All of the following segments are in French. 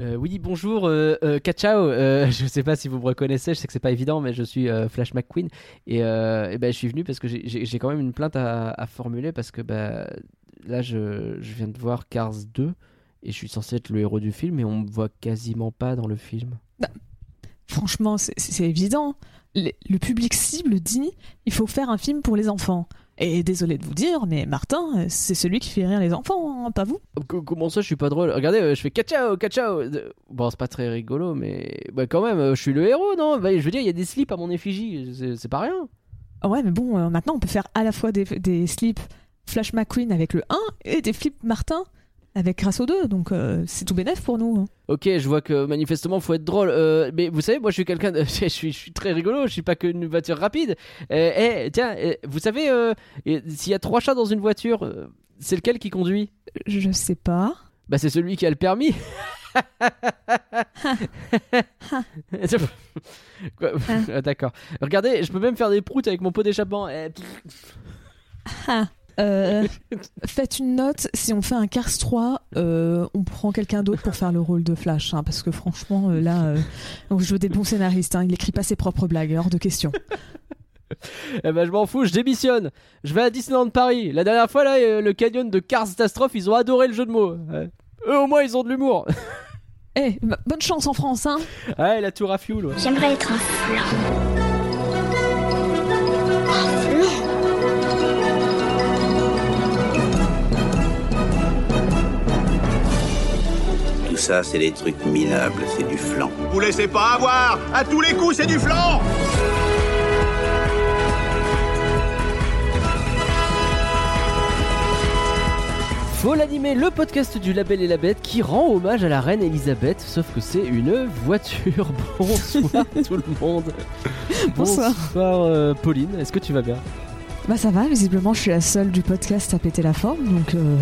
Euh, oui, bonjour, euh, euh. Euh, je sais pas si vous me reconnaissez, je sais que c'est pas évident, mais je suis Flash McQueen. Et, ben, je suis venu parce que j'ai- quand même une plainte à, formuler parce que bah, là, je, viens de voir Cars 2 et je suis censé être le héros du film et on me voit quasiment pas dans le film. Franchement, c'est- évident. Le public cible dit il faut faire un film pour les enfants. Et désolé de vous dire, mais Martin, euh, c'est celui qui fait rire les enfants, hein, pas vous. Co- Comment ça, je suis pas drôle? Regardez, euh, je fais Kachao. Euh, Bon, c'est pas très rigolo, mais bah, quand même, euh, je suis le héros, non? Bah, Je veux dire, il y a des slips à mon effigie, c'est- pas rien. Ah Ouais, mais bon, euh, maintenant on peut faire à la fois des, des slips Flash McQueen avec le 1 et des flips Martin avec grâce au 2, donc euh, c'est tout bénef pour nous. hein. Ok, je vois que manifestement faut être drôle. Euh, mais vous savez, moi je suis quelqu'un, de... je, suis, je suis très rigolo. Je suis pas qu'une voiture rapide. Euh, eh, tiens, vous savez, s'il y a trois chats dans une voiture, c'est lequel qui conduit? Je sais pas. Bah c'est celui qui a le permis. Ah, D'accord. Regardez, je peux même faire des proutes avec mon pot d'échappement. Euh, faites une note, si on fait un Cars 3, euh, on prend quelqu'un d'autre pour faire le rôle de Flash, hein, parce que franchement, euh, là, euh, je veux des bons scénaristes, hein, il écrit pas ses propres blagues, hors de question. Eh ben je m'en fous, je démissionne. Je vais à Disneyland Paris. La dernière fois là, le canyon de Cars Catastrophe, ils ont adoré le jeu de mots. Ouais. Eux au moins ils ont de l'humour. Eh, bah, bonne chance en France, hein Ouais, la tour à fioul. ouais. J'aimerais être un flan. Ça, c'est des trucs minables, c'est du flan. Vous laissez pas avoir À tous les coups, c'est du flanc Faut l'animer, le podcast du Label et la Bête qui rend hommage à la reine Elisabeth, sauf que c'est une voiture. Bonsoir tout le monde. Bonsoir. Bonsoir euh, Pauline, est-ce que tu vas bien? Bah ça va, visiblement je suis la seule du podcast à péter la forme, donc... euh,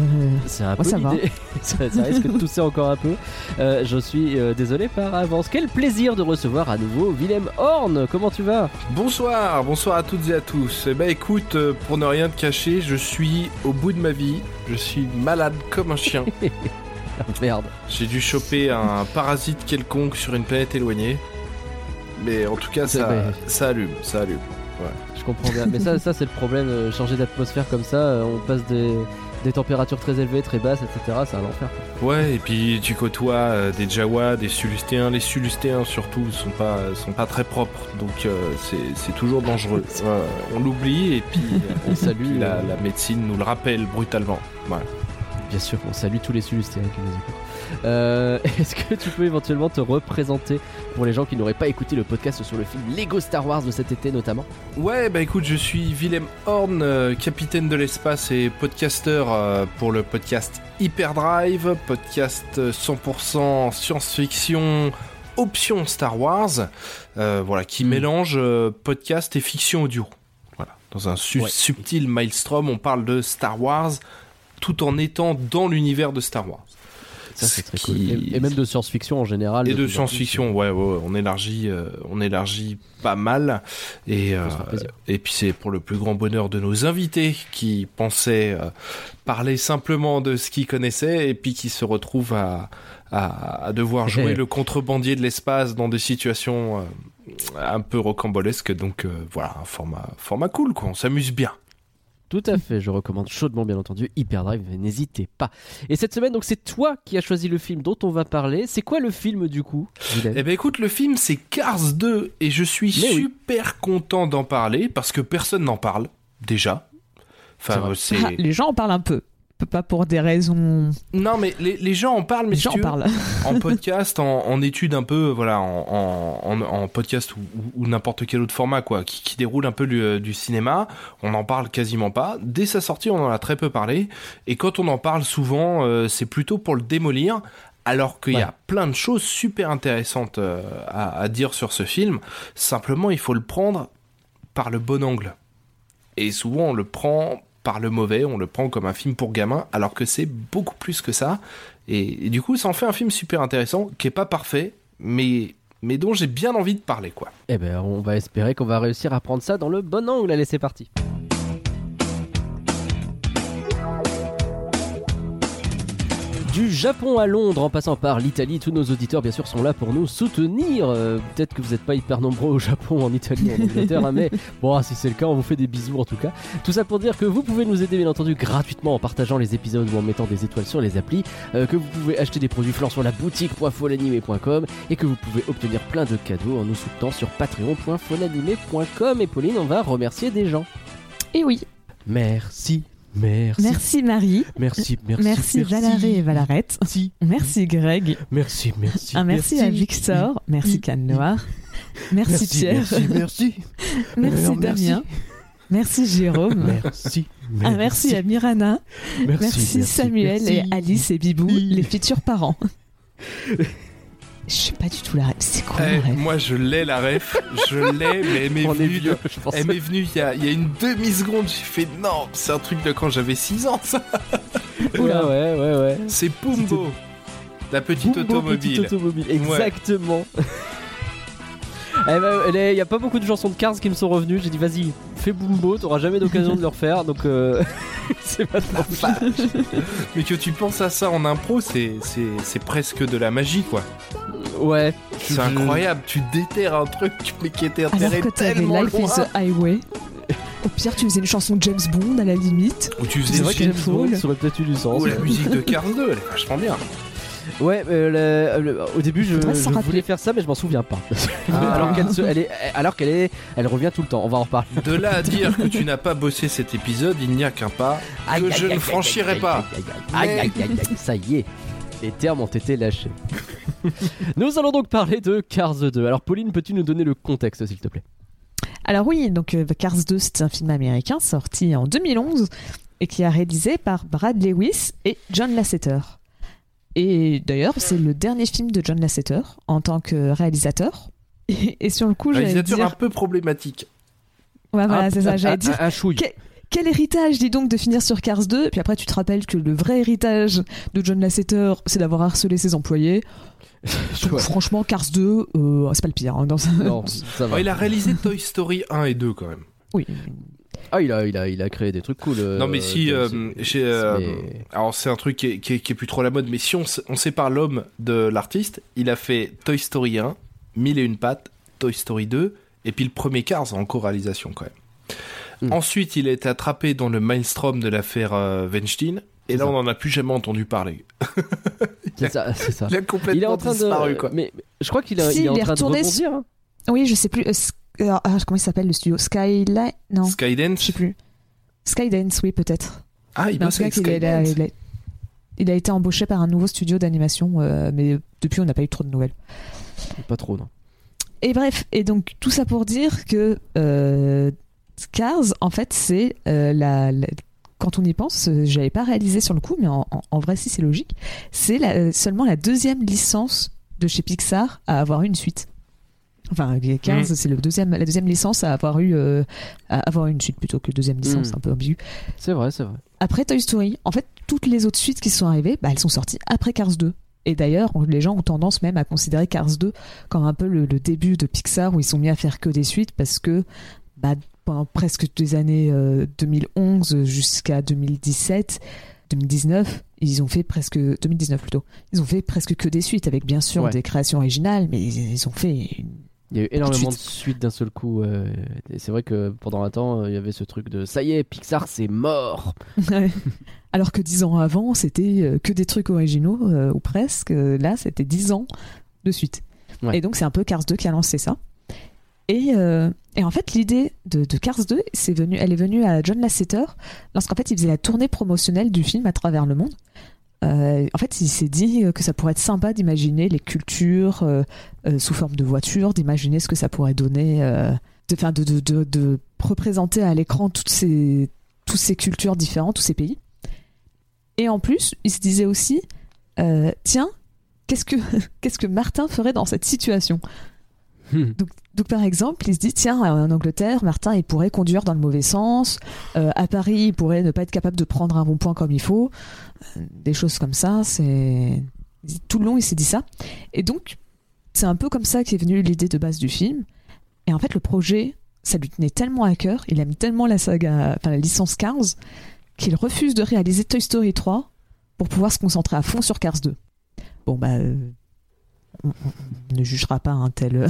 C'est un Moi, peu ça va. ça, ça risque de tousser encore un peu. Euh, je suis euh, désolé par avance. Quel plaisir de recevoir à nouveau Willem Horn. Comment tu vas? Bonsoir, bonsoir à toutes et à tous. Eh ben écoute, euh, pour ne rien te cacher, je suis au bout de ma vie. Je suis malade comme un chien. Ah, Merde. J'ai dû choper un parasite quelconque sur une planète éloignée. Mais en tout cas, ça, ça allume, ça allume. Je comprends bien. Mais ça, ça c'est le problème. euh, changer d'atmosphère comme ça, euh, on passe des, des températures très élevées, très basses, etc. C'est un enfer. Ouais, et puis tu côtoies euh, des Jawa, des Sulustéens. Les Sulustéens surtout sont pas, sont pas très propres, donc c'est toujours dangereux. On l'oublie et puis, On salue, la, la médecine nous le rappelle brutalement. Voilà. Bien sûr, on salue tous les Sulustéens qui nous écoutent. Euh, Est-ce que tu peux éventuellement te représenter pour les gens qui n'auraient pas écouté le podcast sur le film Lego Star Wars de cet été notamment Ouais, bah écoute, je suis Willem Horn, euh, capitaine de l'espace et podcasteur euh, pour le podcast Hyperdrive, podcast euh, 100% science-fiction, option Star Wars, voilà, qui Mm. mélange podcast et fiction audio. Voilà, dans un su- Ouais. subtil maelstrom, on parle de Star Wars tout en étant dans l'univers de Star Wars. Ça, c'est Ce très qui- cool. Et, et même de science-fiction en général. Et de science-fiction, ouais, ouais, ouais, on élargit, euh, on élargit pas mal. Et, euh, et puis c'est pour le plus grand bonheur de nos invités qui pensaient euh, parler simplement de ce qu'ils connaissaient et puis qui se retrouvent à, à, à devoir jouer le contrebandier de l'espace dans des situations euh, un peu rocambolesques. Donc euh, voilà, un format, format cool, quoi. On s'amuse bien. Tout à fait, je recommande chaudement bien entendu Hyperdrive, n'hésitez pas. Et cette semaine donc c'est toi qui as choisi le film dont on va parler. C'est quoi le film du coup Eh ben écoute, le film c'est Cars 2 et je suis Mais oui. super content d'en parler parce que personne n'en parle déjà. Enfin, c'est ah, les gens en parlent un peu. Pas pour des raisons... non mais les, les gens en parlent, mais Les si gens en parlent. en podcast, en, en étude un peu, voilà, en, en, en- en podcast ou, ou- ou n'importe quel autre format quoi, qui, qui déroule un peu du, du cinéma, on n'en parle quasiment pas. Dès sa sortie, on en a très peu parlé, et quand on en parle souvent, euh, c'est plutôt pour le démolir. Alors qu'il y a plein de choses super intéressantes euh, à, à dire sur ce film. Simplement, il faut le prendre par le bon angle. Et souvent, on le prend par le mauvais, on le prend comme un film pour gamins, alors que c'est beaucoup plus que ça. Et, du coup, ça en fait un film super intéressant, qui est pas parfait, mais, mais dont j'ai bien envie de parler, quoi. Eh ben on va espérer qu'on va réussir à prendre ça dans le bon angle. Allez c'est parti. Du Japon à Londres, en passant par l'Italie, tous nos auditeurs, bien sûr, sont là pour nous soutenir. Euh, Peut-être que vous n'êtes pas hyper nombreux au Japon, en Italie, en Angleterre, hein, mais bon, si c'est le cas, on vous fait des bisous en tout cas. Tout ça pour dire que vous pouvez nous aider, bien entendu, gratuitement en partageant les épisodes ou en mettant des étoiles sur les applis, euh, que vous pouvez acheter des produits flancs sur la boutique.folanimé.com et que vous pouvez obtenir plein de cadeaux en nous soutenant sur patreon.folanimé.com. Et Pauline, on va remercier des gens. Et oui, Merci, merci, merci Marie. merci, merci, Merci, Valaré et Valarette. Merci, Merci Greg. merci, merci. Un merci, à Victor. Merci Canne Noir. Merci, Pierre. Merci, merci. Merci Alors, Damien. Merci Jérôme. Merci. Un merci à Mirana. Merci, Samuel et Alice et Bibou, les futurs parents. Je sais pas du tout la rêve. C'est quoi Eh, la rêve moi, je l'ai la ref. Je l'ai, mais elle m'est venue, vieux, je pense. elle m'est venue il y a, il y a une demi-seconde. J'ai fait non, c'est un truc de quand j'avais 6 ans, ça. Oula, ouais, ouais, ouais. C'est Pumbo, la petite Bumbo, automobile. petite automobile, exactement. Eh Il n'y a pas beaucoup de chansons de Cars qui me sont revenues. J'ai dit, vas-y, fais Bumbo, t'auras jamais d'occasion de le refaire. Donc, euh, c'est pas trop Mais que tu penses à ça en impro, c'est c'est c'est presque de la magie, quoi. Ouais. C'est Je- incroyable. Tu déterres un truc, mais qui était Alors enterré que t'avais tellement Life loin. is a Highway. Au pire, tu faisais une chanson de James Bond à la limite. Ou tu C'est faisais vrai que une James. Bond, ça aurait peut-être eu du sens. Ou la musique de Cars 2, elle est vachement bien. Ouais, euh, le- le- au début, je, voulais faire ça, mais je m'en souviens pas. Ah. alors qu'elle elle est, alors qu'elle est, elle revient tout le temps. On va en reparler. De là à dire que tu n'as pas bossé cet épisode, il n'y a qu'un pas que je ne franchirai pas. Aïe, aïe, aïe, aïe, aïe, ça y est. Les termes ont été lâchés. nous allons donc parler de Cars 2. Alors, Pauline, peux-tu nous donner le contexte, s'il te plaît? Alors oui, donc euh, Cars 2, c'est un film américain sorti en 2011 et qui est réalisé par Brad Lewis et John Lasseter. Et d'ailleurs, c'est le dernier film de John Lasseter en tant que réalisateur. Et, et sur le coup, Réalisateur dire... un peu problématique. Ouais, voilà, c'est ça, j'allais dire... Un, un chouille. Que- Quel héritage, dis donc, de finir sur Cars 2 Puis après, tu te rappelles que le vrai héritage de John Lasseter, c'est d'avoir harcelé ses employés. Donc, Ouais. franchement, Cars 2, euh, c'est pas le pire. hein, dans... Non, ça va. Oh, il a réalisé Toy Story 1 et 2 quand même. Oui. Ah, il a, il a, il a créé des trucs cool. euh, non mais si, de- euh, j'ai, euh, mais- alors c'est un truc qui est, qui est- qui est plus trop la mode, mais si on, sépare l'homme de l'artiste, il a fait Toy Story 1, Mille et une pattes, Toy Story 2, et puis le premier Cars en co-réalisation quand même. Mm. Ensuite, il a été attrapé dans le maelstrom de l'affaire euh, Weinstein, et là ça. on n'en a plus jamais entendu parler. C'est ça, c'est ça. Il a complètement Il est en train disparu de. quoi. Mais mais je crois qu'il a- Si, il est en il est train de retourné rebondir. hein. Oui, je sais plus. euh, euh, ah, comment il s'appelle le studio? Skyline? Non, Skydance? Je sais plus. Skydance, oui, peut-être. Ah, il Mais en bosse avec il Skydance. il a- il a été embauché par un nouveau studio d'animation, euh, mais depuis, on n'a pas eu trop de nouvelles. Pas trop, non. Et bref, et donc tout ça pour dire que euh, Cars, en fait, c'est euh, la, la- Quand on y pense, j'avais pas réalisé sur le coup, mais en, en- en vrai, si c'est logique, c'est la- seulement la deuxième licence de chez Pixar à avoir une suite. Enfin, Cars, Mhm. c'est le deuxième, la deuxième licence à avoir eu à avoir une suite plutôt que deuxième licence, Mhm. un peu ambigu. C'est vrai, c'est vrai. Après Toy Story, en fait, toutes les autres suites qui sont arrivées, bah, elles sont sorties après Cars 2. Et d'ailleurs, les gens ont tendance même à considérer Cars 2 comme un peu le, le début de Pixar où ils sont mis à faire que des suites parce que bah, pendant presque des années euh, 2011 jusqu'à 2017, 2019, ils ont fait presque 2019 plutôt. Ils ont fait presque que des suites avec bien sûr Ouais. des créations originales, mais ils, ils ont fait une Il y a eu énormément de suite. suites d'un seul coup. euh, et c'est vrai que pendant un temps, euh, il y avait ce truc de ça y est, Pixar, c'est mort. Alors que dix ans avant, c'était euh, que des trucs originaux, euh, ou presque. Là, c'était dix ans de suite. Ouais. Et donc, c'est un peu Cars 2 qui a lancé ça. Et, euh, et en fait, l'idée de, de Cars 2, c'est venu, elle est venue à John Lasseter lorsqu'en fait, il faisait la tournée promotionnelle du film à travers le monde. Euh, en fait, il s'est dit que ça pourrait être sympa d'imaginer les cultures euh, euh, sous forme de voitures, d'imaginer ce que ça pourrait donner, de, de, représenter à l'écran toutes ces, cultures différentes, tous ces pays. Et en plus, il se disait aussi, tiens, qu'est-ce que, qu'est-ce que Martin ferait dans cette situation? Hmm. donc par exemple, il se dit tiens en Angleterre, Martin il pourrait conduire dans le mauvais sens. Euh, à Paris, il pourrait ne pas être capable de prendre un rond-point comme il faut. Euh, des choses comme ça, c'est tout le long il s'est dit ça. Et donc c'est un peu comme ça qu'est venue l'idée de base du film. Et en fait le projet, ça lui tenait tellement à cœur, il aime tellement la saga, enfin la licence Cars, qu'il refuse de réaliser Toy Story 3 pour pouvoir se concentrer à fond sur Cars 2. Bon, bah. Euh, on, ne jugera pas un tel,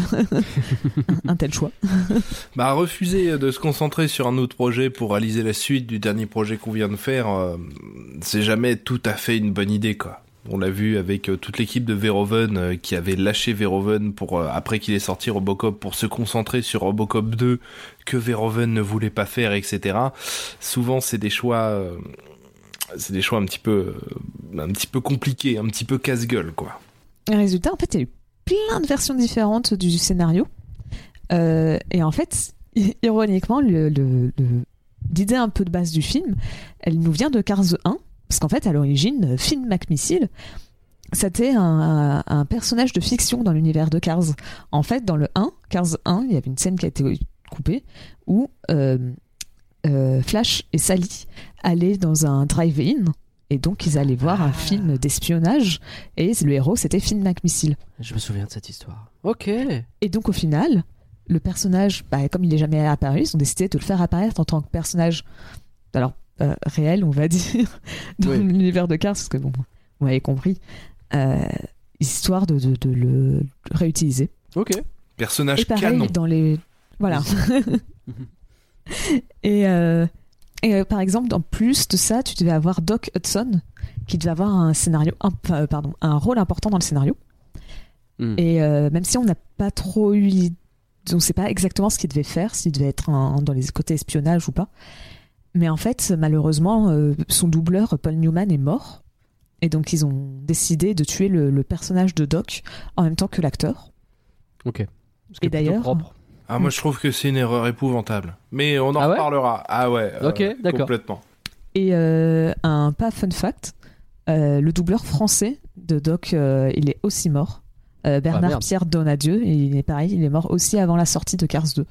un tel choix. Bah, refuser de se concentrer sur un autre projet pour réaliser la suite du dernier projet qu'on vient de faire, euh, c'est jamais tout à fait une bonne idée, quoi. On l'a vu avec euh, toute l'équipe de Verhoeven euh, qui avait lâché Verhoeven pour euh, après qu'il est sorti Robocop pour se concentrer sur Robocop 2 que Verhoeven ne voulait pas faire, etc. Souvent, c'est des choix, euh, c'est des choix un petit peu, euh, un petit peu compliqués, un petit peu casse-gueule, quoi. Résultat, en fait, il y a eu plein de versions différentes du scénario. Euh, et en fait, ironiquement, l'idée un peu de base du film, elle nous vient de Cars 1. Parce qu'en fait, à l'origine, Finn McMissile, c'était un, un personnage de fiction dans l'univers de Cars. En fait, dans le 1, Cars 1, il y avait une scène qui a été coupée où euh, euh, Flash et Sally allaient dans un drive-in. Et donc, ils allaient voir un film d'espionnage. Et le héros, c'était Finn McMissile. Je me souviens de cette histoire. Ok. Et donc au final, le personnage, bah, comme il n'est jamais apparu, ils ont décidé de le faire apparaître en tant que personnage, alors euh, réel, on va dire, dans Oui. l'univers de Cars, parce que bon, vous m'avez compris, euh, histoire de, de- de le réutiliser. Ok. Personnage Et pareil canon. dans les, voilà. et euh, et euh, par exemple, en plus de ça, tu devais avoir Doc Hudson, qui devait avoir un scénario, euh, pardon, un rôle important dans le scénario. Hmm. Et euh, même si on n'a pas trop eu, on sait pas exactement ce qu'il devait faire, s'il devait être un- dans les côtés espionnage ou pas. Mais en fait, malheureusement, euh, son doubleur Paul Newman est mort, et donc ils ont décidé de tuer le, le personnage de Doc en même temps que l'acteur. Ok. Ce qui Et d'ailleurs- propre. Ah, moi je trouve que c'est une erreur épouvantable. Mais on en Ah ouais reparlera. Ah ouais. euh, Ok, d'accord. Complètement. Et euh, un pas fun fact, euh, le doubleur français de Doc, euh, il est aussi mort. Euh, Ah, Bernard. Pierre Donadieu, et il est pareil, il est mort aussi avant la sortie de Cars 2.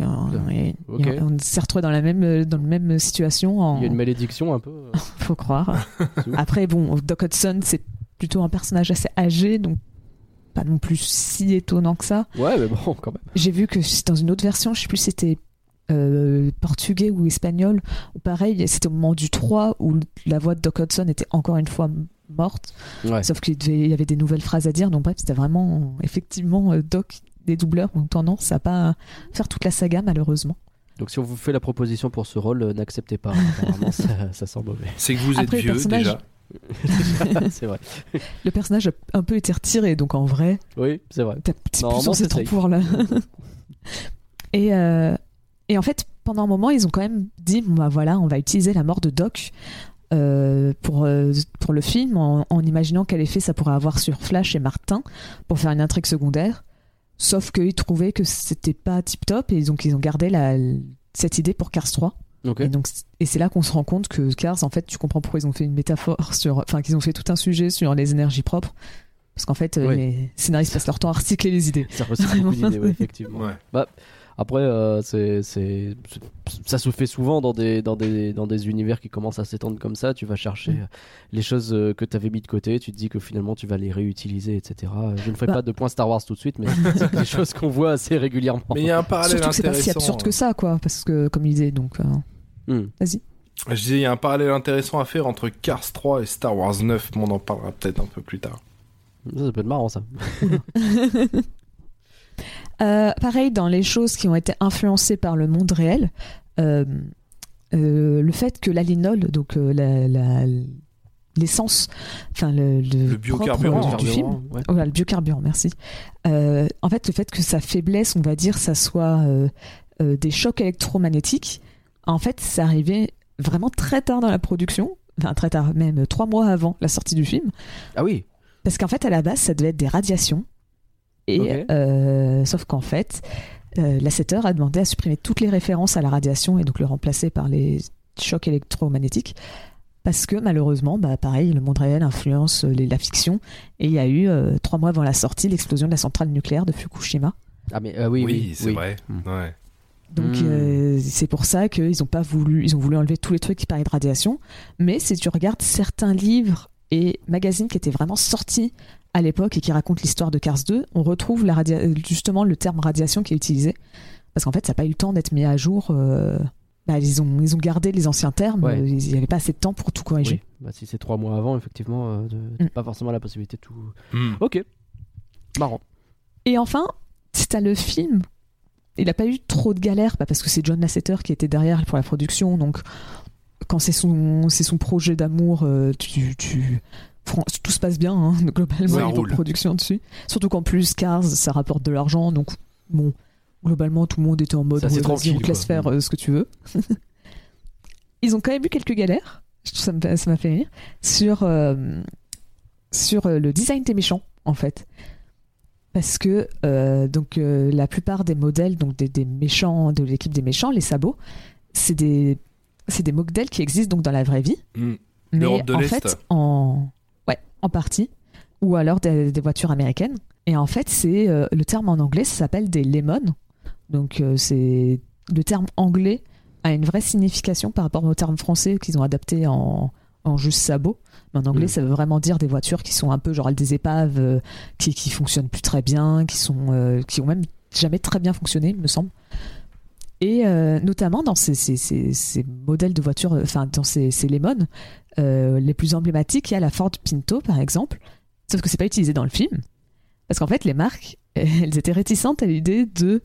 Donc, euh, et- Ok. et on s'est retrouvé dans la même dans la même situation. En... Il y a une malédiction un peu. faut croire. Après, bon, Doc Hudson, c'est plutôt un personnage assez âgé, donc pas non plus si étonnant que ça. Ouais, mais bon, quand même. J'ai vu que c'est dans une autre version, je sais plus si c'était euh, portugais ou espagnol, ou pareil, c'était au moment du 3 où la voix de Doc Hudson était encore une fois morte, Ouais. sauf qu'il devait- il y avait des nouvelles phrases à dire, donc bref, c'était vraiment, effectivement, euh, Doc, des doubleurs ont tendance à pas faire toute la saga, malheureusement. Donc si on vous fait la proposition pour ce rôle, euh, n'acceptez pas. Apparemment, ça, ça sent mauvais. C'est que vous êtes Après, vieux personnage- déjà. c'est vrai. Le personnage a un peu été retiré, donc en vrai, Oui, c'est vrai. T'as plus Normalement, censé c'est être en safe. pour là. et, euh, et en fait, pendant un moment, ils ont quand même dit bon, bah voilà, on va utiliser la mort de Doc euh, pour, euh, pour le film, en, en imaginant quel effet ça pourrait avoir sur Flash et Martin pour faire une intrigue secondaire. Sauf qu'ils trouvaient que c'était pas tip top et donc ils ont gardé la, cette idée pour Cars 3. Et, donc, et c'est là qu'on se rend compte que Cars, en fait, tu comprends pourquoi ils ont fait une métaphore sur. Enfin, qu'ils ont fait tout un sujet sur les énergies propres. Parce qu'en fait, euh, Oui. les scénaristes passent leur temps à recycler les idées. Ça reçoit beaucoup d'idées, ouais, effectivement. Ouais. Après, euh, c'est, c'est, ça se fait souvent dans des, dans, des, dans des univers qui commencent à s'étendre comme ça. Tu vas chercher Mm. euh, les choses que tu avais mis de côté, tu te dis que finalement tu vas les réutiliser, etc. Je ne ferai Bah. pas de point Star Wars tout de suite, mais c'est des choses qu'on voit assez régulièrement. Mais il y a un parallèle Surtout que c'est pas si absurde que ça, quoi. Parce que, comme il disait, donc. euh, Hmm. Vas-y. Je disais, il y a un parallèle intéressant à faire entre Cars 3 et Star Wars 9, mais on en parlera peut-être un peu plus tard. Ça, ça peut être marrant, ça. Euh, pareil, dans les choses qui ont été influencées par le monde réel, euh, euh, le fait que l'alinol, donc euh, la- la- l'essence, enfin le, Le propre biocarburant, du film, ouais. Voilà, le biocarburant, merci. Euh, en fait, le fait que sa faiblesse, on va dire, ça soit euh, euh, des chocs électromagnétiques, en fait, ça arrivait vraiment très tard dans la production, enfin très tard, même trois mois avant la sortie du film, Ah oui. parce qu'en fait, à la base, ça devait être des radiations. Et euh, sauf qu'en fait, euh, l'assetteur a demandé à supprimer toutes les références à la radiation et donc le remplacer par les chocs électromagnétiques. Parce que malheureusement, bah, pareil, le monde réel influence euh, les- la fiction. Et il y a eu, euh, trois mois avant la sortie, l'explosion de la centrale nucléaire de Fukushima. Ah mais euh, oui, oui, c'est oui. vrai. Ouais. Donc Hmm. euh, c'est pour ça qu'ils ont pas voulu, ils ont voulu enlever tous les trucs qui parlaient de radiation. Mais si tu regardes certains livres et magazines qui étaient vraiment sortis à l'époque et qui racontent l'histoire de Cars 2, on retrouve la radia- justement le terme radiation qui est utilisé. Parce qu'en fait, ça n'a pas eu le temps d'être mis à jour. euh, bah, ils, ont, ils ont gardé les anciens termes, Ouais. euh, il n'y avait pas assez de temps pour tout corriger. Oui. Bah, si c'est trois mois avant, effectivement, euh, Mm. pas forcément la possibilité de tout. Hmm. Ok. Marrant. Et enfin, t'as le film. Il a pas eu trop de galères, bah, parce que c'est John Lasseter qui était derrière pour la production. Donc, quand c'est son, c'est son projet d'amour, euh, tu, tu- fran- tout se passe bien, hein, globalement, Ça niveau roule. production dessus. Surtout qu'en plus, Cars, ça rapporte de l'argent. Donc, bon, globalement, tout le monde était en mode tranquille, on te laisse faire euh, ce que tu veux. Ils ont quand même eu quelques galères. Ça m'a fait rire. Sur, euh, sur le design des méchants, en fait parce que euh, donc euh, la plupart des modèles donc des, des méchants de l'équipe des méchants les sabots c'est des c'est des modèles qui existent donc dans la vraie vie. Hmm. mais de en fait en ouais en partie. Ou alors des, des voitures américaines. Et en fait c'est euh, le terme en anglais ça s'appelle des lemons. Donc c'est le terme anglais a une vraie signification par rapport au terme français qu'ils ont adapté en en juste sabot mais en anglais Mm. ça veut vraiment dire des voitures qui sont un peu genre des épaves euh, qui qui fonctionnent plus très bien qui sont euh, qui ont même jamais très bien fonctionné il me semble et euh, notamment dans ces, ces, ces, ces modèles de voitures, enfin dans ces, ces Lemon, les plus emblématiques, il y a la Ford Pinto par exemple, sauf que c'est pas utilisé dans le film, parce qu'en fait les marques, elles étaient réticentes à l'idée de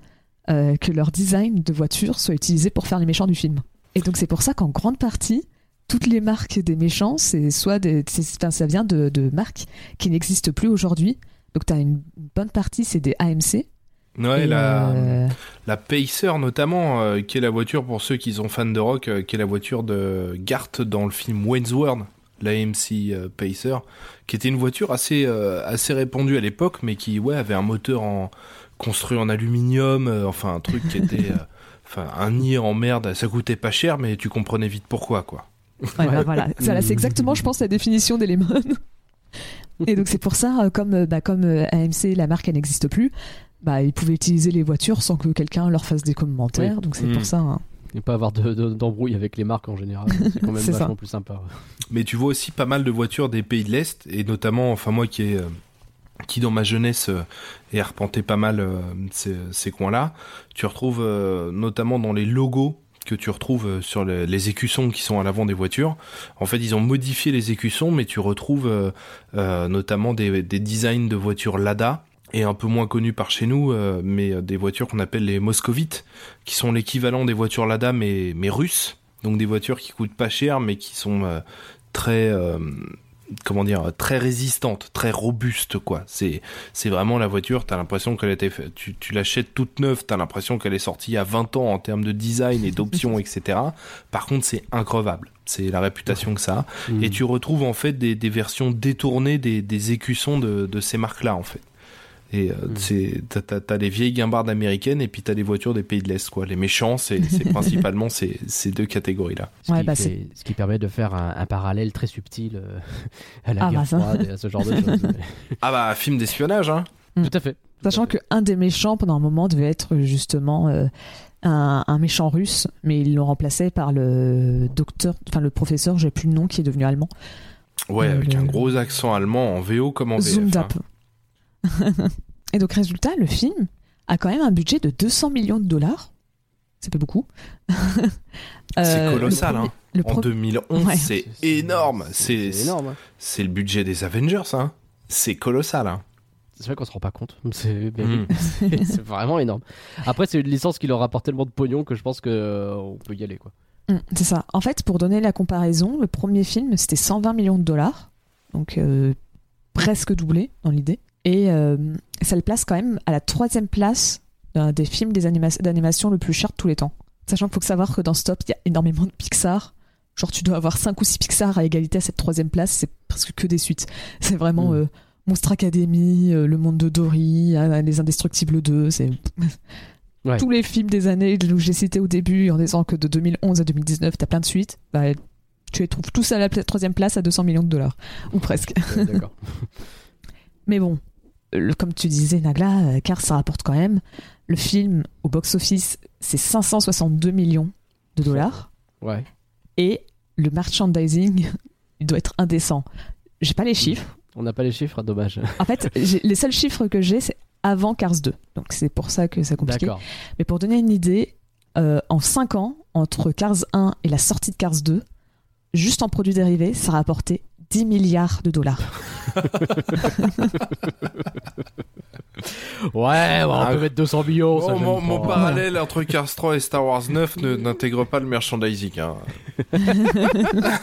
que leur design de voiture soit utilisé pour faire les méchants du film. Et donc c'est pour ça qu'en grande partie, toutes les marques des méchants, c'est soit des, enfin, ça vient de, de marques qui n'existent plus aujourd'hui. Donc tu as une bonne partie, c'est des AMC. Ouais, Et, la, euh, la Pacer notamment, euh, qui est la voiture pour ceux qui sont fans de rock, euh, qui est la voiture de Gart dans le film Wayne's World, la AMC euh, Pacer, qui était une voiture assez assez répandue à l'époque, mais qui ouais avait un moteur en construit en aluminium, enfin un truc qui était, enfin un nid en merde, ça coûtait pas cher, mais tu comprenais vite pourquoi quoi. Ouais, bah voilà, c'est exactement, je pense, la définition des lemons. Et donc c'est pour ça, euh, comme, euh, bah, comme euh, AMC, la marque, elle n'existe plus, bah, ils pouvaient utiliser les voitures sans que quelqu'un leur fasse des commentaires. Donc c'est Mm. pour ça. hein. Et pas avoir de- de- d'embrouille avec les marques en général. C'est quand même C'est ça. vachement plus sympa. ouais. Mais tu vois aussi pas mal de voitures des pays de l'Est, et notamment, enfin moi qui est, euh, qui dans ma jeunesse euh, ai arpenté pas mal euh, ces, ces coins-là, tu retrouves euh, notamment dans les logos que tu retrouves euh, sur les, écussons qui sont à l'avant des voitures. En fait, ils ont modifié les écussons, mais tu retrouves euh, euh, notamment des, des designs de voitures Lada et un peu moins connus par chez nous, mais des voitures qu'on appelle les moscovites, qui sont l'équivalent des voitures Lada mais, mais russes. Donc des voitures qui coûtent pas cher, mais qui sont très comment dire très résistantes, très robustes quoi. C'est c'est vraiment la voiture. T'as l'impression qu'elle fait- tu tu l'achètes toute neuve. T'as l'impression qu'elle est sortie il y a 20 ans en termes de design et d'options etc. Par contre c'est increvable. C'est la réputation que ça a. Mm. Et tu retrouves en fait des, des versions détournées des, des écussons de, de ces marques-là en fait. Et euh, Mm. c'est t'as, les vieilles guimbardes américaines et puis t'as les voitures des pays de l'Est quoi. Les méchants c'est, c'est principalement ces, ces deux catégories-là. Ce, Ouais, qui bah, ce qui permet de faire un, un parallèle très subtil euh, à la Ah, guerre bah, ça. froide et à ce genre de choses. Ah bah film d'espionnage hein. Tout à fait. Sachant qu'un des méchants, pendant un moment, devait être justement euh, un, un méchant russe, mais ils l'ont remplacé par le docteur, enfin le professeur, j'ai plus le nom, qui est devenu allemand. Ouais, Euh, avec le- un gros accent allemand en VO comme en VF. hein. Et donc, résultat, le film a quand même un budget de 200 millions de dollars. Ça fait beaucoup. C'est Euh, le colossal hein. le En pro- 2011, Ouais. c'est énorme. C'est C'est énorme. hein. C'est le budget des Avengers, hein. C'est colossal, hein. C'est vrai qu'on se rend pas compte. C'est mais Mm. c'est vraiment énorme. Après, c'est une licence qui leur rapporte tellement de pognon que je pense que euh, on peut y aller quoi. Mm, C'est ça. En fait, pour donner la comparaison, le premier film, c'était 120 millions de dollars. Donc, euh, presque doublé dans l'idée. Et euh, ça le place quand même à la troisième place d'un des films d'animation le plus cher de tous les temps. Sachant qu'il faut savoir que dans Stop, il y a énormément de Pixar. Genre, tu dois avoir 5 ou 6 Pixar à égalité à cette troisième place. C'est presque que des suites. C'est vraiment Mm. euh, Monstre Academy, euh, Le Monde de Dory, euh, Les Indestructibles 2. C'est Ouais. tous les films des années que j'ai cités au début en disant que de 2011 à 2019, t'as plein de suites. Bah, tu les trouves tous à la troisième place à 200 millions de dollars. Ou presque. Ouais, D'accord. Mais bon, le- comme tu disais, Nagla, euh, car ça rapporte quand même. Le film au box-office, c'est 562 millions de dollars. Ouais. Et le merchandising, il doit être indécent. J'ai pas les chiffres. On n'a pas les chiffres, dommage. En fait, les seuls chiffres que j'ai, c'est avant Cars 2. Donc c'est pour ça que c'est compliqué. D'accord. Mais pour donner une idée, euh, en 5 ans, entre Cars 1 et la sortie de Cars 2, juste en produits dérivés, ça rapportait 10 milliards de dollars. Ouais, on Ah, peut mettre 200 millions. Bon, mon, parallèle entre Cars 3 et Star Wars 9 ne- n'intègre pas le merchandising. hein.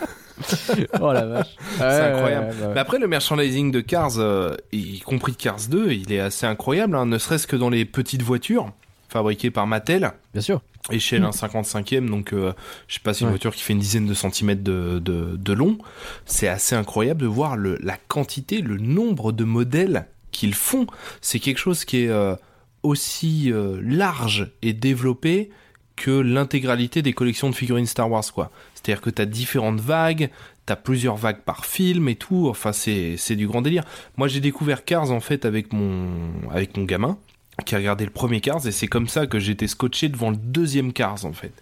Oh la vache. C'est Ouais, incroyable. ouais, ouais, ouais. Mais après, le merchandising de Cars, euh, y compris de Cars 2, il est assez incroyable, hein, ne serait-ce que dans les petites voitures fabriquées par Mattel. Bien sûr. Échelle 1 55e, donc euh, je sais pas, c'est une Ouais. voiture qui fait une dizaine de centimètres de, de, de long. C'est assez incroyable de voir le, la quantité, le nombre de modèles qu'ils font. C'est quelque chose qui est euh, aussi euh, large et développé que l'intégralité des collections de figurines Star Wars, quoi. C'est-à-dire que t'as différentes vagues, t'as plusieurs vagues par film et tout. Enfin, c'est c'est du grand délire. Moi, j'ai découvert Cars en fait avec mon avec mon gamin qui a regardé le premier Cars et c'est comme ça que j'étais scotché devant le deuxième Cars en fait.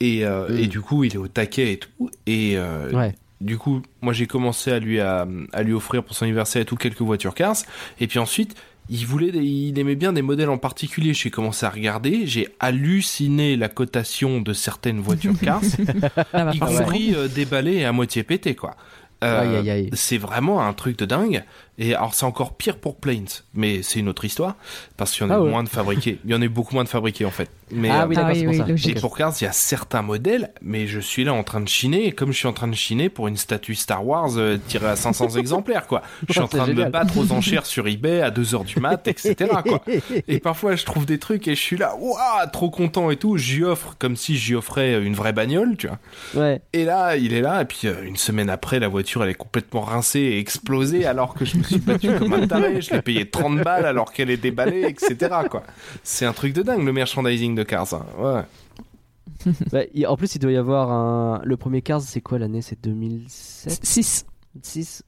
Et, euh, Mm. et du coup, il est au taquet et tout. Et euh, Ouais. du coup, moi j'ai commencé à lui à, à lui offrir pour son anniversaire et tout quelques voitures Cars. Et puis ensuite, il voulait, des- il aimait bien des modèles en particulier. J'ai commencé à regarder, j'ai halluciné la cotation de certaines voitures Cars, Ah bah, y compris euh, déballées et à moitié pétées quoi. Euh. C'est vraiment un truc de dingue. Et alors c'est encore pire pour Planes, mais c'est une autre histoire parce qu'il y en a Ah moins de fabriqués. Il y en a beaucoup moins de fabriqués en fait. Mais ah euh, oui, Ah oui, pour oui, ça. logique. et pour Cars, il y a certains modèles, mais je suis là en train de chiner, et comme je suis en train de chiner pour une statue Star Wars euh, tirée à 500 exemplaires, quoi. Je suis en train de me battre aux enchères sur eBay à 2 heures du mat, etc., quoi. Et parfois, je trouve des trucs et je suis là, waouh, trop content et tout. J'y offre comme si j'y offrais une vraie bagnole, tu vois. Ouais. Et là, il est là, et puis euh, une semaine après, la voiture, elle est complètement rincée et explosée, alors que je me suis battu comme un taré. Je l'ai payé 30 balles alors qu'elle est déballée, etc., quoi. C'est un truc de dingue, le merchandising de Cars. hein. Ouais. Bah, en plus, il doit y avoir un. Le premier Cars, c'est quoi l'année? C'est 2007 6. 6 C'est-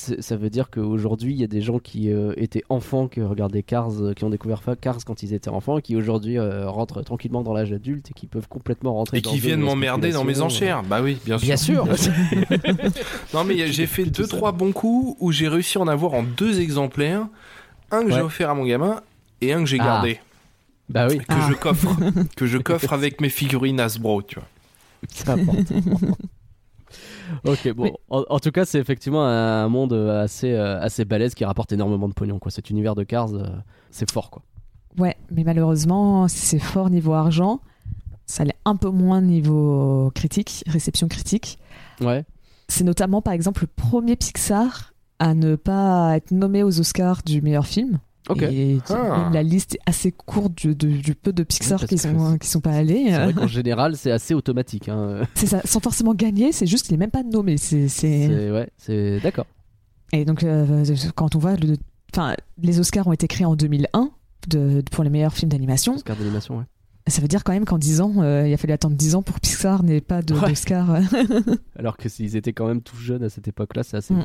Ça veut dire qu'aujourd'hui, il y a des gens qui euh, étaient enfants, qui regardaient Cars, euh, qui ont découvert Cars quand ils étaient enfants, et qui aujourd'hui euh, rentrent tranquillement dans l'âge adulte et qui peuvent complètement rentrer Et dans qui viennent m'emmerder dans mes enchères. Bah oui, bien sûr. Bien sûr Non mais j'ai fait deux trois bons coups où j'ai réussi à en avoir en deux exemplaires, un que j'ai offert à mon gamin et un que j'ai Ah. gardé, Bah oui, que Ah. je coffre, que je coffre avec mes figurines Hasbro, tu vois. important. Ok, bon. En, en tout cas, c'est effectivement un monde euh, assez, euh, assez balèze qui rapporte énormément de pognon. Quoi. Cet univers de Cars, euh, c'est fort. quoi. Ouais, mais malheureusement, si c'est fort niveau argent. Ça l'est un peu moins niveau critique, réception critique. Ouais. C'est notamment, par exemple, le premier Pixar à ne pas être nommé aux Oscars du meilleur film. Et Ah. la liste est assez courte du, du- du peu de Pixar Oui, qui sont, qui sont pas allés. C'est Euh, vrai qu'en général, c'est assez automatique. hein. C'est ça, sans forcément gagner, c'est juste qu'il est même pas nommé. C'est, c'est- C'est ouais, c'est d'accord. Et donc, euh, quand on voit, le... enfin, les Oscars ont été créés en 2001 de, pour les meilleurs films d'animation. Oscar d'animation, ouais. Ça veut dire quand même qu'en 10 ans, euh, il a fallu attendre 10 ans pour que Pixar n'ait pas de- Ouais. d'Oscar. Alors que s'ils étaient quand même tout jeunes à cette époque-là, c'est assez Mm.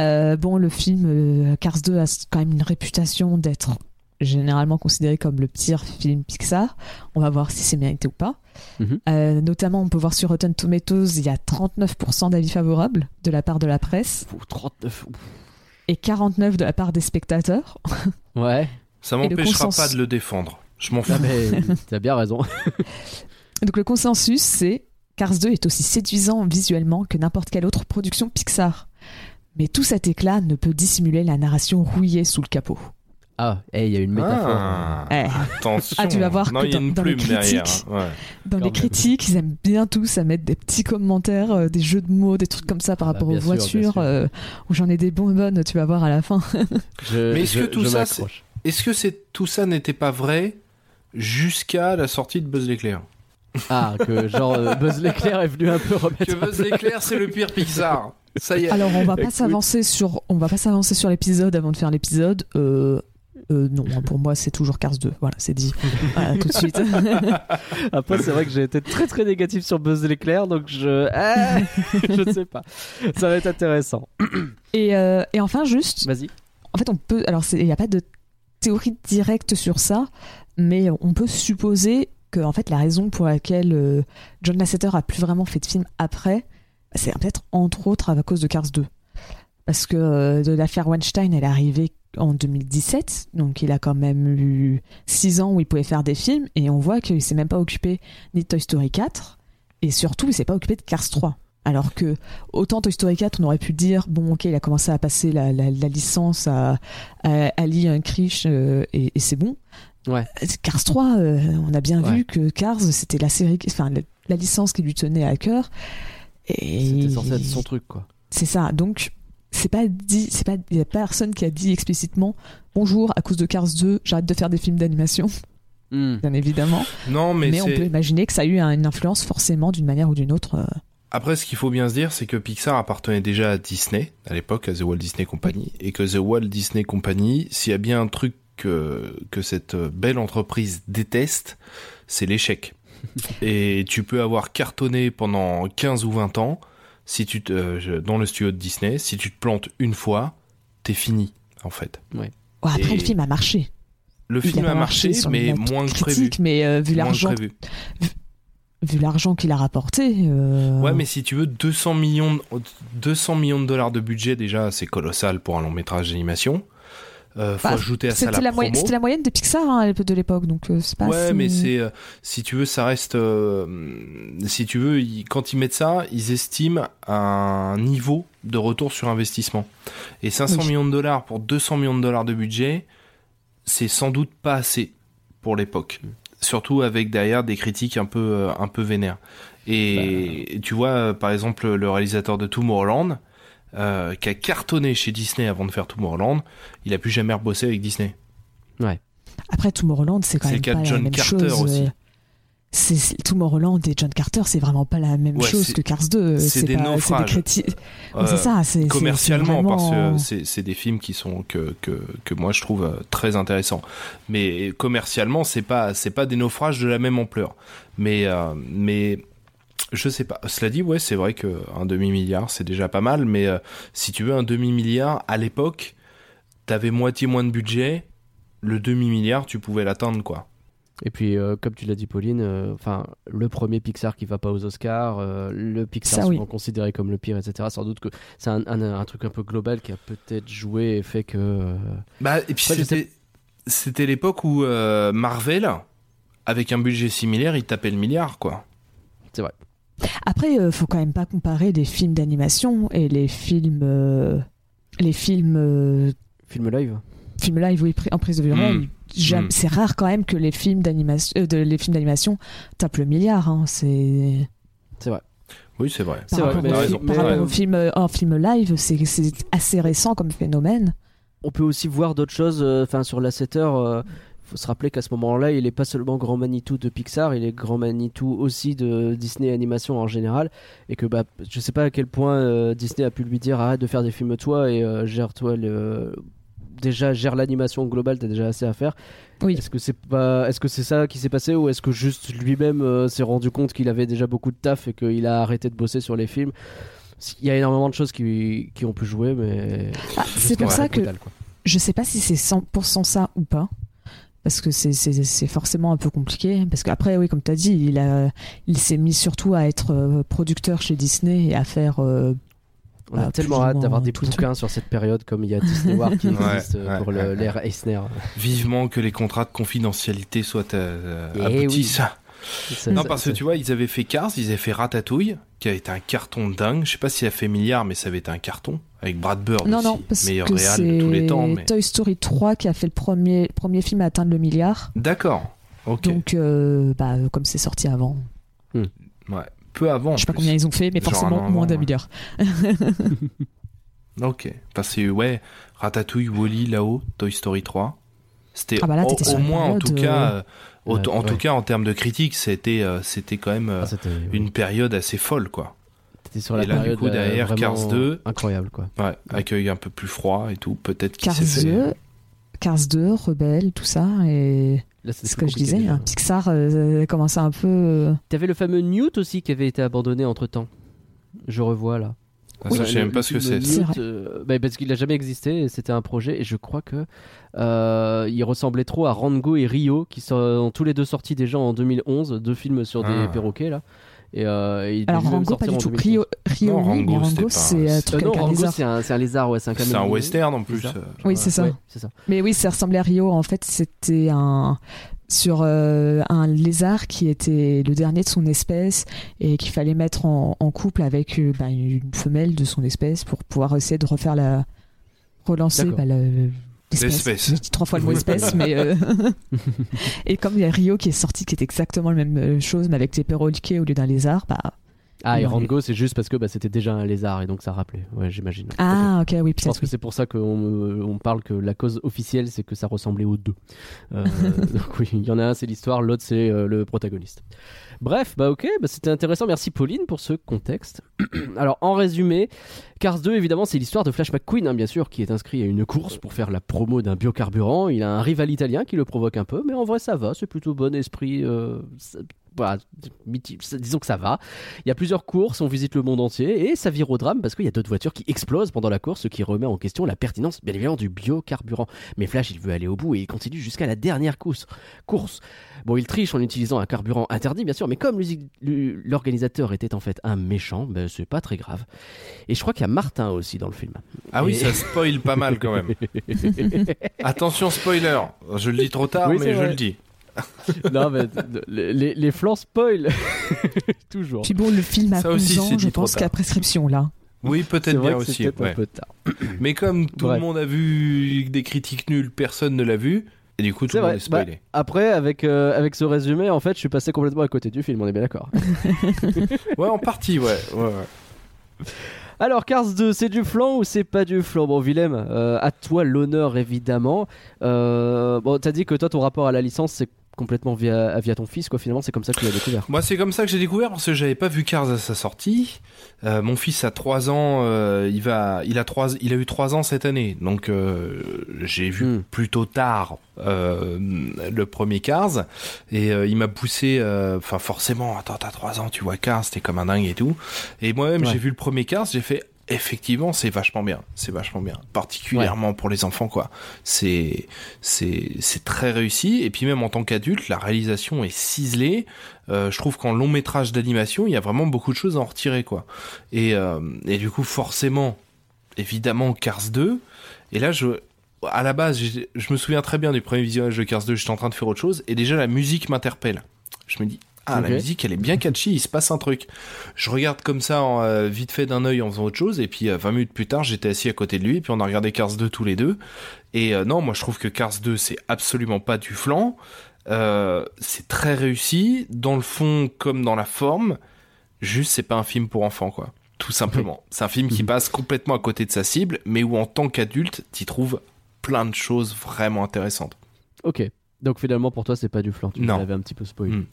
Euh, bon, le film euh, Cars 2 a quand même une réputation d'être généralement considéré comme le pire film Pixar. On va voir si c'est mérité ou pas. Mhm. Euh, notamment, on peut voir sur Rotten Tomatoes, il y a 39% d'avis favorables de la part de la presse Ouh, 39. ouf. et 49% de la part des spectateurs. Ouais. Ça m'empêchera consensus- pas de le défendre. Je m'en fous. Ah, mais t'as bien raison. Donc le consensus, c'est Cars 2 est aussi séduisant visuellement que n'importe quelle autre production Pixar. Mais tout cet éclat ne peut dissimuler la narration rouillée sous le capot. Ah, hey, il y a une métaphore. Ah, Eh. attention. Ah, tu vas voir non, que il y a dans- les critiques- hein. Ouais. Dans Quand les même. critiques, ils aiment bien tous à mettre des petits commentaires, euh, des jeux de mots, des trucs comme ça par Bah, rapport aux sûr, voitures, euh, où j'en ai des bonbonnes, tu vas voir à la fin. Je- Mais est-ce que tout ça. Est-ce que c'est tout ça n'était pas vrai jusqu'à la sortie de Buzz l'éclair? Ah, que genre euh, Buzz l'éclair est venu un peu remettre. Que Buzz l'éclair c'est le pire Pixar. Ça y est. Alors on va pas s'avancer sur, on va pas s'avancer sur l'épisode avant de faire l'épisode. Euh, euh, non, hein, pour moi c'est toujours Cars 2. Voilà, c'est dit. Voilà, tout de suite. Après, c'est vrai que j'ai été très très négatif sur Buzz l'éclair, donc je. Ah, je ne sais pas. Ça va être intéressant. Et, euh, et enfin juste, Vas-y. en fait on peut, alors c'est- il n'y a pas de théorie directe sur ça, mais on peut supposer que en fait la raison pour laquelle euh, John Lasseter a plus vraiment fait de film après, c'est peut-être entre autres à cause de Cars 2. Parce que euh, de l'affaire Weinstein, elle est arrivée en 2017, donc il a quand même eu 6 ans où il pouvait faire des films, et on voit qu'il s'est même pas occupé ni de Toy Story 4, Et surtout, il s'est pas occupé de Cars 3. Alors que autant Toy Story 4, on aurait pu dire bon, ok, il a commencé à passer la, la- la licence à, à Ali Unkrich euh, et, et c'est bon. Ouais. Cars 3, euh, on a bien Ouais. vu que Cars, c'était la série, enfin la, la licence qui lui tenait à cœur. C'était censé être son truc, quoi. c'est ça. Donc, c'est pas dit, c'est pas, il y a personne qui a dit explicitement bonjour, à cause de Cars 2, j'arrête de faire des films d'animation, Hmm. bien évidemment. Non, mais, Mais, on peut imaginer que ça a eu un- une influence forcément d'une manière ou d'une autre. euh. Après, ce qu'il faut bien se dire, c'est que Pixar appartenait déjà à Disney, à l'époque, à The Walt Disney Company, et que The Walt Disney Company, s'il y a bien un truc que, que cette belle entreprise déteste, c'est l'échec. et tu peux avoir cartonné pendant 15 ou 20 ans, si tu te, euh, dans le studio de Disney, si tu te plantes une fois, t'es fini, en fait. Ouais, après, Et- le film a marché. Le Il film a marché, mais moins que prévu. Mais euh, vu Moins que l'argent, prévu. vu l'argent qu'il a rapporté. euh, Ouais, mais si tu veux 200 millions, de- 200 millions de dollars de budget, déjà, c'est colossal pour un long métrage d'animation. Euh, faut Bah, ajouter à ça C'était la, la, promo. moyenne- c'était la moyenne des Pixar hein, de l'époque, donc euh, c'est pas. Ouais, mais c'est euh, si tu veux, ça reste. si tu veux, ils- quand ils mettent ça, ils estiment un niveau de retour sur investissement. Et 500 Oui. millions de dollars pour 200 millions de dollars de budget, c'est sans doute pas assez pour l'époque. Surtout avec derrière des critiques un peu un peu vénères. Et tu vois, par exemple, le réalisateur de Tomorrowland, euh, qui a cartonné chez Disney avant de faire Tomorrowland, il a plus jamais rebossé avec Disney. Après, Tomorrowland, c'est quand C'est même le cas pas de la John même Carter chose. aussi. euh, C'est c'est- Tomorrowland et John Carter, c'est vraiment pas la même Ouais, chose que Cars 2. c'est des pas- naufrages. criti- Ouais, Euh, c'est ça, c'est commercialement c'est parce que c'est c'est des films qui sont que que que moi je trouve euh, très intéressants mais commercialement c'est pas c'est pas des naufrages de la même ampleur mais euh, mais je sais pas cela dit ouais c'est vrai que un demi milliard c'est déjà pas mal mais euh, si tu veux un demi milliard à l'époque t'avais moitié moins de budget le demi milliard tu pouvais l'atteindre quoi Et puis, euh, comme tu l'as dit, Pauline, euh, enfin, le premier Pixar qui va pas aux Oscars, euh, le Pixar Ça, oui. souvent considéré comme le pire, etc. Sans doute que c'est un, un- un truc un peu global qui a peut-être joué et fait que. euh, bah et puis Ouais, c'était c'était l'époque où euh, Marvel avec un budget similaire il tapait le milliard quoi C'est vrai. Après, euh, faut quand même pas comparer les films d'animation et les films, euh, les films, euh, Film live. films live oui, en prise de vue réelle. Mm. Jam- Mm. C'est rare quand même que les films d'animation, euh, les films d'animation tapent le milliard. hein. C'est C'est vrai. oui c'est vrai C'est vrai, mais- raison. par rapport au film, euh, en film live, c'est assez récent comme phénomène. On peut aussi voir d'autres choses. euh, Enfin, sur la 7 heures, euh, faut se rappeler qu'à ce moment-là, il est pas seulement grand Manitou de Pixar, il est grand Manitou aussi de Disney Animation en général. Et que bah, je sais pas à quel point euh, Disney a pu lui dire arrête de faire des films toi et euh, gère-toi le. Déjà, gère l'animation globale, t'as déjà assez à faire. Oui. Est-ce que c'est pas, est-ce que c'est ça qui s'est passé ou est-ce que juste lui-même euh, s'est rendu compte qu'il avait déjà beaucoup de taf et qu'il a arrêté de bosser sur les films? Il y a énormément de choses qui, qui ont pu jouer, mais Ah, c'est pour ça que je sais pas si c'est 100% ça ou pas. Parce que c'est- forcément un peu compliqué. Parce qu'après, oui, comme tu as dit, il, a- il s'est mis surtout à être euh, producteur chez Disney et à faire. euh, On a Bah, tellement hâte d'avoir des bouquins sur cette période comme il y a Disney War qui existe euh, ouais, pour ouais, le- ouais. l'ère Eisner. Vivement que les contrats de confidentialité soient euh, Eh aboutissent. Ça- Non, parce que tu vois, ils avaient fait Cars, ils avaient fait Ratatouille, qui a été un carton dingue. Je sais pas s'il a fait milliard, mais ça avait été un carton. Avec Brad Bird Non, aussi, non, parce meilleur que réal de tous les temps. Mais... Toy Story 3 qui a fait le premier, premier film à atteindre le milliard. D'accord. Ok. Donc, euh, bah, euh, comme c'est sorti avant, ouais. Peu avant. je sais pas combien ils ont fait, mais Genre forcément moins d'un ouais. milliard. Ok. Parce que, ouais, Ratatouille, Wally, là-haut, Toy Story 3. C'était Ah bah au, au moins, en tout cas, euh, Ouais, en tout cas, en termes de critique, c'était, euh, c'était quand même euh, Ah, c'était une période assez folle, quoi. c'était sur la et là, du période coup, euh, derrière, Cars 2. incroyable quoi. Ouais, accueil un peu plus froid et tout, peut-être qu'il Cars s'est fait. 2, Cars 2, Rebelle, tout ça. Et c'est ce que je disais, déjà. hein, Pixar euh, commençait un peu. euh, T'avais le fameux Newt aussi qui avait été abandonné entre temps. Je revois là. Ah, ça, je sais même pas ce que c'est. Euh, bah, parce qu'il n'a jamais existé. C'était un projet et je crois que euh, il ressemblait trop à Rango et Rio qui sont tous les deux sortis déjà en 2011, deux films sur des Ah. perroquets là. Et euh, il Alors Rango, pas du tout. 2015. Rio, Rio Non, oui, Rango, Rango, c'est un Euh, truc non, avec un Rango lézard. c'est un, c'est un lézard, ouais, c'est un C'est un caméléon. western en plus. Euh, Oui, c'est ça. Ouais, c'est ça. Mais oui, ça ressemblait à Rio. En fait, c'était un. Sur euh, un lézard qui était le dernier de son espèce et qu'il fallait mettre en, en couple avec euh, bah, une femelle de son espèce pour pouvoir essayer de refaire la relancer bah, l'espèce. Trois fois le mot espèce, mais euh, et comme il y a Rio qui est sorti qui est exactement la même chose mais avec des perroquets au lieu d'un lézard, bah Ah, et Rango, c'est juste parce que bah, c'était déjà un lézard et donc ça rappelait. Ouais, j'imagine. Ah ok oui Je pense que c'est pour ça qu'on on parle que la cause officielle, c'est que ça ressemblait aux deux. Euh, donc oui, il y en a un, c'est l'histoire, l'autre, c'est euh, le protagoniste. Bref, bah ok, bah, c'était intéressant. Merci Pauline pour ce contexte. Alors, en résumé, Cars 2, évidemment, c'est l'histoire de Flash McQueen, hein, bien sûr, qui est inscrit à une course pour faire la promo d'un biocarburant. Il a un rival italien qui le provoque un peu, mais en vrai, ça va, c'est plutôt bon esprit. euh, miti- disons que ça va. Il y a plusieurs courses, on visite le monde entier et ça vire au drame parce qu'il y a d'autres voitures qui explosent pendant la course, ce qui remet en question la pertinence, bien évidemment, du biocarburant. Mais Flash, il veut aller au bout et il continue jusqu'à la dernière course. course. Bon, il triche en utilisant un carburant interdit, bien sûr, mais comme l'organisateur était en fait un méchant, ben, c'est pas très grave. Et je crois qu'il y a Martin aussi dans le film. Ah oui, ça spoil pas mal quand même. Attention spoiler, je le dis trop tard, Oui, mais je le dis. non, mais les, les, les flancs spoil Toujours. Puis bon le film a Ça aussi, 11 ans, c'est je pense qu'à prescription là. Oui, peut-être bien aussi. ouais. un peu tard. Mais comme tout Bref. le monde a vu des critiques nulles, personne ne l'a vu. Et du coup, tout le monde est spoilé. Après, avec, euh, avec ce résumé, en fait, je suis passé complètement à côté du film, on est bien d'accord. Ouais, en partie, ouais. ouais, ouais. Alors, Cars 2, c'est du flan ou c'est pas du flan Bon, Willem, euh, à toi l'honneur, évidemment. Euh, bon, t'as dit que toi, ton rapport à la licence, c'est complètement via, via ton fils, quoi. Finalement, c'est comme ça que tu l'as découvert. Moi, c'est comme ça que j'ai découvert parce que j'avais pas vu Cars à sa sortie. Euh, mon fils a 3 ans, euh, il va, il a trois, il a eu 3 ans cette année, donc euh, j'ai vu Hmm. plutôt tard le premier Cars et il m'a poussé, enfin forcément, attends, t'as 3 ans, tu vois Cars, t'es comme un dingue et tout. Et moi-même, Ouais. j'ai vu le premier Cars, j'ai fait. Effectivement, c'est vachement bien. C'est vachement bien, particulièrement pour les enfants, quoi. C'est c'est c'est très réussi. Et puis même en tant qu'adulte, la réalisation est ciselée. Euh, je trouve qu'en long métrage d'animation, il y a vraiment beaucoup de choses à en retirer, quoi. Et euh, et du coup, forcément, évidemment, Cars 2. Et là, je à la base, je me souviens très bien du premier visionnage de Cars 2. J'étais en train de faire autre chose et déjà la musique m'interpelle. Je me dis. Ah, la musique, elle est bien catchy, il se passe un truc. Je regarde comme ça, en, euh, vite fait d'un œil en faisant autre chose, et puis euh, 20 minutes plus tard, j'étais assis à côté de lui, et puis on a regardé Cars 2 tous les deux. Et euh, non, moi je trouve que Cars 2, c'est absolument pas du flan. Euh, c'est très réussi, dans le fond comme dans la forme. Juste, c'est pas un film pour enfants, quoi. Tout simplement. C'est un film qui Mhm. passe complètement à côté de sa cible, mais où en tant qu'adulte, t'y trouves plein de choses vraiment intéressantes. Ok. Donc finalement, pour toi, c'est pas du flan. Tu l'avais un petit peu spoilé. Mm.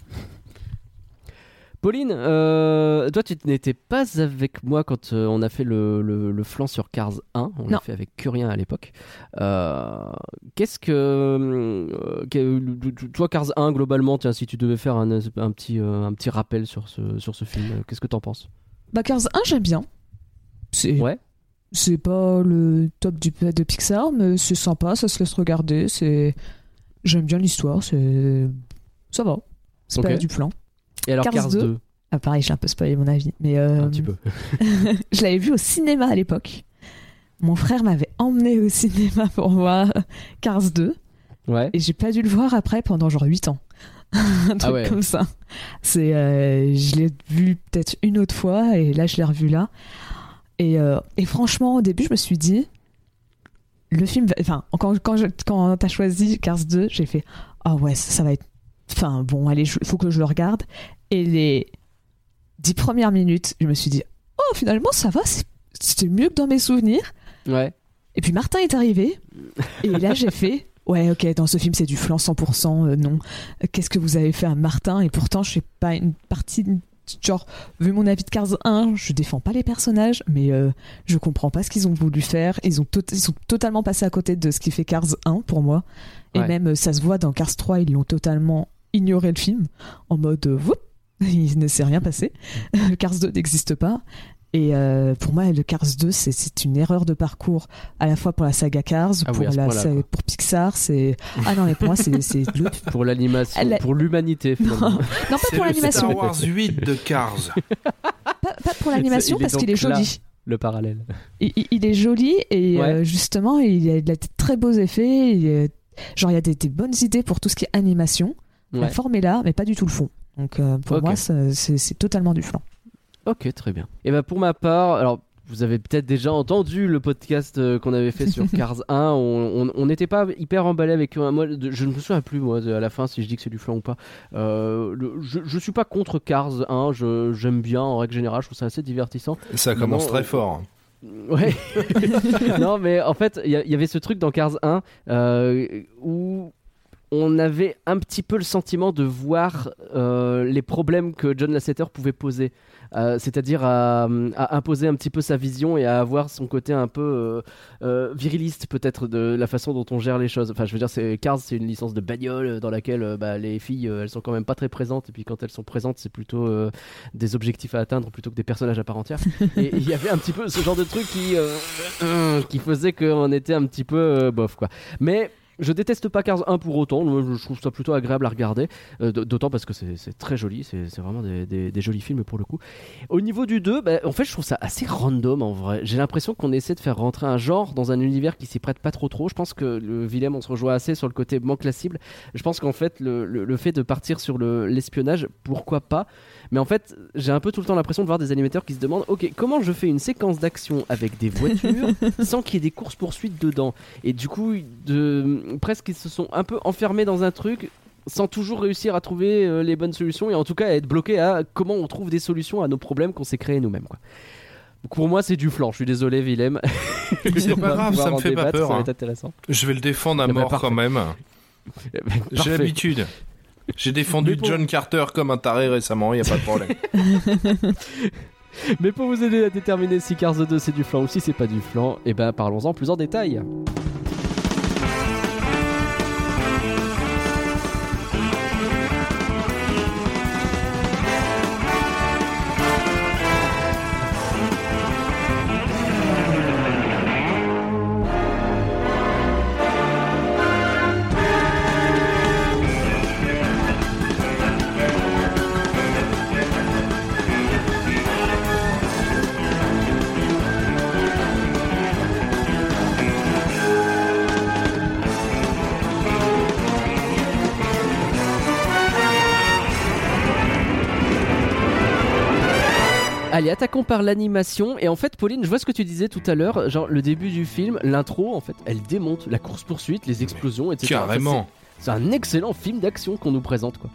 Pauline, euh, toi, tu n'étais pas avec moi quand euh, on a fait le, le, le flan sur Cars 1. On l'a fait avec Curien à l'époque. Euh, Qu'est-ce que, que- Toi, Cars 1, globalement, tiens, si tu devais faire un, un petit, un petit rappel sur ce, sur ce film, qu'est-ce que t'en penses? Bah Cars 1 j'aime bien. C'est Ouais. c'est pas le top du de Pixar mais c'est sympa, ça se laisse regarder, c'est j'aime bien l'histoire, c'est ça va. C'est Ok. pas du plan. Et alors, Cars Cars 2, 2, Ah pareil, j'ai un peu spoilé mon avis, mais euh, un petit peu. je l'avais vu au cinéma à l'époque. Mon frère m'avait emmené au cinéma pour voir Cars 2 Ouais. et j'ai pas dû le voir après pendant genre 8 ans. un truc Ah ouais. comme ça. C'est euh, je l'ai vu peut-être une autre fois et là je l'ai revu là. Et, euh, et franchement au début je me suis dit le film va- enfin quand quand je- quand t'as choisi Cars 2, j'ai fait ah ouais, ça, ça va être enfin bon, allez, il faut que je le regarde et les dix premières minutes, je me suis dit oh finalement ça va, c'était mieux que dans mes souvenirs. Ouais. Et puis Martin est arrivé, et là j'ai fait Ouais, ok, dans ce film c'est du flan 100%, euh, non. Qu'est-ce que vous avez fait à Martin? Et pourtant, je sais pas une partie. Genre, vu mon avis de Cars 1, je défends pas les personnages, mais euh, je comprends pas ce qu'ils ont voulu faire. Ils, ont ils sont totalement passés à côté de ce qui fait Cars 1 pour moi. Et Ouais. même, euh, ça se voit dans Cars 3, ils l'ont totalement ignoré le film, en mode, euh, Whoop il ne s'est rien passé. Cars 2 n'existe pas. Et euh, pour moi, le Cars 2, c'est- une erreur de parcours, à la fois pour la saga Cars, Ah pour, la, sa- pour Pixar. C'est ah non, mais pour moi, c'est c'est le- Pour l'animation, pour l'humanité, non pas pour le l'animation, Star Wars 8 de Cars. pas, pas pour l'animation parce qu'il est là. joli. le parallèle. Il, est joli et Ouais. euh, justement, il a, de très beaux effets. il genre, il y a des, des bonnes idées pour tout ce qui est animation. La forme est là, mais pas du tout le fond. Donc euh, pour moi, c'est totalement du flan. Ok, très bien. Et ben pour ma part, alors vous avez peut-être déjà entendu le podcast euh, qu'on avait fait sur Cars 1. On n'était pas hyper emballé avec euh, moi. je ne me souviens plus moi de- à la fin si je dis que c'est du flan ou pas. Euh, le- je, je suis pas contre Cars 1. Je j'aime bien en règle générale. Je trouve ça assez divertissant. Ça commence Non, très euh, fort. Ouais. non, mais en fait, il y, a- il y avait ce truc dans Cars 1 euh, où on avait un petit peu le sentiment de voir euh, les problèmes que John Lasseter pouvait poser. Euh, c'est-à-dire à, à imposer un petit peu sa vision et à avoir son côté un peu euh, viriliste peut-être de la façon dont on gère les choses. Enfin, je veux dire, c'est Cars, c'est une licence de bagnole dans laquelle bah, les filles, elles sont quand même pas très présentes. Et puis quand elles sont présentes, c'est plutôt des objectifs à atteindre plutôt que des personnages à part entière. Et il y avait un petit peu ce genre de truc qui, qui faisait qu'on était un petit peu bof quoi. Mais je déteste pas Cars 1 pour autant, je trouve ça plutôt agréable à regarder, euh, d'autant parce que c'est très joli, c'est vraiment des, jolis films pour le coup. Au niveau du 2, bah, en fait je trouve ça assez random en vrai. J'ai l'impression qu'on essaie de faire rentrer un genre dans un univers qui s'y prête pas trop trop. Je pense que le Willem on se rejoint assez sur le côté manque la cible. Je pense qu'en fait le, fait de partir sur le- l'espionnage, pourquoi pas? Mais en fait, j'ai un peu tout le temps l'impression de voir des animateurs qui se demandent Ok, comment je fais une séquence d'action avec des voitures sans qu'il y ait des courses-poursuites dedans? Et du coup, de, presque ils se sont un peu enfermés dans un truc sans toujours réussir à trouver euh, les bonnes solutions et en tout cas à être bloqués à comment on trouve des solutions à nos problèmes qu'on s'est créés nous-mêmes. quoi. Donc pour moi, c'est du flanc. Je suis désolé, Willem. C'est pas grave, ça me fait pas peur, Ça va hein. être intéressant. Je vais le défendre à Eh ben, mort quand même. J'ai Parfait. l'habitude. J'ai défendu pour- John Carter comme un taré récemment, il y a pas de problème. Mais pour vous aider à déterminer si Cars 2 c'est du flan ou si c'est pas du flan, et ben parlons-en plus en détail. Allez, attaquons par l'animation. Et en fait, Pauline, je vois ce que tu disais tout à l'heure. Genre, le début du film, l'intro, en fait, elle démonte la course-poursuite, les explosions, etc. Carrément. C'est- c'est un excellent film d'action qu'on nous présente, quoi.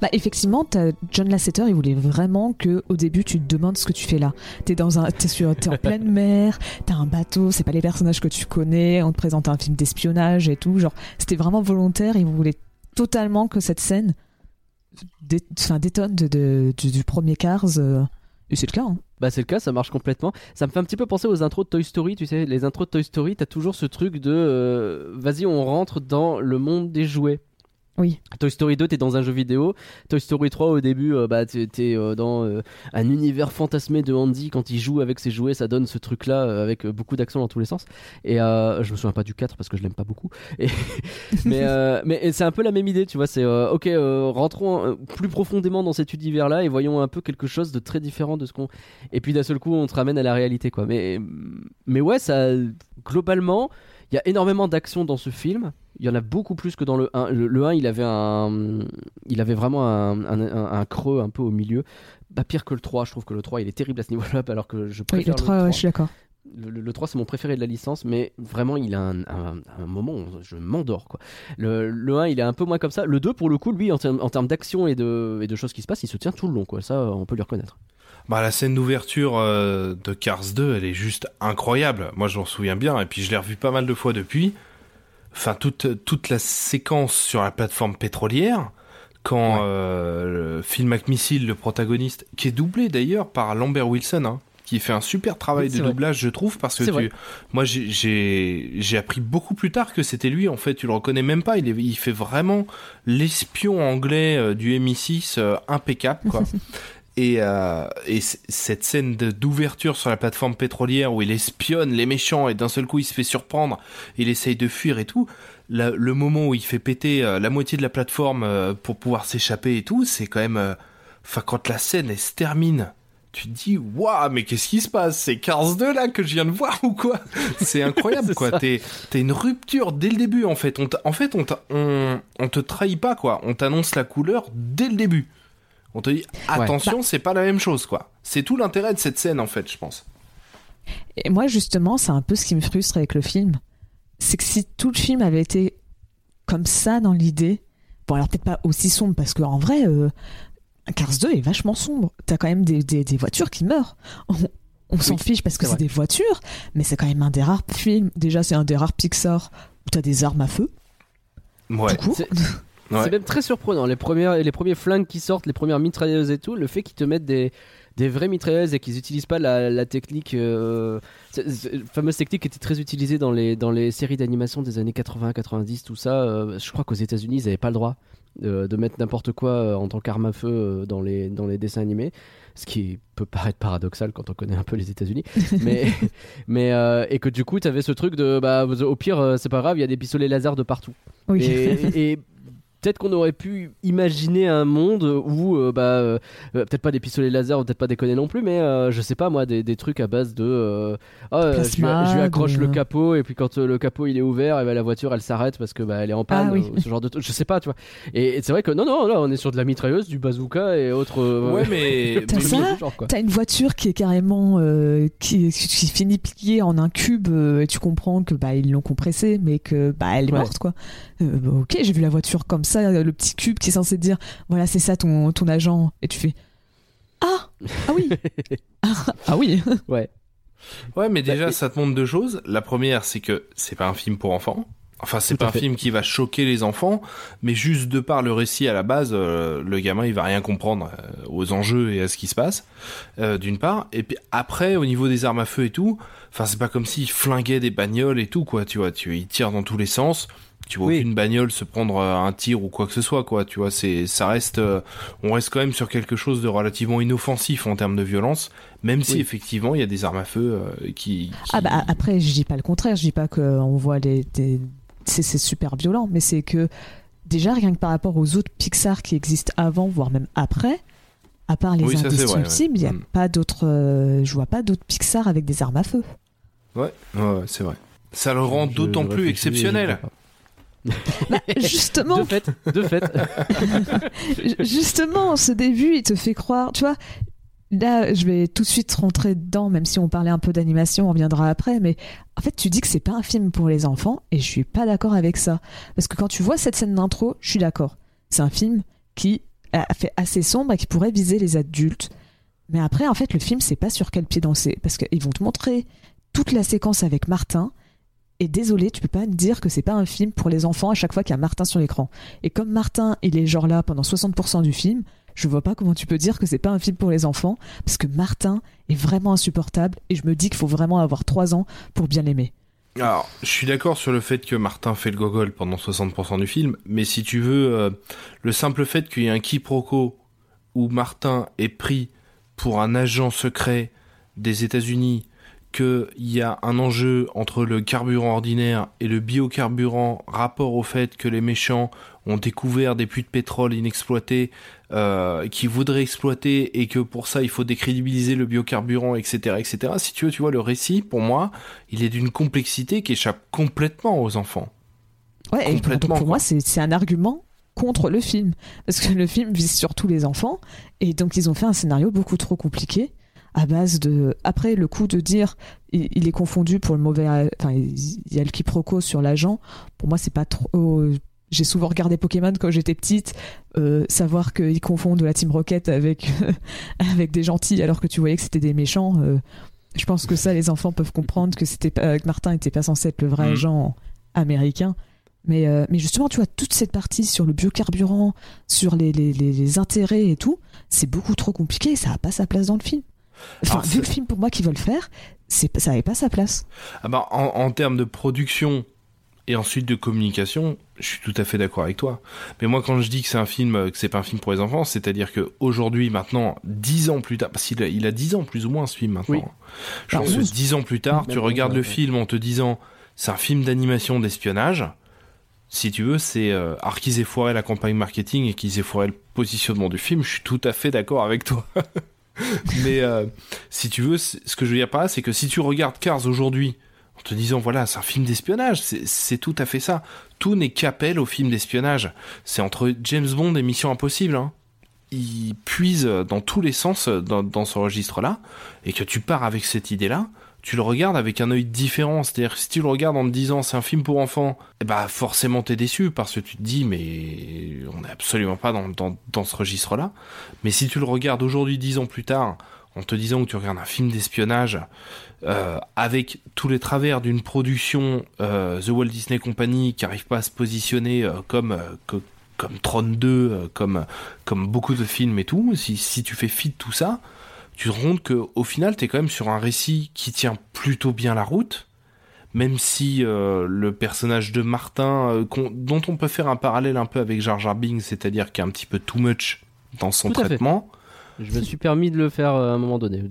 Bah effectivement, t'as- John Lasseter, il voulait vraiment que au début tu te demandes ce que tu fais là. T'es dans un, t'es sur, t'es en pleine mer, t'as un bateau, c'est pas les personnages que tu connais, on te présente un film d'espionnage et tout. Genre, c'était vraiment volontaire. Il voulait totalement que cette scène dé- enfin, détonne de, de- du, du premier Cars. euh, et c'est le cas. Hein. Bah c'est le cas, ça marche complètement. Ça me fait un petit peu penser aux intros de Toy Story, tu sais, les intros de Toy Story, t'as toujours ce truc de euh, vas-y on rentre dans le monde des jouets. Oui. Toy Story 2, t'es dans un jeu vidéo. Toy Story 3, au début, euh, bah, t'es euh, dans euh, un univers fantasmé de Andy. Quand il joue avec ses jouets, ça donne ce truc-là avec beaucoup d'action dans tous les sens. Et je me souviens pas du 4 parce que je l'aime pas beaucoup. Et mais mais c'est un peu la même idée, tu vois. C'est ok, rentrons plus profondément dans cet univers-là et voyons un peu quelque chose de très différent de ce qu'on. Et puis d'un seul coup, on te ramène à la réalité, quoi. Mais mais ouais, ça globalement. Il y a énormément d'action dans ce film. Il y en a beaucoup plus que dans le 1. Le, le 1, il avait, un, il avait vraiment un, un- un- un creux un peu au milieu. Pas pire que le 3. Je trouve que le 3, il est terrible à ce niveau-là, alors que je Oui, préfère le 3, ouais, je suis d'accord. le, le- le 3 c'est mon préféré de la licence mais vraiment il a un, un- un moment où je m'endors quoi le, le 1 il est un peu moins comme ça le 2 pour le coup lui en termes, en termes d'action et de, et de choses qui se passent il se tient tout le long quoi ça on peut lui reconnaître Bah, la scène d'ouverture euh, de Cars 2, elle est juste incroyable. Moi, je m'en souviens bien, et puis je l'ai revu pas mal de fois depuis. Enfin, toute, toute la séquence sur la plateforme pétrolière, quand Ouais. euh, Phil McMissile, le protagoniste, qui est doublé d'ailleurs par Lambert Wilson, hein, qui fait un super travail Oui, de vrai. doublage, je trouve, parce que tu, moi, j'ai appris beaucoup plus tard que c'était lui. En fait, tu le reconnais même pas. Il, est, il fait vraiment l'espion anglais euh, du MI6 euh, impeccable, quoi. Et, euh, et cette scène d'ouverture sur la plateforme pétrolière où il espionne les méchants et d'un seul coup il se fait surprendre, il essaye de fuir et tout, la- le moment où il fait péter euh, la moitié de la plateforme euh, pour pouvoir s'échapper et tout, c'est quand même... Enfin, quand la scène elle se termine tu te dis waouh mais qu'est-ce qui se passe? C'est Cars 2 là que je viens de voir ou quoi? C'est incroyable quoi. t'es une rupture dès le début en fait. On en fait on, on on te trahit pas quoi. On t'annonce la couleur dès le début on te dit attention c'est pas la même chose quoi c'est tout l'intérêt de cette scène en fait je pense Et moi, justement, c'est un peu ce qui me frustre avec le film. C'est que si tout le film avait été comme ça dans l'idée, bon, alors peut-être pas aussi sombre, parce qu'en vrai, euh, Cars 2 est vachement sombre. T'as quand même des, des, des voitures qui meurent. On, on s'en fiche parce que c'est des voitures, mais c'est quand même un des rares films. Déjà, c'est un des rares Pixar où t'as des armes à feu, ouais tout court. C'est- Ouais. C'est même très surprenant. Les, premières, les premiers flingues qui sortent, les premières mitrailleuses et tout, le fait qu'ils te mettent des, des vraies mitrailleuses et qu'ils n'utilisent pas la, la technique, euh, fameuse technique qui était très utilisée dans les, dans les séries d'animation des années 80-90, tout ça. euh, je crois qu'aux États-Unis, ils n'avaient pas le droit euh, de mettre n'importe quoi euh, en tant qu'arme à feu euh, dans, les, dans les dessins animés. Ce qui peut paraître paradoxal quand on connaît un peu les États-Unis. mais, mais, et que du coup, tu avais ce truc de bah, au pire, c'est pas grave, il y a des pistolets laser de partout. Oui. Et, et peut-être qu'on aurait pu imaginer un monde où, euh, bah, euh, euh, peut-être pas des pistolets laser, peut-être pas déconner non plus, mais euh, je sais pas moi, des, des trucs à base de. euh, je, lui, Plasma, je lui accroche de- le capot, et puis quand euh, le capot il est ouvert, et ben, la voiture elle s'arrête parce que bah, elle est en panne, Ah oui. ce genre de truc. Je sais pas, tu vois. Et, et c'est vrai que non, non, là on est sur de la mitrailleuse, du bazooka et autres. euh, ouais mais T'as ça. T'as une voiture qui est carrément euh, qui, qui finit pliée en un cube euh, et tu comprends que bah ils l'ont compressée mais que bah elle est Ouais. morte quoi. Euh, bah, ok j'ai vu la voiture comme ça euh, le petit cube qui est censé te dire voilà c'est ça ton ton agent et tu fais ah ah oui ah, ah oui Ouais. Ouais, mais déjà, Bah, ça te montre deux choses. La première, c'est que c'est pas un film pour enfants. Enfin, c'est pas un fait. film qui va choquer les enfants, mais juste de par le récit à la base, euh, le gamin, il va rien comprendre euh, aux enjeux et à ce qui se passe, euh, d'une part. Et puis après, au niveau des armes à feu et tout, enfin, c'est pas comme s'il flinguait des bagnoles et tout, quoi, tu vois. Tu, il tire dans tous les sens. Tu vois Oui. aucune bagnole se prendre euh, un tir ou quoi que ce soit, quoi. Tu vois, c'est, ça reste, euh, on reste quand même sur quelque chose de relativement inoffensif en termes de violence, même si effectivement il y a des armes à feu euh, qui, qui- ah bah après je dis pas le contraire je dis pas que on voit les des c'est c'est super violent mais c'est que déjà rien que par rapport aux autres Pixar qui existent avant voire même après à part les Oui, indestructibles il y a ouais. Mm. pas d'autres euh, je vois pas d'autres Pixar avec des armes à feu Ouais, ouais, ouais, c'est vrai. Ça le rend d'autant plus exceptionnel. Bah, justement De fait, de fait. Justement, ce début, il te fait croire, tu vois. Là, je vais tout de suite rentrer dedans, même si on parlait un peu d'animation, on reviendra après. Mais en fait, tu dis que c'est pas un film pour les enfants, et je suis pas d'accord avec ça. Parce que quand tu vois cette scène d'intro, je suis d'accord. C'est un film qui a fait assez sombre et qui pourrait viser les adultes. Mais après, en fait, le film, c'est pas sur quel pied danser. Parce qu'ils vont te montrer toute la séquence avec Martin. Et désolé, tu peux pas me dire que c'est pas un film pour les enfants à chaque fois qu'il y a Martin sur l'écran. Et comme Martin, il est genre là pendant 60% du film, je vois pas comment tu peux dire que c'est pas un film pour les enfants, parce que Martin est vraiment insupportable, et je me dis qu'il faut vraiment avoir 3 ans pour bien l'aimer. Alors, je suis d'accord sur le fait que Martin fait le gogol pendant 60% du film, mais si tu veux, euh, le simple fait qu'il y ait un quiproquo où Martin est pris pour un agent secret des États-Unis, qu'il y a un enjeu entre le carburant ordinaire et le biocarburant, rapport au fait que les méchants ont découvert des puits de pétrole inexploités, euh, qui voudraient exploiter et que pour ça il faut décrédibiliser le biocarburant, etc., etc. Si tu veux, tu vois, le récit, pour moi, il est d'une complexité qui échappe complètement aux enfants. Ouais, et Complètement, pour quoi. moi, c'est c'est un argument contre le film. Parce que le film vise surtout les enfants, et donc ils ont fait un scénario beaucoup trop compliqué, à base de. Après, le coup de dire il, il est confondu pour le mauvais. Enfin, il y a le quiproquo sur l'agent, pour moi, c'est pas trop. J'ai souvent regardé Pokémon quand j'étais petite, euh, savoir qu'ils confondent la Team Rocket avec, avec des gentils alors que tu voyais que c'était des méchants. euh, je pense que ça, les enfants peuvent comprendre que c'était pas, que Martin n'était pas censé être le vrai Mhm. agent américain. Mais, euh, mais justement, tu vois, toute cette partie sur le biocarburant, sur les, les, les, les intérêts et tout, c'est beaucoup trop compliqué et ça n'a pas sa place dans le film. Enfin, vu le film pour moi qu'ils veulent faire, c'est, ça n'avait pas sa place. Ah bah, en, en termes de production et ensuite de communication, je suis tout à fait d'accord avec toi. Mais moi, quand je dis que c'est un film, euh, que c'est pas un film pour les enfants, c'est-à-dire que aujourd'hui, maintenant, dix ans plus tard, parce qu'il a, il a 10 ans plus ou moins ce film maintenant. Oui. Je Alors, pense que oui. 10 ans plus tard, Même tu regardes le film en te disant, c'est un film d'animation d'espionnage. Si tu veux, c'est euh, alors qu'ils aient foiré la campagne marketing et qu'ils aient foiré le positionnement du film, je suis tout à fait d'accord avec toi. Mais euh, si tu veux, ce que je veux dire par là, c'est que si tu regardes Cars aujourd'hui, en te disant voilà, c'est un film d'espionnage, c'est- tout à fait ça. Tout n'est qu'appel au film d'espionnage. C'est entre James Bond et Mission Impossible. Hein. Il puise dans tous les sens dans, dans ce registre-là, et que tu pars avec cette idée-là, tu le regardes avec un œil différent. C'est-à-dire si tu le regardes en te disant c'est un film pour enfants, bah forcément t'es déçu parce que tu te dis mais on n'est absolument pas dans, dans, dans ce registre-là. Mais si tu le regardes aujourd'hui, dix ans plus tard, en te disant que tu regardes un film d'espionnage euh, avec tous les travers d'une production euh, The Walt Disney Company qui arrive pas à se positionner euh, comme co- comme Tron 2, euh, comme comme beaucoup de films et tout, si, si tu fais fi de tout ça, tu te rends compte que au final t'es quand même sur un récit qui tient plutôt bien la route. Même si euh, le personnage de Martin, euh, dont on peut faire un parallèle un peu avec Jar Jar Binks, c'est-à-dire qu'il est un petit peu too much dans son Tout traitement, Je me suis permis de le faire euh, à un moment donné.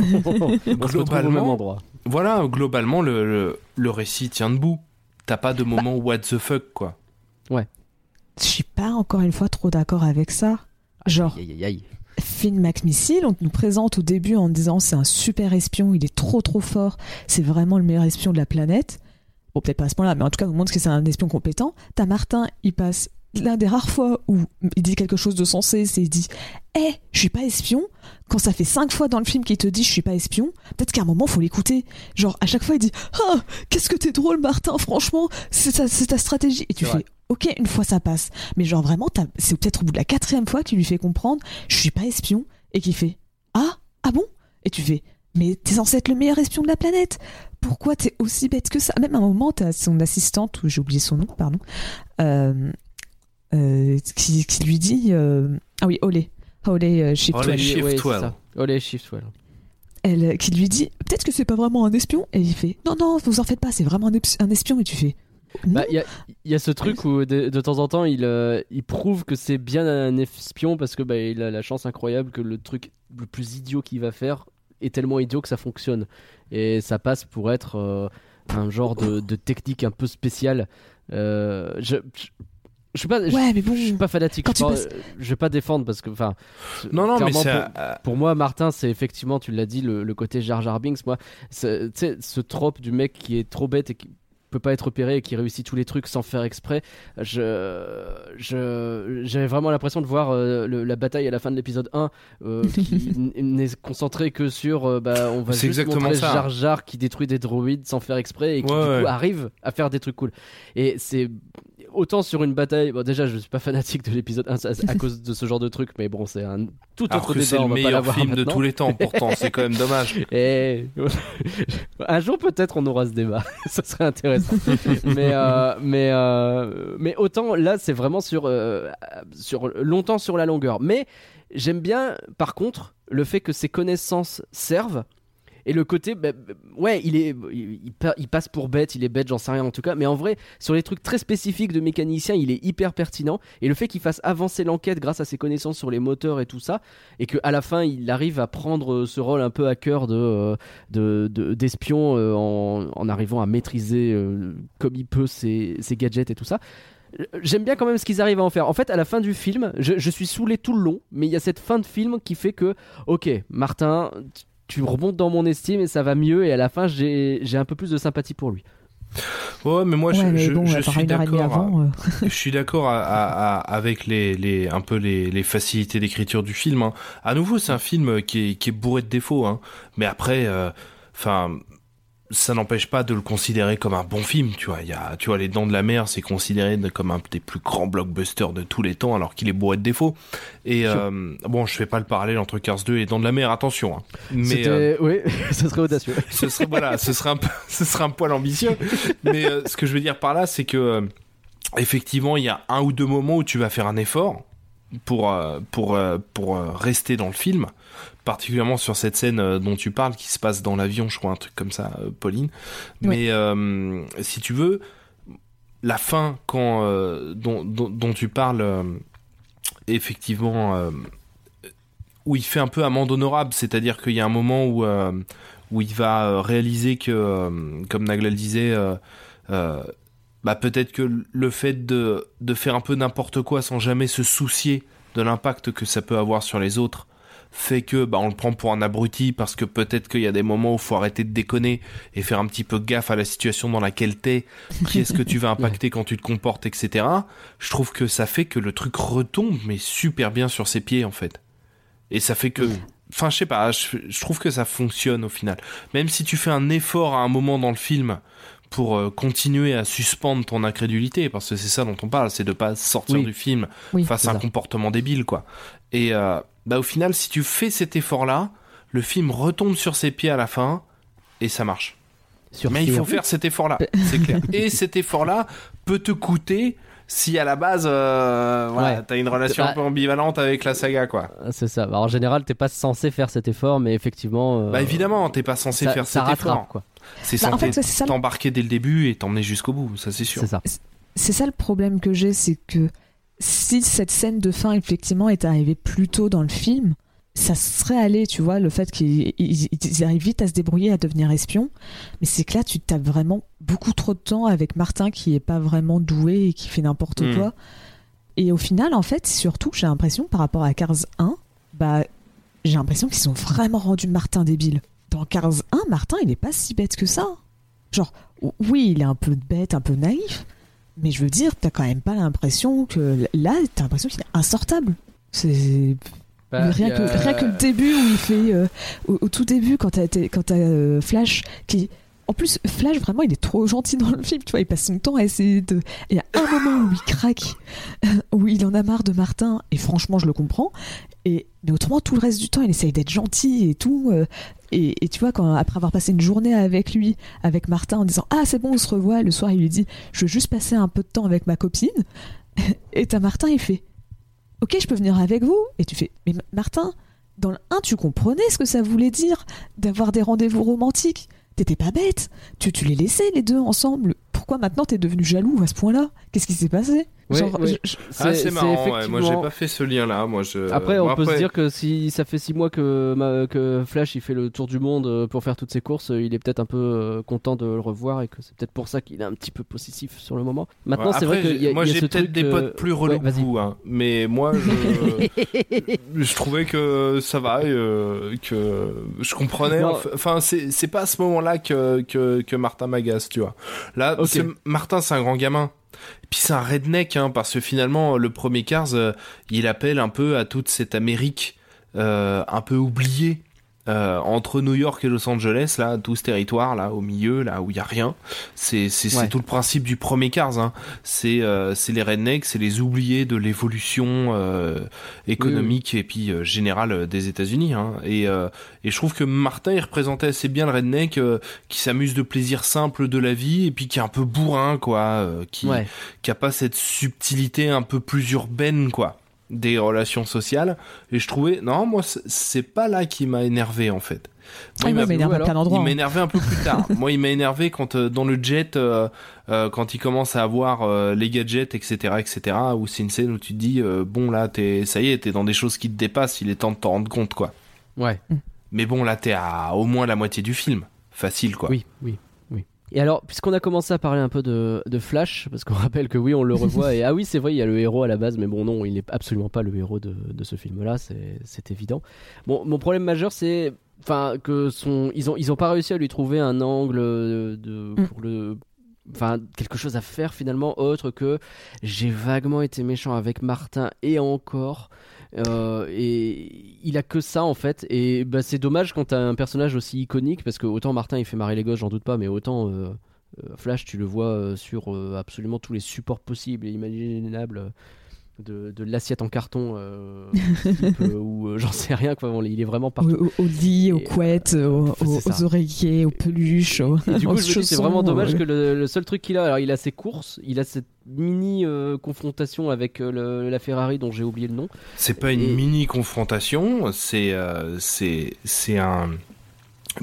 On se retrouve au Globalement, même endroit. voilà, globalement, le, le, le récit tient debout. T'as pas de moment what the fuck, quoi. Je suis pas encore une fois trop d'accord avec ça. Genre, Aïe, aïe, aïe. Finn McMissile, on nous présente au début en disant c'est un super espion, il est trop trop fort, c'est vraiment le meilleur espion de la planète. Bon, peut-être pas à ce point-là, mais en tout cas, on montre que c'est un espion compétent. T'as Martin, il passe l'un des rares fois où il dit quelque chose de sensé, c'est il dit Eh, je suis pas espion. Quand ça fait cinq fois dans le film qu'il te dit je suis pas espion, peut-être qu'à un moment faut l'écouter. Genre, à chaque fois il dit Ah, qu'est-ce que t'es drôle, Martin, franchement, c'est ta, c'est ta stratégie. Et tu fais vrai. Ok, une fois ça passe. Mais genre vraiment, t'as- c'est peut-être au bout de la quatrième fois qu'il lui fait comprendre je suis pas espion et qui fait ah ah bon et tu fais mais t'es censé être le meilleur espion de la planète pourquoi t'es aussi bête que ça? Même à un moment t'as son assistante ou j'ai oublié son nom pardon euh, qui, qui lui dit euh, ah oui Olé Olé euh, Shift Olé. Shift Ouais, c'est 12. ça. Olé, Shift 12. elle euh, qui lui dit peut-être que c'est pas vraiment un espion et il fait non non vous en faites pas c'est vraiment un, espion et tu fais non. Bah, il y a, il y a ce truc où de, de temps en temps il, euh, il prouve que c'est bien un espion parce que bah, il a la chance incroyable que le truc le plus idiot qu'il va faire est tellement idiot que ça fonctionne. Et ça passe pour être euh, un genre de, de technique un peu spéciale. Euh, je, je, je suis pas, je- ouais mais bon je suis pas fanatique. Quand je, tu pense- passes- je vais pas défendre parce que, enfin, Non, non, mais pour- euh, pour moi, Martin, c'est effectivement, tu l'as dit, le, le côté Jar Jar Binks. Moi, c'est- tu sais, ce trope du mec qui est trop bête et qui peut pas être repéré et qui réussit tous les trucs sans faire exprès. Je, je, j'avais vraiment l'impression de voir euh, le- la bataille à la fin de l'épisode 1 euh, qui n'est concentré que sur, euh, bah, on va C'est juste exactement montrer ça. Jar Jar qui détruit des droïdes sans faire exprès et qui Ouais, du coup ouais. arrive à faire des trucs cool. Et c'est autant sur une bataille. Bon, déjà, je suis pas fanatique de l'épisode 1 à, à cause de ce genre de truc, mais bon, c'est un tout Alors autre que débat. c'est le meilleur film de tous les temps, pourtant, c'est quand même dommage. Et un jour peut-être on aura ce débat, ça serait intéressant. mais euh, mais euh, mais autant là c'est vraiment sur euh, sur longtemps sur la longueur. Mais j'aime bien par contre le fait que ces connaissances servent. Et le côté, bah, bah, ouais, il est, il, il pa- il passe pour bête, il est bête, j'en sais rien en tout cas. Mais en vrai, sur les trucs très spécifiques de mécanicien, il est hyper pertinent. Et le fait qu'il fasse avancer l'enquête grâce à ses connaissances sur les moteurs et tout ça, et qu'à la fin il arrive à prendre euh, ce rôle un peu à cœur de euh, de- de- d'espion euh, en, arrivant à maîtriser comme il peut ses, gadgets et tout ça. J'aime bien quand même ce qu'ils arrivent à en faire. En fait, à la fin du film, je suis saoulé tout le long, mais il y a cette fin de film qui fait que, ok, Martin, tu- remontes dans mon estime et ça va mieux, et à la fin, j'ai j'ai un peu plus de sympathie pour lui. Ouais, mais moi, je, ouais mais je- bon je par suis avant euh, Je suis d'accord avec les, les un peu les, les facilités d'écriture du film. hein. À nouveau, c'est un film qui est, qui est bourré de défauts, hein. mais après, enfin, ça n'empêche pas de le considérer comme un bon film. Tu vois, il y a, tu vois, Les Dents de la Mer, c'est considéré comme un des plus grands blockbusters de tous les temps, alors qu'il est bourré de défauts. Et euh, bon, je fais pas le parallèle entre Cars 2 et Les Dents de la Mer, attention. hein. Mais euh, oui, ça serait audacieux. ce serait voilà, ce serait un ce serait un poil ambitieux. Mais euh, ce que je veux dire par là, c'est que euh, effectivement, il y a un ou deux moments où tu vas faire un effort pour euh, pour euh, pour euh, rester dans le film, particulièrement sur cette scène euh, dont tu parles qui se passe dans l'avion, je crois un truc comme ça, euh, Pauline. Mais euh, si tu veux, la fin quand euh, dont, dont, dont tu parles, euh, effectivement. où il fait un peu amende honorable, c'est-à-dire qu'il y a un moment où où il va réaliser que, comme Nagla le disait, bah peut-être que le fait de, de faire un peu n'importe quoi sans jamais se soucier de l'impact que ça peut avoir sur les autres, fait que bah, on le prend pour un abruti parce que peut-être qu'il y a des moments où il faut arrêter de déconner et faire un petit peu gaffe à la situation dans laquelle t'es, qui est-ce que tu vas impacter quand tu te comportes, etc. Je trouve que ça fait que le truc retombe mais super bien sur ses pieds en fait. Et ça fait que enfin je sais pas, je, je trouve que ça fonctionne au final. Même si tu fais un effort à un moment dans le film pour euh, continuer à suspendre ton incrédulité, parce que c'est ça dont on parle, c'est de pas sortir Oui. du film Oui, face à un ça. comportement débile, quoi. Et euh, bah au final, si tu fais cet effort-là, le film retombe sur ses pieds à la fin et ça marche. Sur Mais il faut faire cet effort-là, c'est clair. Et cet effort-là peut te coûter si à la base, euh, voilà, Ouais. t'as une relation Bah- un peu ambivalente avec la saga, quoi. Ah, C'est ça. Alors, en général, t'es pas censé faire cet effort, mais effectivement. euh, Bah évidemment, t'es pas censé ça, faire ça cet rattrape, effort. quoi. C'est Bah, en fait, c'est ça le- t'embarquer dès le début et t'emmener jusqu'au bout, ça c'est sûr. C'est ça. C'est ça le problème que j'ai, c'est que si cette scène de fin effectivement est arrivée plus tôt dans le film, ça serait allé, tu vois, le fait qu'ils ils- ils arrivent vite à se débrouiller, à devenir espions. Mais c'est que là, tu tapes vraiment beaucoup trop de temps avec Martin qui est pas vraiment doué et qui fait n'importe Mm. quoi. Et au final, en fait, surtout, j'ai l'impression par rapport à Cars 1, bah, j'ai l'impression qu'ils ont vraiment rendu Martin débile. Dans Cars 1, Martin, il est pas si bête que ça. Genre, oui, il est un peu bête, un peu naïf, mais je veux dire, t'as quand même pas l'impression que. Là, t'as l'impression qu'il est insortable. C'est. Bah, rien, a- que, rien que le début où il fait. euh, au, au tout début, quand t'as quand t'as, euh, Flash qui. En plus, Flash, vraiment, il est trop gentil dans le film, tu vois, il passe son temps à essayer de... Il y a un moment où il craque, où il en a marre de Martin, et franchement, je le comprends, et... mais autrement, tout le reste du temps, il essaye d'être gentil et tout, euh, et, tu vois, quand, après avoir passé une journée avec lui, avec Martin, en disant « Ah, c'est bon, on se revoit », le soir, il lui dit « Je veux juste passer un peu de temps avec ma copine », et t'as Martin, il fait « Ok, je peux venir avec vous ?» Et tu fais « Mais Martin, dans le 1, tu comprenais ce que ça voulait dire d'avoir des rendez-vous romantiques T'étais pas bête. Tu, tu les laissais les deux ensemble. Pourquoi maintenant t'es devenu jaloux à ce point-là? Qu'est-ce qui s'est passé? Je- Ah, c'est marrant, ouais. moi j'ai effectivement- pas fait ce lien-là. Moi, je... Après, bon, on peut se dire que si ça fait six mois que, ma- que Flash il fait le tour du monde euh, pour faire toutes ses courses, euh, il est peut-être un peu euh, content de le revoir et que c'est peut-être pour ça qu'il est un petit peu possessif sur le moment. Maintenant, Ouais, c'est vrai après, qu'il y a, moi j'ai peut-être des potes plus relous ouais, que vas-y. vous, hein. mais moi je, je trouvais que ça va, euh, que je comprenais. Enfin, c'est pas à ce moment-là que, que, que Martin m'agace, tu vois. Là, Martin c'est un grand gamin. Et puis c'est un redneck, hein, parce que finalement le premier Cars, euh, il appelle un peu à toute cette Amérique euh, un peu oubliée. Euh, entre New York et Los Angeles, là, tout ce territoire, là, au milieu, là, où il y a rien, c'est Ouais. tout le principe du premier Cars. Hein c'est euh, les rednecks, c'est les oubliés de l'évolution euh, économique et puis euh, générale euh, des États-Unis. Hein. Et, euh, et je trouve que Martin il représentait assez bien le redneck euh, qui s'amuse de plaisirs simples de la vie et puis qui est un peu bourrin quoi, euh, qui Ouais. qui a pas cette subtilité un peu plus urbaine quoi des relations sociales. Et je trouvais non moi c'est- pas là qui m'a énervé en fait. Ah, il moi, m'a- il m'énerve à alors, plein d'endroits. il m'a hein. énervé un peu plus tard. Moi, il m'a énervé quand euh, dans le jet, euh, euh, quand il commence à avoir euh, les gadgets, etc., etc. Où c'est une scène où tu te dis, euh, bon là, t'es, ça y est, t'es dans des choses qui te dépassent. Il est temps de t'en rendre compte, quoi. Ouais. Mais bon, là, t'es à au moins la moitié du film. Facile, quoi. Oui, oui. Et alors, puisqu'on a commencé à parler un peu de, de Flash, parce qu'on rappelle que oui, on le revoit, et ah oui, c'est vrai, il y a le héros à la base, mais bon, non, il n'est absolument pas le héros de, de ce film-là, c'est évident. Bon, mon problème majeur, c'est. Enfin, que son. Ils ont, ils ont pas réussi à lui trouver un angle de- Mm. pour le. Enfin, quelque chose à faire finalement autre que j'ai vaguement été méchant avec Martin et encore. Euh, et il a que ça en fait. Et bah, c'est dommage quand t'as un personnage aussi iconique parce que autant Martin il fait marrer les gosses j'en doute pas mais autant euh, euh, Flash tu le vois sur absolument tous les supports possibles et imaginables de, de l'assiette en carton euh, type, euh, ou euh, j'en sais rien quoi Bon, il est vraiment Au, partout au- au lit, aux Et, euh, couettes, aux, oreillers, aux peluches, aux, Et du coup, c'est vraiment dommage que le, le seul truc qu'il a, alors il a ses courses, il a cette mini euh, confrontation avec le- la Ferrari dont j'ai oublié le nom. C'est pas une Et- mini confrontation. C'est, euh, c'est, c'est un.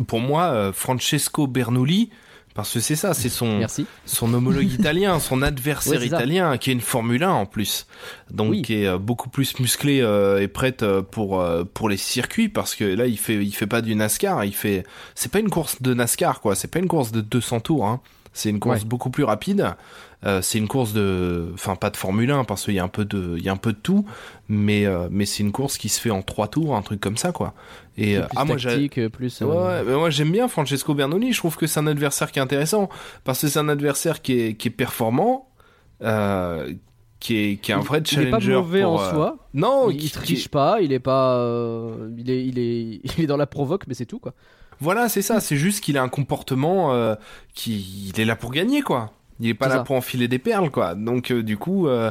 Pour moi, euh, Francesco Bernoulli. Parce que c'est ça, c'est son, Merci. son homologue italien, son adversaire Ouais, c'est ça. italien, qui est une Formule 1 en plus, donc Oui. qui est euh, beaucoup plus musclé euh, et prête euh, pour euh, pour les circuits, parce que là il fait il fait pas du NASCAR, il fait c'est pas une course de NASCAR quoi, c'est pas une course de 200 tours, hein. c'est une course Ouais. beaucoup plus rapide. Euh, c'est une course de, enfin pas de Formule 1 parce qu'il y a un peu de, il y a un peu de tout, mais euh, mais c'est une course qui se fait en trois tours, un truc comme ça quoi. Et euh, plus ah moi j'ai, tactique, plus. Ouais, ouais, mais moi j'aime bien Francesco Bernoulli. Je trouve que c'est un adversaire qui est intéressant parce que c'est un adversaire qui est, qui est performant, euh, qui est, qui est un vrai il est pas challenger. mauvais pour, en euh, soi. Non, il, qui- il triche pas, il est pas, euh, il est, il est, il est dans la provoque, mais c'est tout quoi. Voilà, c'est ça. C'est juste qu'il a un comportement euh, qui, il est là pour gagner, quoi. Il est pas là ça. pour enfiler des perles, quoi. Donc euh, du coup, euh,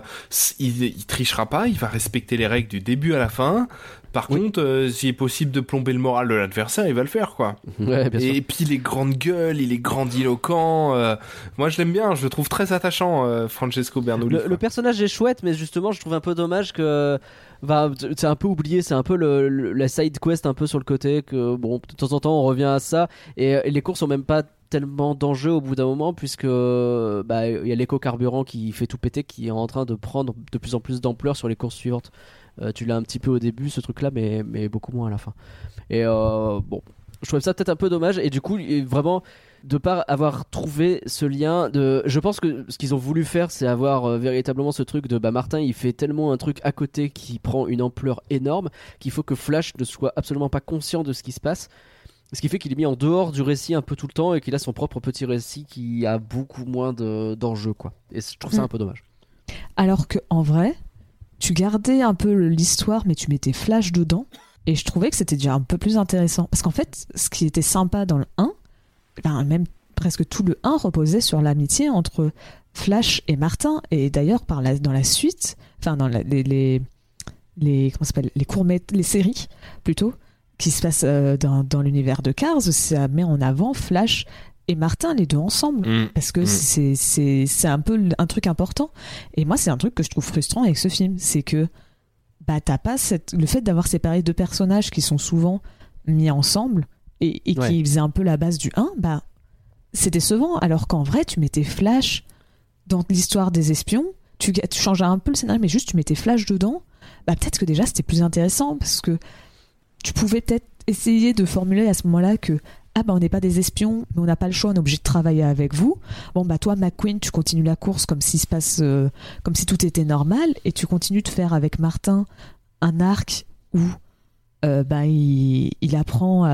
il, il trichera pas. Il va respecter les règles du début à la fin. Par Oui. contre, euh, s'il est possible de plomber le moral de l'adversaire, il va le faire, quoi. Ouais, bien sûr. Et puis les grandes gueules, il est grandiloquent. moi, je l'aime bien. Je le trouve très attachant, Francesco Bernoulli. Le, personnage est chouette, mais justement, je trouve un peu dommage que. bah, c'est un peu oublié, c'est un peu le, le- la side quest un peu sur le côté que bon de temps en temps on revient à ça et, et les courses sont même pas tellement d'enjeux au bout d'un moment puisque bah il y a l'éco-carburant qui fait tout péter qui est en train de prendre de plus en plus d'ampleur sur les courses suivantes. Euh, tu l'as un petit peu au début ce truc là mais, mais beaucoup moins à la fin. Et euh, bon, je trouve ça peut-être un peu dommage et du coup vraiment de par avoir trouvé ce lien de je pense que ce qu'ils ont voulu faire c'est avoir euh, véritablement ce truc de bah Martin il fait tellement un truc à côté qui prend une ampleur énorme qu'il faut que Flash ne soit absolument pas conscient de ce qui se passe ce qui fait qu'il est mis en dehors du récit un peu tout le temps et qu'il a son propre petit récit qui a beaucoup moins de- d'enjeux quoi et je trouve ça Mm. un peu dommage Alors que en vrai, tu gardais un peu l'histoire, mais tu mettais Flash dedans. Et je trouvais que c'était déjà un peu plus intéressant. Parce qu'en fait, ce qui était sympa dans le 1, ben, même presque tout le 1 reposait sur l'amitié entre Flash et Martin. Et d'ailleurs, par la, dans la suite, enfin, dans la- les, les, les, comment ça s'appelle, les courts les séries, plutôt, qui se passent euh, dans, dans l'univers de Cars, ça met en avant Flash et Martin, les deux ensemble Mm. parce que Mm. c'est c'est c'est un peu un truc important et moi c'est un truc que je trouve frustrant avec ce film c'est que bah t'as pas cette le fait d'avoir séparé deux personnages qui sont souvent mis ensemble et, et Ouais. qui faisaient un peu la base du 1 bah c'est décevant alors qu'en vrai tu mettais Flash dans l'histoire des espions tu, tu changeais un peu le scénario mais juste tu mettais Flash dedans bah peut-être que déjà c'était plus intéressant parce que tu pouvais peut-être essayer de formuler à ce moment-là que ah bah on n'est pas des espions, mais on n'a pas le choix, on est obligé de travailler avec vous. Bon bah toi McQueen, tu continues la course comme s'il se passe, euh, comme si tout était normal, et tu continues de faire avec Martin un arc où euh, bah il, apprend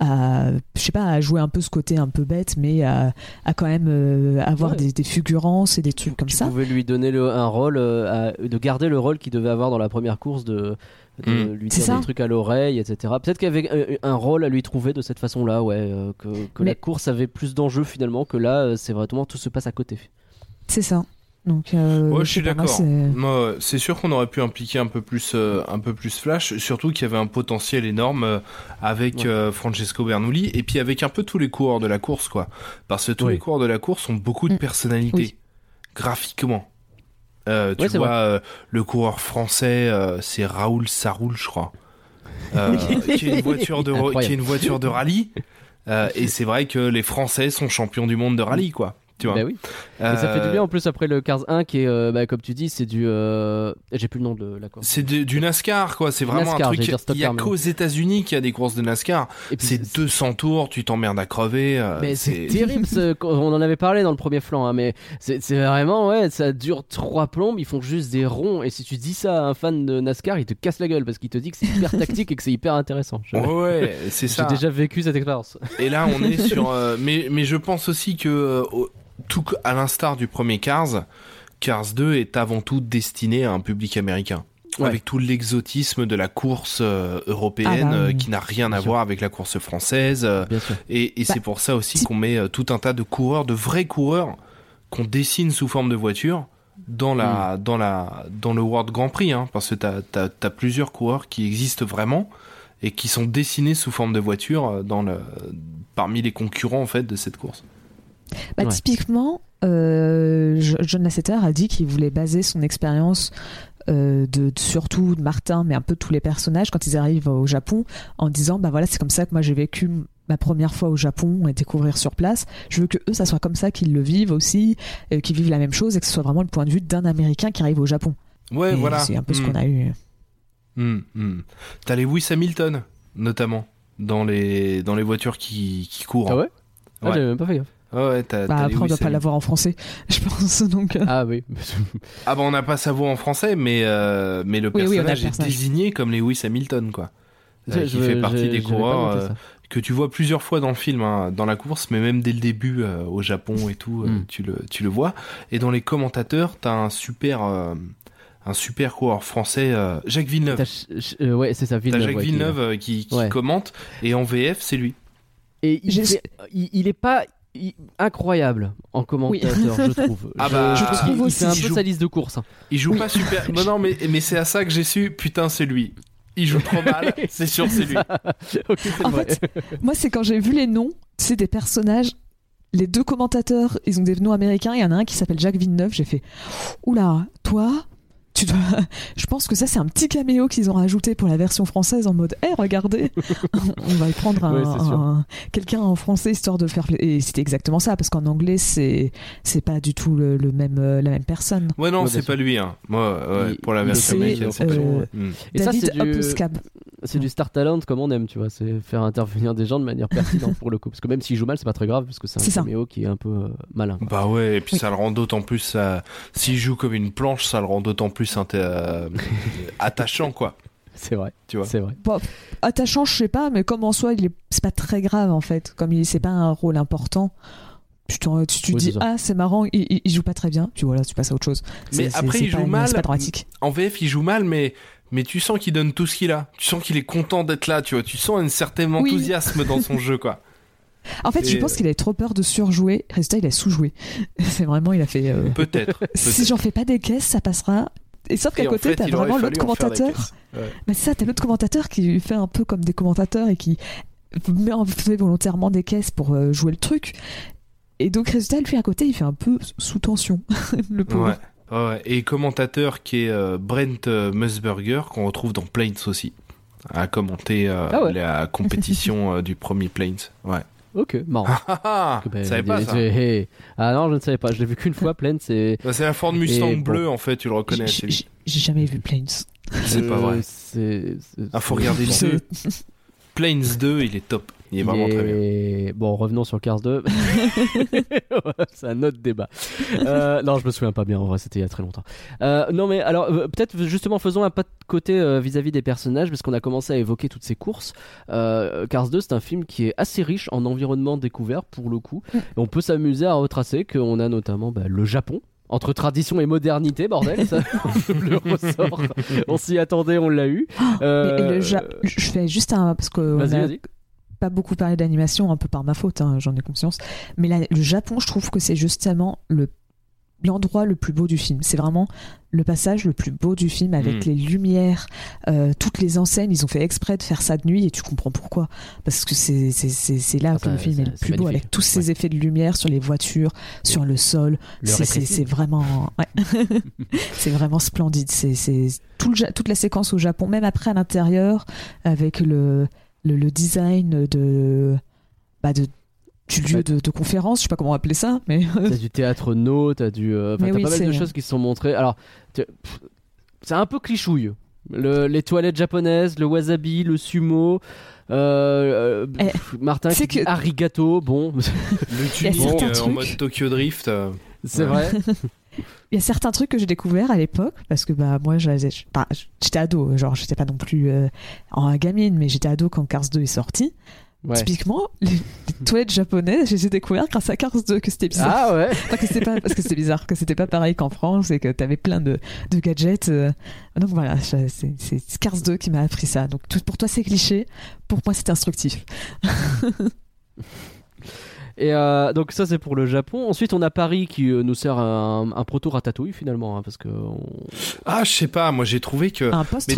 à je sais pas à jouer un peu ce côté un peu bête, mais à, à quand même euh, avoir Ouais. des, des fulgurances et des trucs comme tu ça. pouvais lui donner le- un rôle euh, à- de garder le rôle qu'il devait avoir dans la première course de, de Mm. lui dire des trucs à l'oreille etc peut-être qu'il y avait euh, un rôle à lui trouver de cette façon là ouais euh, que, que la course avait plus d'enjeux finalement que là c'est vraiment tout se passe à côté C'est ça. Donc euh, Ouais, je suis d'accord. c'est- Moi, c'est sûr qu'on aurait pu impliquer un peu plus, euh, un peu plus Flash, surtout qu'il y avait un potentiel énorme euh, avec Ouais. euh, Francesco Bernoulli et puis avec un peu tous les coureurs de la course, quoi. Parce que tous Oui. les coureurs de la course ont beaucoup de Mm. personnalité, Oui. graphiquement. Euh, tu Ouais, vois, euh, le coureur français, euh, c'est Raoul Saroul, je crois, euh, qui, est une voiture de, qui est une voiture de rallye. Euh, et c'est vrai que les Français sont champions du monde de rallye, quoi. Tu vois. Bah oui. Et ça fait du Euh, bien en plus après le Cars 1 qui est, euh, bah, comme tu dis, c'est du. euh, J'ai plus le nom de la course. C'est du, du NASCAR, quoi. C'est vraiment NASCAR, un truc. Il y a qu'aux États-Unis qu'il y a des courses de NASCAR. C'est 200 tours, tu t'emmerdes à crever. euh, Mais c'est terrible, ce- on en avait parlé dans le premier flanc, hein, mais c'est vraiment, ouais, ça dure trois plombes, ils font juste des ronds, et si tu dis ça à un fan de NASCAR, il te casse la gueule parce qu'il te dit que c'est hyper tactique et que c'est hyper intéressant. Je- Ouais, c'est J'ai ça. déjà vécu cette expérience. Et là, on est sur. euh, mais, mais je pense aussi que, euh, tout à l'instar du premier Cars, Cars 2 est avant tout destiné à un public américain. Ouais. Avec tout l'exotisme de la course euh, européenne Ah bah euh, oui. qui n'a rien Bien à sûr. voir avec la course française. euh, Bien sûr. Et, et Bah, c'est pour ça aussi si- qu'on met tout un tas de coureurs, de vrais coureurs, qu'on dessine sous forme de voiture dans la, dans la, dans le World Grand Prix, hein, parce que t'as, t'as plusieurs coureurs qui existent vraiment et qui sont dessinés sous forme de voiture dans le, parmi les concurrents en fait de cette course. Bah, Ouais. Typiquement, euh, Jo- John Lasseter a dit qu'il voulait baser son expérience euh, de, de- surtout de Martin, mais un peu de tous les personnages quand ils arrivent au Japon, en disant bah voilà c'est comme ça que moi j'ai vécu ma première fois au Japon et découvrir sur place. Je veux que eux ça soit comme ça qu'ils le vivent aussi, euh, qu'ils vivent la même chose et que ce soit vraiment le point de vue d'un Américain qui arrive au Japon. Ouais, Et voilà. C'est un peu ce Mm. qu'on a eu. Mm, mm. T'as les Lewis Hamilton, notamment, dans les, dans les voitures qui, qui courent. Ah ouais? Ah, Ouais. j'avais même pas fait gaffe. Ouais, t'as, Bah, t'as après, on doit pas l'avoir en français, je pense. Donc, euh, Ah oui. Ah bah on n'a pas sa voix en français, mais euh, mais le Oui, oui, on a le personnage est personnage. désigné comme Lewis Hamilton quoi. Euh, qui Je- fait je- partie des coureurs euh, que tu vois plusieurs fois dans le film, hein, dans la course, mais même dès le début euh, au Japon et tout, euh, Mm. tu le tu le vois. Et dans les commentateurs, t'as un super euh, un super coureur français, euh, Jacques Villeneuve. T'as euh, ouais, c'est ça, T'as Villeneuve. Jacques ouais, qui- Villeneuve euh, qui, qui Ouais. commente et en VF c'est lui. Et il, fait- il, il est pas incroyable en commentateur, je trouve. Ah bah, je, je trouve trouve qu'il fait un aussi. peu Il sa liste de courses. hein. Il joue Oui. pas super. Non non mais mais c'est à ça que j'ai su. Putain c'est lui. Il joue trop mal. C'est sûr c'est lui. En vrai. fait, moi, c'est quand j'ai vu les noms, c'est des personnages. Les deux commentateurs, ils ont des noms américains. Il y en a un qui s'appelle Jacques Villeneuve. J'ai fait Oula, toi, tu dois. Je pense que ça, c'est un petit caméo qu'ils ont rajouté pour la version française en mode Hé, regardez, on va y prendre un, Ouais, quelqu'un en français histoire de faire. Et c'était exactement ça, parce qu'en anglais, c'est c'est pas du tout le, le même, euh, la même personne. Ouais non Ouais, c'est pas lui hein. Moi ouais, pour la version américaine c'est pas lui. euh, David c'est du. C'est du star talent comme on aime, tu vois. C'est faire intervenir des gens de manière pertinente pour le coup. Parce que même s'il joue mal, c'est pas très grave, parce que c'est C'est un ça. caméo qui est un peu euh, malin. quoi. Bah ouais, et puis Oui. ça le rend d'autant plus. ça- S'il joue comme une planche, ça le rend d'autant plus euh, attachant, quoi. C'est vrai, Tu vois. c'est vrai. Attachant, je sais pas, mais comme en soi, il est... c'est pas très grave en fait. Comme il c'est pas un rôle important. Tu, t'en- tu, tu Oui, dis ah c'est marrant il, il- joue pas très bien tu vois là tu passes à autre chose Mais après, il joue une- mal. c'est pas dramatique En VF, il joue mal, mais mais tu sens qu'il donne tout ce qu'il a. Tu sens qu'il est content d'être là. Tu vois. Tu sens un certain Oui. enthousiasme dans son jeu, quoi. en fait je pense qu'il avait trop peur de surjouer résultat il a sous-joué c'est vraiment il a fait euh, Peut-être. si j'en fais pas des caisses ça passera et sauf qu'à en côté fait, t'as vraiment l'autre commentateur. Mais c'est ça, t'as l'autre commentateur qui fait un peu comme des commentateurs et qui met en- fait volontairement des caisses pour euh, jouer le truc. Et donc, résultat, lui à côté, il fait un peu sous tension, le pauvre. Ouais. Ouais. Et commentateur qui est euh, Brent euh, Musburger, qu'on retrouve dans Planes aussi, a commenté euh, Ah ouais. la compétition euh, du premier Planes. Ouais. Ok, marrant. Ah ah bah, Tu savais pas ça Ah non, je ne savais pas. Je l'ai vu qu'une fois, pleine. C'est Bah, C'est la Ford Mustang Et bon. bleue, en fait, tu le reconnais J'ai- vite. J'ai j'ai jamais vu Planes. C'est Euh, pas vrai. C'est. c'est- Ah, faut regarder le c'est- 2. Planes 2, il est top. Il est vraiment très bien. Et- Bon, revenons sur Cars 2. c'est un autre débat. Euh, non, je me souviens pas bien. En vrai, c'était il y a très longtemps. Euh, non, mais alors, euh, peut-être justement, faisons un pas de côté euh, vis-à-vis des personnages, parce qu'on a commencé à évoquer toutes ces courses. Euh, Cars 2, c'est un film qui est assez riche en environnement découvert, pour le coup. Et on peut s'amuser à retracer qu'on a notamment bah, le Japon. Entre tradition et modernité, bordel, ça le ressort. On s'y attendait, on l'a eu. Euh, le Ja- je fais juste un. Parce que on Vas-y, a vas-y. Pas beaucoup parlé d'animation, un peu par ma faute, hein, j'en ai conscience. Mais là, le Japon, je trouve que c'est justement le l'endroit le plus beau du film. C'est vraiment le passage le plus beau du film avec Mm. les lumières, euh, toutes les enseignes. Ils ont fait exprès de faire ça de nuit et tu comprends pourquoi. Parce que c'est c'est- c'est- c'est là Ah, que le film ça- est le plus beau avec tous ces effets de lumière sur les voitures, sur le sol. C'est- C'est rétréci. c'est vraiment, ouais. c'est vraiment splendide. C'est c'est tout toute la séquence au Japon, même après à l'intérieur, avec le, le, le design de, bah de du lieu de, de conférence, je sais pas comment appeler ça, mais T'as du théâtre no, t'as du, euh, t'as oui, pas mal de choses qui se sont montrées. Alors, c'est un peu clichouille. Le- les toilettes japonaises, le wasabi, le sumo. Euh, euh, Eh, pff, Martin c'est qui dit que- arigato, bon, Le tuning euh, en mode Tokyo Drift. euh, c'est Ouais. vrai. il y a certains trucs que j'ai découvert à l'époque parce que bah moi bah, j'étais ado, genre j'étais pas non plus euh, en gamine, mais j'étais ado quand Cars 2 est sorti. Ouais. Typiquement, les, les toilettes japonaises, je les ai découvertes grâce à Cars 2 que c'était bizarre. Ah ouais. Que pas parce que c'était bizarre que c'était pas pareil qu'en France et que t'avais plein de, de gadgets euh. donc voilà c'est c'est Cars 2 qui m'a appris ça donc tout, pour toi c'est cliché pour moi c'est instructif Et euh, donc ça c'est pour le Japon. Ensuite on a Paris qui euh, nous sert un, un proto ratatouille finalement, hein, parce que on- Ah, je sais pas, moi j'ai trouvé que. un post mais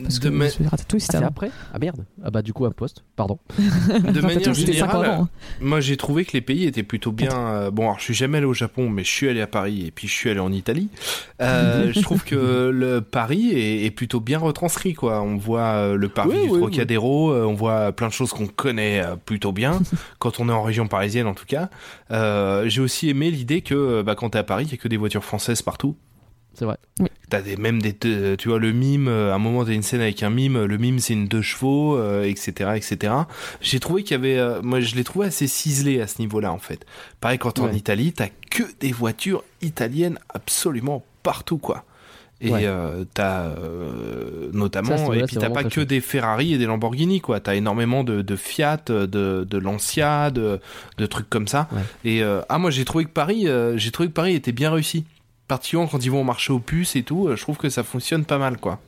parce que ma- ratatouille Ah, c'était c'est avant après. Ah merde. Ah bah du coup un poste. Pardon. de manière générale, moi j'ai trouvé que les pays étaient plutôt bien. euh, bon, alors je suis jamais allé au Japon, mais je suis allé à Paris et puis je suis allé en Italie. Euh, je trouve que le Paris est, est plutôt bien retranscrit, quoi. On voit euh, le parvis Oui, du oui, Trocadéro, euh, on voit plein de choses qu'on connaît euh, plutôt bien, quand on est en région parisienne en tout cas. Euh, j'ai aussi aimé l'idée que bah, quand t'es à Paris, il y a que des voitures françaises partout. C'est vrai. Oui. T'as des, même des, tu vois, le mime, euh, à un moment, t'as une scène avec un mime, le mime, c'est une deux chevaux, euh, etc., etc. J'ai trouvé qu'il y avait, euh, moi, je l'ai trouvé assez ciselé à ce niveau-là, en fait. Pareil, quand t'es en Ouais. Italie, t'as que des voitures italiennes absolument partout, quoi. Et Ouais. euh, t'as euh, notamment, et puis t'as pas que chouette. des Ferrari et des Lamborghini, quoi. T'as énormément de, de Fiat, de, de Lancia, de, de trucs comme ça. Ouais. Et euh, ah, moi, j'ai trouvé que Paris, j'ai trouvé que Paris était bien réussi. Quand ils vont au marché aux puces et tout, euh, je trouve que ça fonctionne pas mal, quoi.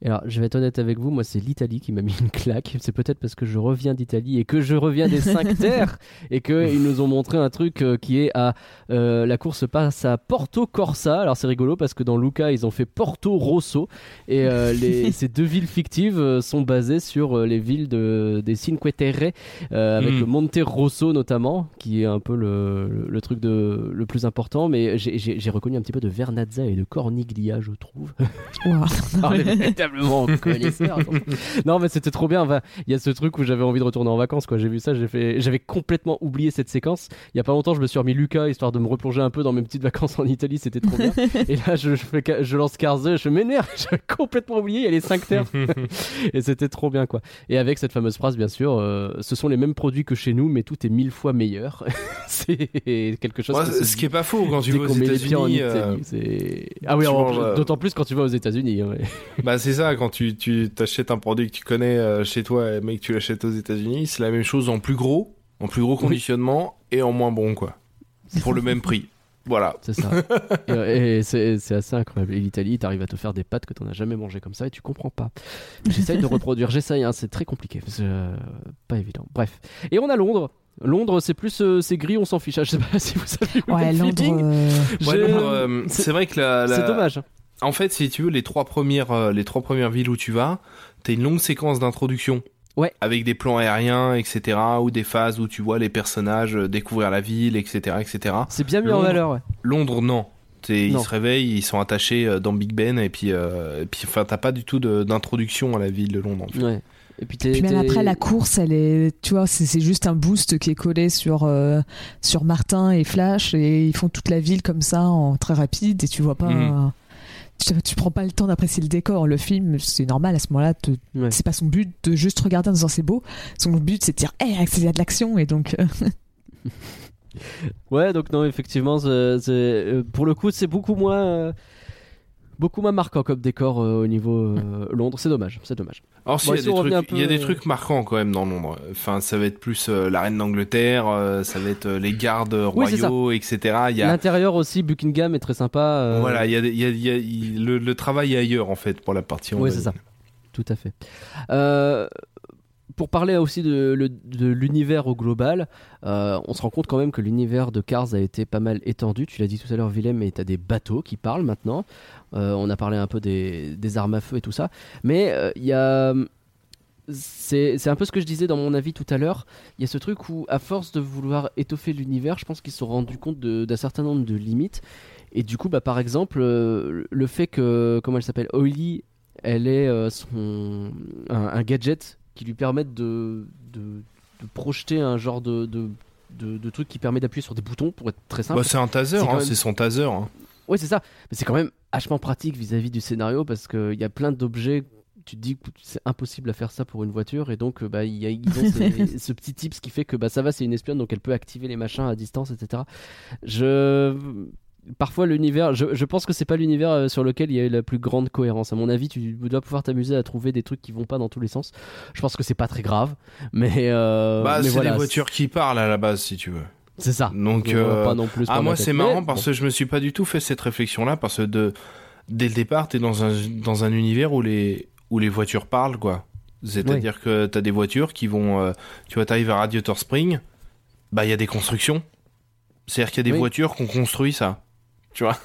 Et alors, je vais être honnête avec vous, moi, c'est l'Italie qui m'a mis une claque. C'est peut-être parce que je reviens d'Italie et que je reviens des cinq terres et qu'ils nous ont montré un truc euh, qui est à. euh, la course passe à Porto Corsa. Alors, c'est rigolo parce que dans Luca, ils ont fait Porto Rosso. Et euh, les- ces deux villes fictives sont basées sur les villes de, des Cinque Terre, avec Mm. le Monte Rosso notamment, qui est un peu le, le- le truc de, le plus important. Mais j'ai- reconnu un petit peu de Vernazza et de Corniglia, je trouve. Waouh. Véritablement non, mais c'était trop bien. Enfin, Il y a ce truc où j'avais envie de retourner en vacances. quoi. J'ai vu ça, j'ai fait... j'avais complètement oublié cette séquence. Il y a pas longtemps, je me suis remis Lucas histoire de me replonger un peu dans mes petites vacances en Italie. C'était trop bien. Et là, je, je, fais je lance Cars 2, je m'énerve. J'avais complètement oublié. Il y a les 5 terres. Et c'était trop bien, quoi. Et avec cette fameuse phrase, bien sûr, euh, ce sont les mêmes produits que chez nous, mais tout est mille fois meilleur. c'est quelque chose. Ouais, que ce qui est pas faux quand tu vas aux États-Unis. euh, Ah oui, euh, d'autant plus quand tu vas aux États-Unis. ouais. Bah c'est ça, quand tu, tu t'achètes un produit que tu connais euh, chez toi mais que tu l'achètes aux États-Unis, c'est la même chose en plus gros, en plus gros conditionnement et en moins bon quoi. Pour le même prix. Voilà. C'est ça. et et c'est c'est assez incroyable. Et l'Italie, t'arrives à te faire des pâtes que t'en as jamais mangé comme ça et tu comprends pas. J'essaye de reproduire, j'essaye, hein, c'est très compliqué. C'est euh, pas évident. Bref. Et on a Londres. Londres, c'est plus euh, c'est gris, on s'en fiche. Ah, Je sais pas si vous savez. Ouais, Londres. euh, Ouais, Londres, euh, c'est- c'est vrai que la, la- C'est dommage. En fait, si tu veux, les trois premières, euh, les trois premières villes où tu vas, t'as une longue séquence d'introduction. Ouais. Avec des plans aériens, etc., ou des phases où tu vois les personnages euh, découvrir la ville, etc., etc. C'est bien mis en valeur. Ouais. Londres, non. T'es- Ils se réveillent, ils sont attachés euh, dans Big Ben, et puis, euh, et puis, enfin, t'as pas du tout d'introduction à la ville de Londres. En fait. Ouais. Et puis, t'es- Puis même après la course, elle est, tu vois, c'est juste un boost qui est collé sur euh, sur Martin et Flash et ils font toute la ville comme ça en très rapide et tu vois pas, tu, tu prends pas le temps d'apprécier le décor. Le film, c'est normal à ce moment-là, te- Ouais. c'est pas son but de juste regarder en disant c'est beau. Son but c'est de dire, hey, il y a de l'action et donc euh, Ouais, donc non, effectivement, euh, pour le coup, c'est beaucoup moins, euh, beaucoup moins marquant comme décor euh, au niveau euh, Londres. C'est dommage, c'est dommage. Si, Bon, il y a des trucs- y a des trucs marquants quand même dans Londres. Enfin, ça va être plus euh, la reine d'Angleterre, euh, ça va être les gardes Oui, royaux, etc. A, L'intérieur aussi, Buckingham est très sympa. voilà, il y a, y a- y le, le travail est ailleurs en fait pour la partie. Oui, c'est ça. Tout à fait. Euh, pour parler aussi de, l'univers au global, euh, on se rend compte quand même que l'univers de Cars a été pas mal étendu. Tu l'as dit tout à l'heure, Willem, mais tu as des bateaux qui parlent maintenant. Euh, on a parlé un peu des, armes à feu et tout ça. Mais euh, il y a. C'est un peu ce que je disais dans mon avis tout à l'heure. Il y a ce truc où, à force de vouloir étoffer l'univers, je pense qu'ils se sont rendus compte d'un certain nombre de limites. Et du coup, bah, par exemple, euh, le fait que, comment elle s'appelle, Oily, elle est euh, un gadget qui lui permette de, de, de projeter un genre de, de, de, de truc qui permet d'appuyer sur des boutons pour être très simple. Bah, c'est un taser, C'est hein, même- c'est son taser. hein. Oui, c'est ça. Mais c'est quand même vachement pratique vis-à-vis du scénario parce qu'il y a plein d'objets. Tu te dis que c'est impossible à faire ça pour une voiture et donc bah, il y a, ils ont ces- ce petit tips qui fait que bah, ça va, c'est une espionne donc elle peut activer les machins à distance, etc. Je. Parfois, l'univers, je, je pense que c'est pas l'univers euh, sur lequel il y a eu la plus grande cohérence. À mon avis, tu dois pouvoir t'amuser à trouver des trucs qui vont pas dans tous les sens. Je pense que c'est pas très grave, mais. euh, bah, c'est voilà, des voitures qui parlent à la base, si tu veux. C'est ça. Donc, euh, pas non plus. Ah, moi, c'est marrant Mais parce bon. que je me suis pas du tout fait cette réflexion-là parce que de, dès le départ, t'es dans un, dans un univers où les, où les voitures parlent, quoi. C'est-à-dire que t'as des voitures qui vont, euh, tu vois, t'arrives à Radiator Spring, bah, il y a des constructions. C'est-à-dire qu'il y a des Oui. voitures qu'on construit ça. Tu vois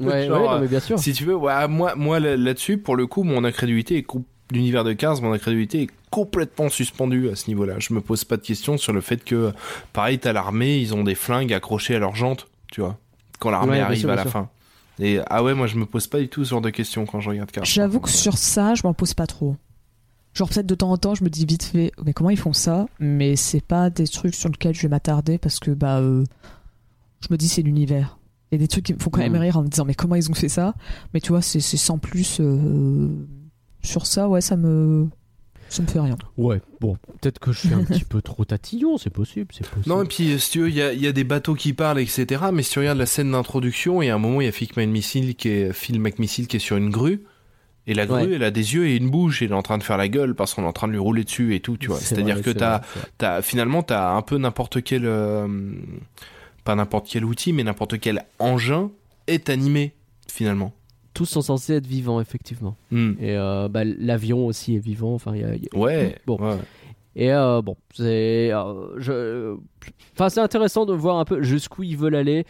Ouais, genre, ouais, non, mais bien sûr. Si tu veux, ouais, moi, moi là- là-dessus, pour le coup, mon incrédulité est l'univers de 15, mon incrédulité est complètement suspendue à ce niveau-là. Je me pose pas de questions sur le fait que, pareil, t'as l'armée, ils ont des flingues accrochés à leurs jantes, tu vois, quand l'armée Ouais, arrive sûr, à la sûr. fin. Et ah ouais, moi je me pose pas du tout ce genre de questions quand je regarde Cars. j'avoue que sur ça, je m'en pose pas trop. Genre peut-être de temps en temps, je me dis vite fait, mais comment ils font ça? Mais c'est pas des trucs sur lesquels je vais m'attarder parce que bah, euh, je me dis c'est l'univers. Il y a des trucs qui me font quand même Mm. rire en me disant mais comment ils ont fait ça? Mais tu vois, c'est c'est sans plus euh, sur ça, ouais, ça me ça me fait rien. Ouais, bon, peut-être que je suis un petit peu trop tatillon, c'est possible, c'est possible. Non, et puis, si tu veux, il y a, y a des bateaux qui parlent, etc. Mais si tu regardes la scène d'introduction, il y a un moment, il y a Phil McMissile qui est, Phil McMissile qui est sur une grue. Et la grue, Ouais. elle a des yeux et une bouche, et il est en train de faire la gueule parce qu'on est en train de lui rouler dessus et tout, tu vois. C'est C'est-à-dire que t'as, t'as, finalement, t'as un peu n'importe quel, euh, pas n'importe quel outil, mais n'importe quel engin est animé, finalement. Tous sont censés être vivants, effectivement. Hmm. Et euh, bah, l'avion aussi est vivant. Enfin, y a- y a- Ouais. Bon. ouais. Et euh, bon, c'est. euh, je... Enfin, c'est intéressant de voir un peu jusqu'où ils veulent aller.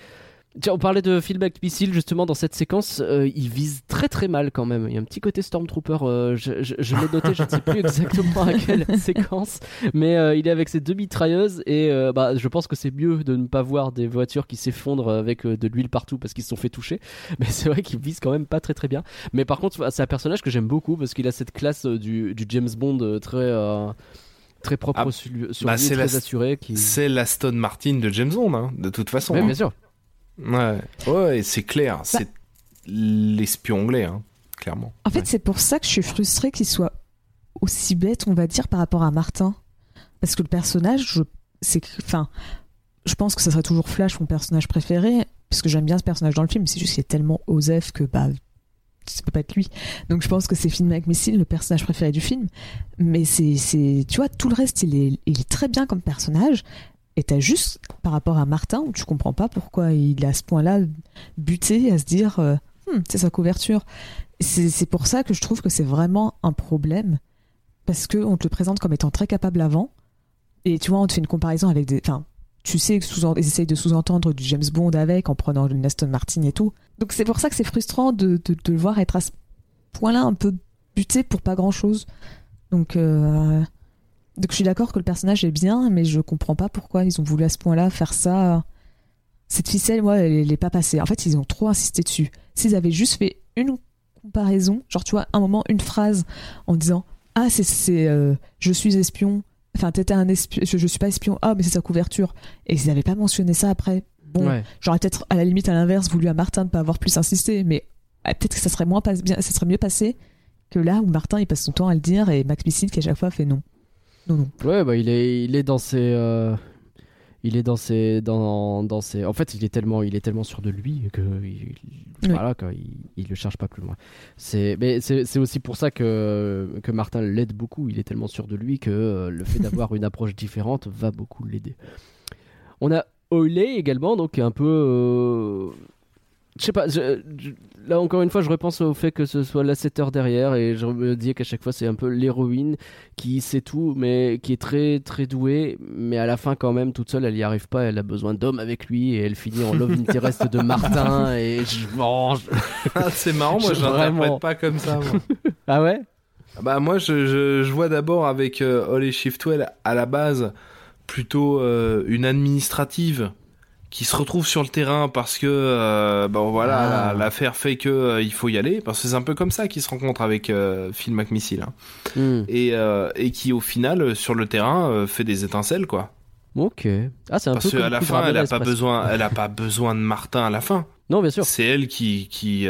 Tiens, on parlait de Phil McMissile justement dans cette séquence. euh, il vise très très mal quand même. Il y a un petit côté Stormtrooper. euh, je je, je l'ai noté, je ne sais plus exactement à quelle séquence. Mais euh, il est avec ses deux mitrailleuses. Et euh, bah, je pense que c'est mieux de ne pas voir des voitures qui s'effondrent avec euh, de l'huile partout parce qu'ils se sont fait toucher. Mais c'est vrai qu'il vise quand même pas très très bien. Mais par contre, c'est un personnage que j'aime beaucoup parce qu'il a cette classe euh, du, du James Bond euh, très. euh, Très propre Ah, sur lui, sur bah, lui, c'est très la- assuré. Qui... C'est l'Aston Martin de James Bond, hein, de toute façon. Ouais, hein. bien sûr. Ouais, ouais, c'est clair, c'est l'espion anglais, hein, clairement. En fait, Ouais. c'est pour ça que je suis frustrée qu'il soit aussi bête, on va dire, par rapport à Martin. Parce que le personnage, je, c'est, enfin, je pense que ça serait toujours Flash mon personnage préféré, parce que j'aime bien ce personnage dans le film. C'est juste qu'il est tellement osef que bah, ça peut pas être lui. Donc je pense que c'est Finn McMissile le personnage préféré du film. Mais c'est, c'est, tu vois, tout le reste, il est, il est très bien comme personnage. Et t'as juste par rapport à Martin où tu comprends pas pourquoi il est à ce point-là buté à se dire, euh, Hmm, c'est sa couverture. C'est pour ça que je trouve que c'est vraiment un problème. Parce qu'on te le présente comme étant très capable avant. Et tu vois, on te fait une comparaison avec des. Enfin, tu sais ils essayent de sous-entendre du James Bond avec en prenant une Aston Martin et tout. Donc c'est pour ça que c'est frustrant de, de, de le voir être à ce point-là un peu buté pour pas grand-chose. Donc, euh, donc je suis d'accord que le personnage est bien, mais je comprends pas pourquoi ils ont voulu à ce point-là faire ça. Cette ficelle, moi, elle, elle est pas passée. En fait, ils ont trop insisté dessus. S'ils avaient juste fait une comparaison, genre tu vois, un moment, une phrase en disant Ah, c'est, c'est euh, je suis espion, enfin, t'étais un espion, je, je suis pas espion, ah, mais c'est sa couverture. Et ils n'avaient pas mentionné ça après. Bon, Ouais. j'aurais peut-être à la limite à l'inverse voulu à Martin de pas avoir plus insisté, mais ah, peut-être que ça serait, moins pas, bien, ça serait mieux passé que là où Martin il passe son temps à le dire et Max Missile qui à chaque fois fait non. Non, non. Ouais, bah il est, il est dans ses, euh, il est dans ses, dans, dans ses. En fait, il est tellement, il est tellement sûr de lui que, il- Oui. voilà, quoi, il, il le cherche pas plus loin. C'est, mais c'est, aussi pour ça que que Martin l'aide beaucoup. Il est tellement sûr de lui que euh, le fait d'avoir une approche différente va beaucoup l'aider. On a Oiley également, donc un peu. euh, Je sais pas, je- je- là encore une fois, je repense au fait que ce soit la 7 heures derrière et je me dis qu'à chaque fois c'est un peu l'héroïne qui sait tout, mais qui est très très douée, mais à la fin quand même toute seule elle y arrive pas, elle a besoin d'hommes avec lui et elle finit en love interest de Martin et je mange. Ah, c'est marrant, moi Je- je vraiment. pas comme ça. moi. Ah ouais? Bah moi je, je, je vois d'abord avec euh, Holly Shiftwell à la base plutôt euh, une administrative qui se retrouve sur le terrain parce que euh, bon voilà Ah. la- l'affaire fait que euh, il faut y aller parce que c'est un peu comme ça qu'il se rencontre avec euh, Phil McMissile hein. Hmm. et, et qui au final sur le terrain fait des étincelles quoi Ok. Ah c'est un parce peu qu'à la fin elle a pas presque. besoin elle a pas besoin de Martin à la fin Non bien sûr. c'est elle qui, qui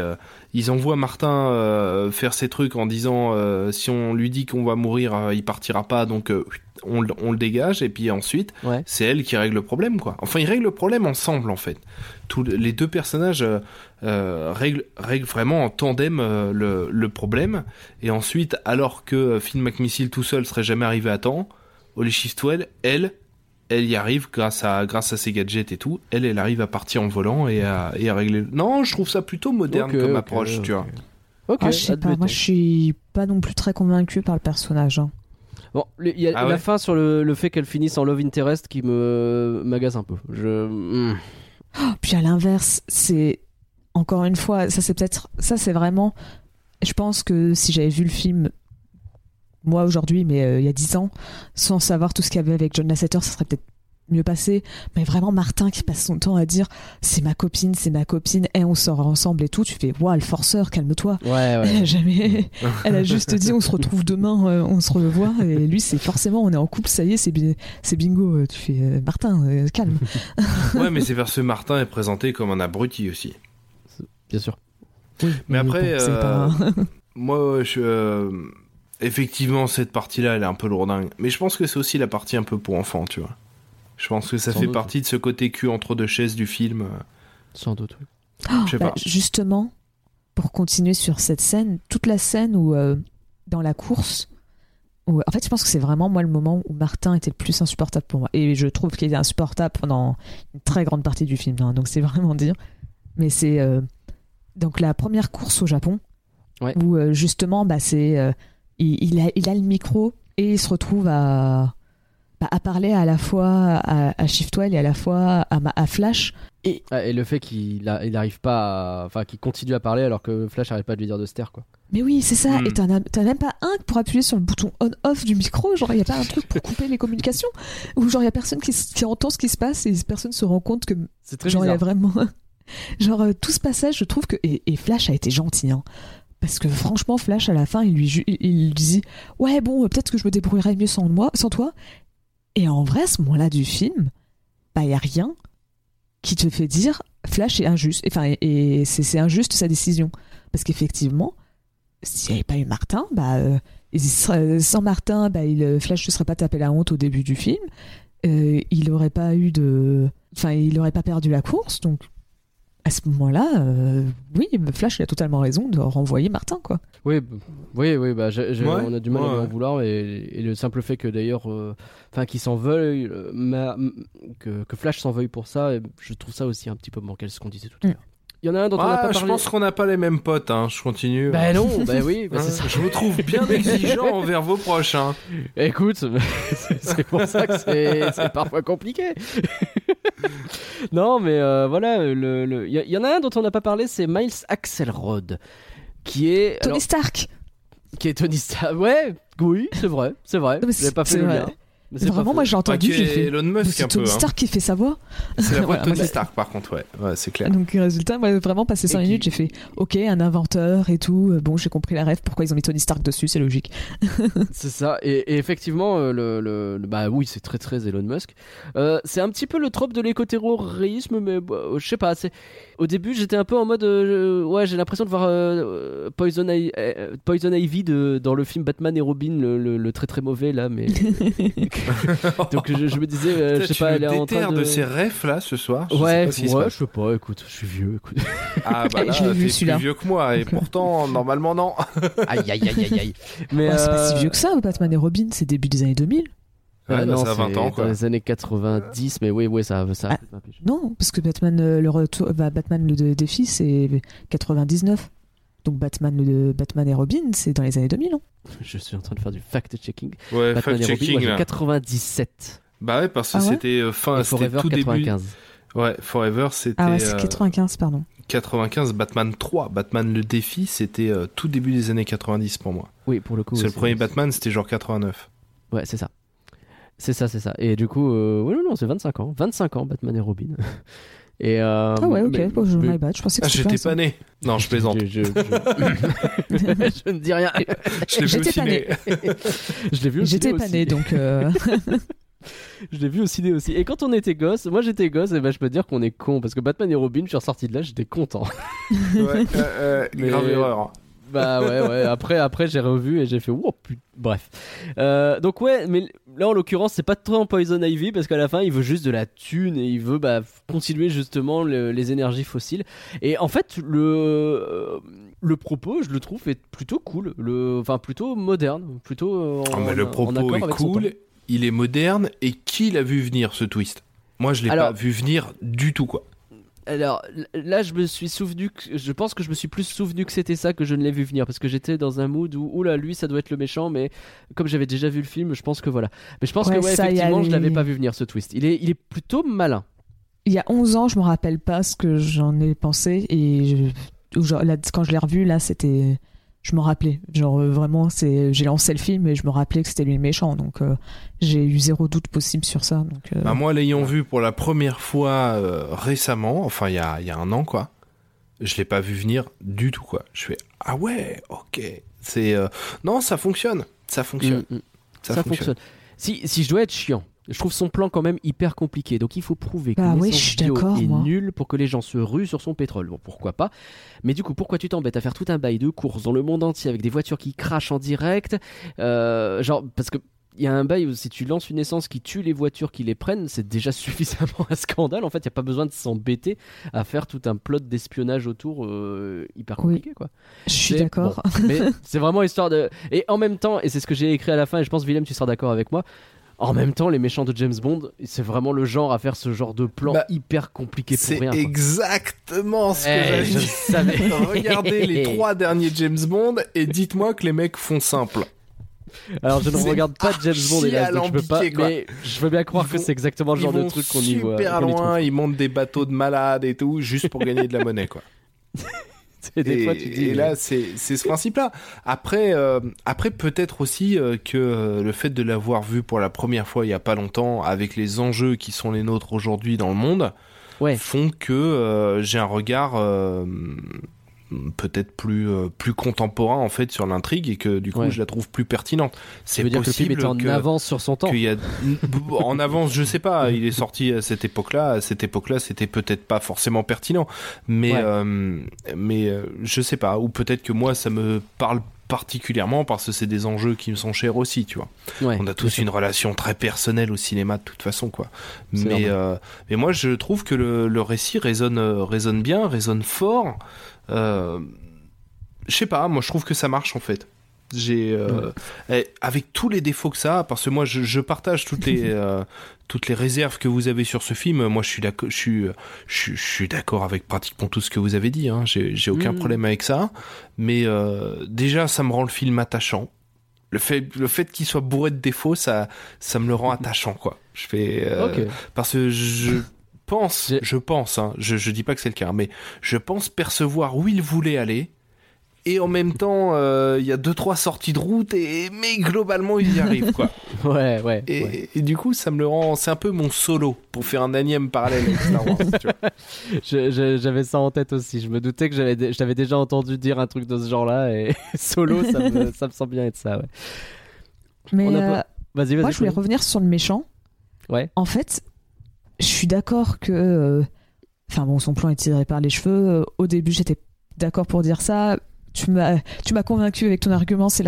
ils envoient Martin euh, faire ses trucs en disant euh, si on lui dit qu'on va mourir, euh, il partira pas, donc euh, on, le- on le dégage. Et puis ensuite, Ouais. c'est elle qui règle le problème, quoi. Enfin, ils règlent le problème ensemble, en fait. Tous le- les deux personnages euh, euh, règlent, règlent vraiment en tandem euh, le, le problème. Et ensuite, alors que Finn McMissile tout seul serait jamais arrivé à temps, Holly Shiftwell, elle, elle y arrive grâce à, grâce à ses gadgets et tout. Elle, elle arrive à partir en volant et à, et à régler. Non, je trouve ça plutôt moderne comme approche, tu vois. Ok. Ah, je sais pas, moi je suis pas non plus très convaincu par le personnage. hein. Bon, il y a Ah la ouais fin sur le, le fait qu'elle finisse en love interest qui me m'agace un peu. Je. hmm. Puis à l'inverse, c'est encore une fois, ça c'est peut-être, ça c'est vraiment, je pense que si j'avais vu le film, moi aujourd'hui, mais euh, il y a 10 ans, sans savoir tout ce qu'il y avait avec John Lasseter, ça serait peut-être mieux passé. Mais vraiment, Martin qui passe son temps à dire c'est ma copine, c'est ma copine, et on sort ensemble et tout. Tu fais, waouh, le forceur, calme-toi. Ouais, ouais. Elle a jamais. Elle a juste dit on se retrouve demain, euh, on se revoit. Et lui, c'est forcément on est en couple, ça y est, c'est bi- c'est bingo. Euh, Tu fais euh, Martin, euh, calme. Ouais, mais c'est parce que Martin est présenté comme un abruti aussi. Bien sûr. Mais après, bon, c'est euh, pas- Moi, je, euh, effectivement, cette partie-là, elle est un peu lourdingue. Mais je pense que c'est aussi la partie un peu pour enfants, tu vois. Je pense que ça Sans fait doute. partie de ce côté cul entre deux chaises du film. Sans doute. oui. Je sais Bah, pas. justement, pour continuer sur cette scène, toute la scène où euh, dans la course, où, en fait, je pense que c'est vraiment moi le moment où Martin était le plus insupportable pour moi. Et je trouve qu'il est insupportable pendant une très grande partie du film. hein, donc c'est vraiment dire. Mais c'est euh, donc la première course au Japon Ouais. où euh, justement, bah, c'est euh, il, il a, il a le micro et il se retrouve à bah, à parler à la fois à, à Shiftwell et à la fois à, Flash. Et Ah, et le fait qu'il a- il arrive pas à... Enfin, qu'il continue à parler alors que Flash n'arrive pas à lui dire de se taire, quoi. Mais oui, c'est ça. Hmm. Et t'en as, même pas un pour appuyer sur le bouton on-off du micro. Genre, il n'y a pas un truc pour couper les communications. Ou genre, il y a personne qui, entend ce qui se passe et personne se rend compte que, C'est très genre, il y a vraiment. genre, euh, tout ce passage, je trouve que. Et, et Flash a été gentil, hein. Parce que franchement, Flash, à la fin, il lui, dit Ouais, bon, euh, peut-être que je me débrouillerai mieux sans, moi, sans toi. Et en vrai, à ce moment-là du film, bah, n'y a rien qui te fait dire Flash est injuste. Enfin, et, c'est injuste sa décision. Parce qu'effectivement, s'il n'y avait pas eu Martin, bah, euh, sans Martin, bah, euh, Flash ne serait pas tapé la honte au début du film. Il n'aurait pas eu de. Enfin, il n'aurait pas perdu la course. Donc, à ce moment-là, euh, oui, Flash il a totalement raison de renvoyer Martin, quoi. Oui, oui, oui, bah, Ouais, on a du mal à ouais, en vouloir et, et le simple fait que d'ailleurs, euh, enfin, qu'il s'en veuille, euh, ma- m- que, que Flash s'en veuille pour ça, je trouve ça aussi un petit peu manqué ce qu'on disait tout à Mm. l'heure. Il y en a un dont on n'a Ah, pas je parlé. pense qu'on n'a pas les mêmes potes, hein. Je continue. Bah non, bah oui, bah Hein, je vous trouve bien exigeant envers vos proches. Hein. Écoute, c'est pour ça que c'est parfois compliqué. non, mais euh, voilà, le- le- il y, il y en a un dont on n'a pas parlé, c'est Miles Axelrod, qui est Tony alors, Stark qui est Tony Stark. Ouais, oui, c'est vrai, c'est vrai. Je l'ai pas fait le lien. Mais Vraiment, moi j'ai Pas entendu, est fait. Elon Musk C'est un peu. Tony hein. Stark qui fait sa voix. C'est la voix de Tony Stark, par contre, ouais. Ouais, c'est clair. Donc, résultat, moi, vraiment, passé 5 Et qui- minutes, j'ai fait OK, un inventeur et tout. Euh, Bon, j'ai compris la rêve, pourquoi ils ont mis Tony Stark dessus, c'est logique. C'est ça. Et, et effectivement, euh, le, le- le- bah oui, c'est très très Elon Musk. Euh, c'est un petit peu le trope de l'écoterrorisme, mais bah, je sais pas. C'est au début, j'étais un peu en mode, euh, ouais, j'ai l'impression de voir euh, Poison, I- Poison Ivy de, dans le film Batman et Robin, le, le- le très très mauvais là, mais donc je, je me disais, euh, je sais tu pas, elle est en train de... de. ces refs là ce soir. Je sais Ouais, pas ouais, je sais pas. Écoute, je suis vieux. Écoute. Ah bah là, Je l'ai vu, t'es plus vieux que moi et pourtant normalement non. aïe aïe aïe aïe aïe. Mais Ouais, c'est pas si euh, vieux que ça, Batman et Robin, c'est début des années 2000. euh, Ouais, bah, non, ça a 20 c'est ans dans quoi. les années 90, mais oui, oui, ça, ça. Ah. Non, parce que Batman, euh, le retour, bah, Batman le dé- défi, c'est 99. Donc Batman, le, Batman et Robin, c'est dans les années 2000. hein. Je suis en train de faire du fact-checking. Ouais, Batman fact et Robin, moi checking j'ai là. 97. Bah ouais parce que Ah ouais c'était euh, fin, c'était Forever tout début. 95. Ouais, Forever c'était Ah ouais, c'est euh, 95, pardon. 95, Batman 3, Batman le défi, c'était euh, tout début des années 90 pour moi. Oui, pour le coup. c'est le premier Batman, c'était genre 89. Ouais, c'est ça. C'est ça, c'est ça. Et du coup, euh, ouais, non, non, c'est 25 ans. 25 ans, Batman et Robin. Et, euh, Ah ouais, ok, mais- bon, je, mais- my bad, je pensais que Ah, j'étais pas né. Non, je plaisante. Je, je- je- je ne dis rien. Je l'ai vu au ciné. Je l'ai vu au J'étais pas né, donc. euh, Je l'ai vu au ciné aussi. Et quand on était gosse, moi j'étais gosse, et ben je peux te dire qu'on est con. Parce que Batman et Robin, je suis ressorti de là, j'étais content. Ouais, euh, euh, Mais- grave erreur. Bah ouais, ouais. Après, après j'ai revu et j'ai fait, oh putain. Bref. Euh, donc ouais, mais là en l'occurrence, c'est pas trop en Poison Ivy parce qu'à la fin, il veut juste de la thune et il veut bah, continuer justement le- les énergies fossiles. Et en fait, le, euh, le propos, je le trouve, est plutôt cool. Le, enfin, plutôt moderne. Plutôt en, Ah, mais le propos est cool, il est moderne, et qui l'a vu venir ce twist? Moi, je l'ai pas vu venir du tout, quoi. Alors là, je me suis souvenu, que, je pense que je me suis plus souvenu que c'était ça que je ne l'ai vu venir parce que j'étais dans un mood où, oula, lui, ça doit être le méchant, mais comme j'avais déjà vu le film, je pense que voilà. Mais je pense Ouais, que ouais, effectivement, je l'avais pas vu venir ce twist. Il est, il est plutôt malin. Il y a 11 ans, je me rappelle pas ce que j'en ai pensé. Et je- quand je l'ai revu, là, c'était. Je me rappelais. Genre euh, vraiment, c'est, j'ai lancé le film et je me rappelais que c'était lui le méchant. Donc euh, j'ai eu zéro doute possible sur ça. Donc, euh, Bah, moi, l'ayant vu pour la première fois euh, récemment, enfin il y a, il y a un an, quoi, je l'ai pas vu venir du tout, quoi. Je fais ah ouais, ok, c'est euh, non, ça fonctionne, ça fonctionne, Mm, mm. ça, Ça, fonctionne. fonctionne. Si, si je dois être chiant, je trouve son plan quand même hyper compliqué. Donc il faut prouver que Bah oui, bio est moi. nulle pour que les gens se ruent sur son pétrole. Bon, pourquoi pas. Mais du coup, pourquoi tu t'embêtes à faire tout un bail de course dans le monde entier avec des voitures qui crachent en direct Euh, Genre, parce que. Il y a un bail où si tu lances une essence qui tue les voitures qui les prennent, c'est déjà suffisamment un scandale. En fait, il n'y a pas besoin de s'embêter à faire tout un plot d'espionnage autour euh, hyper Oui. compliqué. quoi. je suis d'accord. bon, mais c'est vraiment histoire de. Et en même temps, et c'est ce que j'ai écrit à la fin, et je pense, Willem, tu seras d'accord avec moi. En même temps, les méchants de James Bond, c'est vraiment le genre à faire ce genre de plan Bah, hyper compliqué pour C'est rien. quoi. exactement ce que Eh, j'allais savais. Regardez les trois derniers James Bond et dites-moi que les mecs font simple. Alors, je ne C'est regarde pas James Bond, hélas, donc je peux pas. quoi. Mais je veux bien croire que c'est exactement le genre de truc qu'on y voit. super loin, ils montent des bateaux de malades et tout, juste pour gagner de la monnaie, quoi. Et des et, fois, tu dis. et mais- là, c'est c'est ce principe-là. Après, euh, après peut-être aussi euh, que euh, le fait de l'avoir vu pour la première fois il y a pas longtemps, avec les enjeux qui sont les nôtres aujourd'hui dans le monde, Ouais. font que euh, j'ai un regard peut-être plus euh, plus contemporain en fait sur l'intrigue et que du coup Ouais. je la trouve plus pertinente. C'est veut dire que le film possible est en que- avance sur son temps. a en avance je sais pas. Il est sorti à cette époque-là. À cette époque-là c'était peut-être pas forcément pertinent. Mais Ouais. euh, mais euh, je sais pas. Ou peut-être que moi ça me parle particulièrement parce que c'est des enjeux qui me sont chers aussi tu vois. Ouais, on a tous une relation très personnelle au cinéma de toute façon quoi. Mais euh, mais moi je trouve que le, le récit résonne résonne bien résonne fort je sais pas moi je trouve que ça marche en fait. J'ai euh, avec tous les défauts que ça a parce que moi je, je partage toutes les euh, toutes les réserves que vous avez sur ce film. Moi je suis d'accord je suis je, suis- je suis d'accord avec pratiquement tout ce que vous avez dit hein. j'ai j'ai aucun Mm. problème avec ça. Mais euh, déjà ça me rend le film attachant. Le fait le fait qu'il soit bourré de défauts ça ça me le rend attachant quoi. Je fais euh, parce que je pense je pense hein, je je dis pas que c'est le cas mais je pense percevoir où il voulait aller et en même temps euh, il y a deux trois sorties de route et mais globalement il y arrive quoi Ouais, ouais. et, ouais. et du coup ça me le rend c'est un peu mon solo pour faire un énième parallèle avec Star Wars tu vois. Je- je- J'avais ça en tête aussi. Je me doutais que j'avais, je t'avais déjà entendu dire un truc de ce genre-là et solo, ça me, ça me semble bien être ça. Ouais. Mais euh, pas- Vas-y, vas-y. moi, je voulais revenir sur le méchant. Ouais. En fait, je suis d'accord que. euh, Enfin bon, son plan est tiré par les cheveux. Euh, Au début, j'étais d'accord pour dire ça. Tu m'as, tu m'as convaincu avec ton argument. C'est,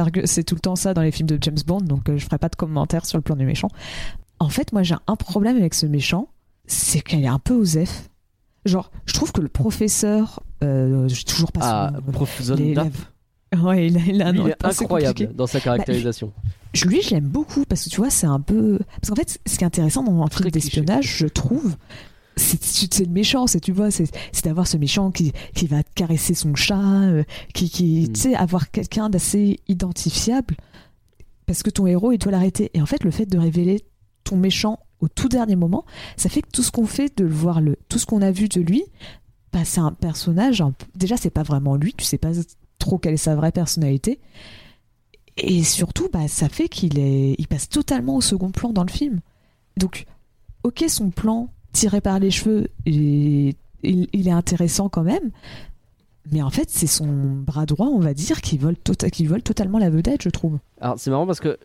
tout le temps ça dans les films de James Bond, donc euh, je ferai pas de commentaires sur le plan du méchant. En fait, moi, j'ai un problème avec ce méchant, c'est qu'elle est un peu osef. Genre, je trouve que le professeur, euh, j'ai toujours pas Ah, son Prof les- Zonda. Ouais, il a, il a un Lui, il est incroyable compliqué. dans sa caractérisation. Je- lui, je l'aime beaucoup parce que tu vois, c'est un peu. Parce qu'en fait, ce qui est intéressant dans un Très film d'espionnage, je trouve, c'est le méchant, c'est tu vois, c'est d'avoir ce méchant qui, qui va caresser son chat, euh, qui, qui Mm. tu sais, avoir quelqu'un d'assez identifiable parce que ton héros, il doit l'arrêter. Et en fait, le fait de révéler ton méchant au tout dernier moment, ça fait que tout ce qu'on fait, de le voir, le, tout ce qu'on a vu de lui, bah, c'est un personnage. un déjà, c'est pas vraiment lui, tu sais pas trop quelle est sa vraie personnalité. Et surtout, bah, ça fait qu'il est, il passe totalement au second plan dans le film. Donc, ok, son plan tiré par les cheveux, il, il est intéressant quand même. Mais en fait, c'est son bras droit, on va dire, qui vole, tota- qui vole totalement la vedette, je trouve. Alors c'est marrant parce que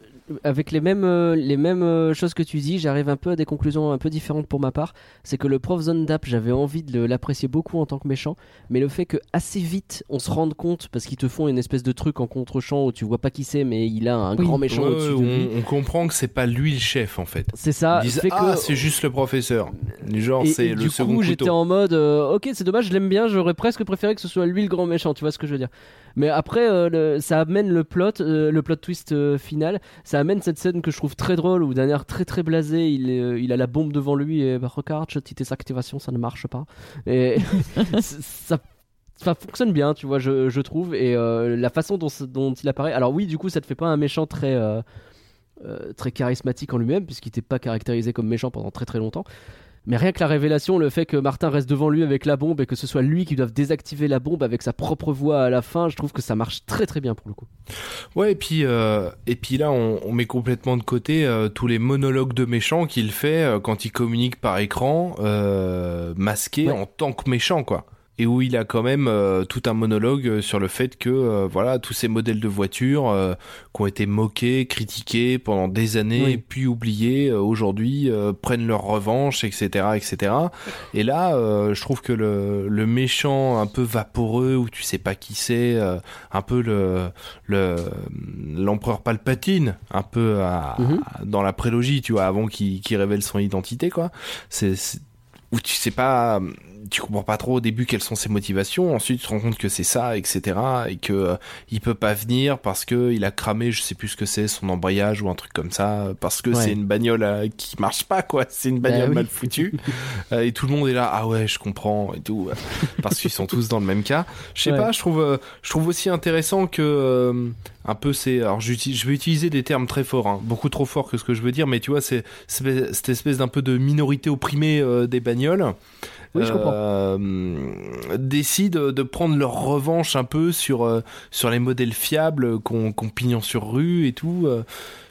avec les mêmes, euh, les mêmes euh, choses que tu dis, j'arrive un peu à des conclusions un peu différentes pour ma part. C'est que le prof Zondap, j'avais envie de l'apprécier beaucoup en tant que méchant, mais le fait que assez vite on se rende compte parce qu'ils te font une espèce de truc en contre-champ où tu vois pas qui c'est, mais il a un Oui. grand méchant Ouais, au-dessus de lui. on, on comprend que c'est pas lui le chef en fait C'est ça. ils disent fait ah que- c'est juste le professeur genre c'est et le du second coup, j'étais en mode, euh, ok, c'est dommage, je l'aime bien, j'aurais presque préféré que ce soit lui le grand méchant, tu vois ce que je veux dire. Mais après, euh, ça amène le plot, euh, le plot twist euh, final, ça amène cette scène que je trouve très drôle où d'un air très très blasé, il, a la bombe devant lui et bah, regarde, cette activation, ça ne marche pas. Ça. Fonctionne bien, tu vois, je, trouve, et la façon dont, il apparaît. Alors oui, du coup, ça te fait pas un méchant très très charismatique en lui-même, puisqu'il n'était pas caractérisé comme méchant pendant très très longtemps. Mais rien que la révélation, le fait que Martin reste devant lui avec la bombe et que ce soit lui qui doive désactiver la bombe avec sa propre voix à la fin, je trouve que ça marche très très bien pour le coup. Ouais, et puis, euh, et puis là, on, on met complètement de côté euh, tous les monologues de méchants qu'il fait euh, quand il communique par écran, masqué Ouais. en tant que méchant, quoi. Et où il a quand même euh, tout un monologue sur le fait que, euh, voilà, tous ces modèles de voitures euh, qui ont été moqués, critiqués pendant des années, Oui. et puis oubliés, euh, aujourd'hui, euh, prennent leur revanche, etc., etc. Et là, euh, je trouve que le, le méchant un peu vaporeux, où tu sais pas qui c'est, euh, un peu le le l'empereur Palpatine un peu à- Mhm. à- dans la prélogie tu vois avant qu'il qu'il révèle son identité quoi c'est c'est- où tu sais pas tu comprends pas trop au début quelles sont ses motivations ensuite tu te rends compte que c'est ça etc et que euh, il peut pas venir parce que il a cramé je sais plus ce que c'est son embrayage ou un truc comme ça parce que Ouais. c'est une bagnole euh, qui marche pas quoi c'est une bagnole oui. mal foutue Euh, et tout le monde est là ah ouais je comprends et tout parce qu'ils sont tous dans le même cas je sais Ouais. pas je trouve euh, je trouve aussi intéressant que euh, un peu c'est alors je vais utiliser des termes très forts hein, beaucoup trop forts que ce que je veux dire mais tu vois c'est c'est cette espèce d'un peu de minorité opprimée euh, des bagnoles Oui, je comprends. euh, décident de prendre leur revanche un peu sur euh, sur les modèles fiables qu'on pignon sur rue et tout euh,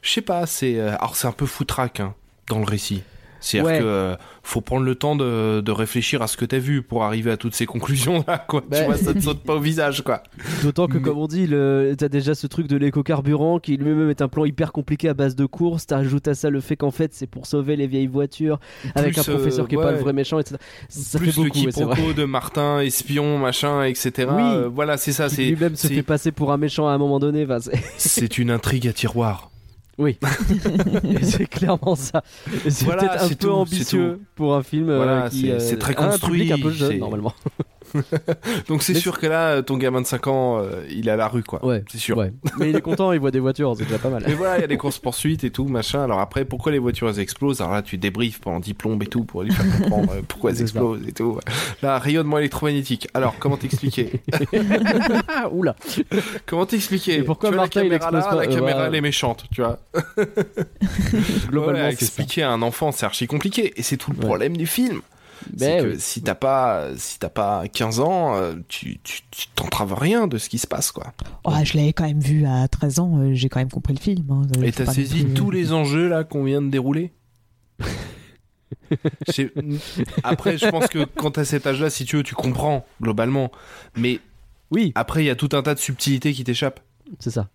je sais pas c'est alors c'est un peu foutraque hein, dans le récit c'est-à-dire Ouais. que euh, faut prendre le temps de, de réfléchir à ce que t'as vu pour arriver à toutes ces conclusions là quoi Bah. tu vois ça te saute pas au visage quoi D'autant que, Mais- comme on dit, le... t'as déjà ce truc de l'éco-carburant qui lui-même est un plan hyper compliqué à base de courses. T'ajoutes à ça le fait qu'en fait c'est pour sauver les vieilles voitures avec Plus, un professeur euh, qui est pas ouais. le vrai méchant, etc. Ça plus fait beaucoup, le ouais, quiproquo de Martin espion machin etc Oui. Euh, voilà c'est ça lui-même se fait passer pour un méchant à un moment donné. Enfin, c'est une intrigue à tiroir oui, c'est clairement ça. C'est Voilà, peut-être un peu tout, ambitieux pour un film euh, Voilà, qui c'est- euh, très un public un peu construit, jeune normalement. donc c'est sûr que là ton gamin de 5 ans euh, il est à la rue quoi Ouais, c'est sûr ouais. Mais il est content, il voit des voitures, c'est déjà pas mal. Mais voilà, il y a des courses poursuites et tout, machin. Alors après, pourquoi les voitures elles explosent? Alors là, tu débriefes pendant 10 plombes et tout pour lui faire comprendre euh, pourquoi elles ça. explosent et tout. Là, rayonnement électromagnétique. Alors, comment t'expliquer? Oula. Comment t'expliquer? Pourquoi Tu vois, Martin, la caméra là, pas? La Euh, caméra, voilà. elle est méchante, tu vois. Globalement, ça. expliquer à un enfant, c'est archi compliqué. Et c'est tout le Ouais. problème du film. Ben que oui. si t'as pas, si t'as pas 15 ans, euh, tu, tu, tu t'entraves rien de ce qui se passe, quoi. Oh, je l'avais quand même vu à 13 ans, euh, j'ai quand même compris le film. hein. Et Faut t'as saisi plus, euh, tous les enjeux là qu'on vient de dérouler? Après, je pense que quand t'as cet âge-là, si tu veux, tu comprends globalement. Mais Oui, après, il y a tout un tas de subtilités qui t'échappent. c'est ça.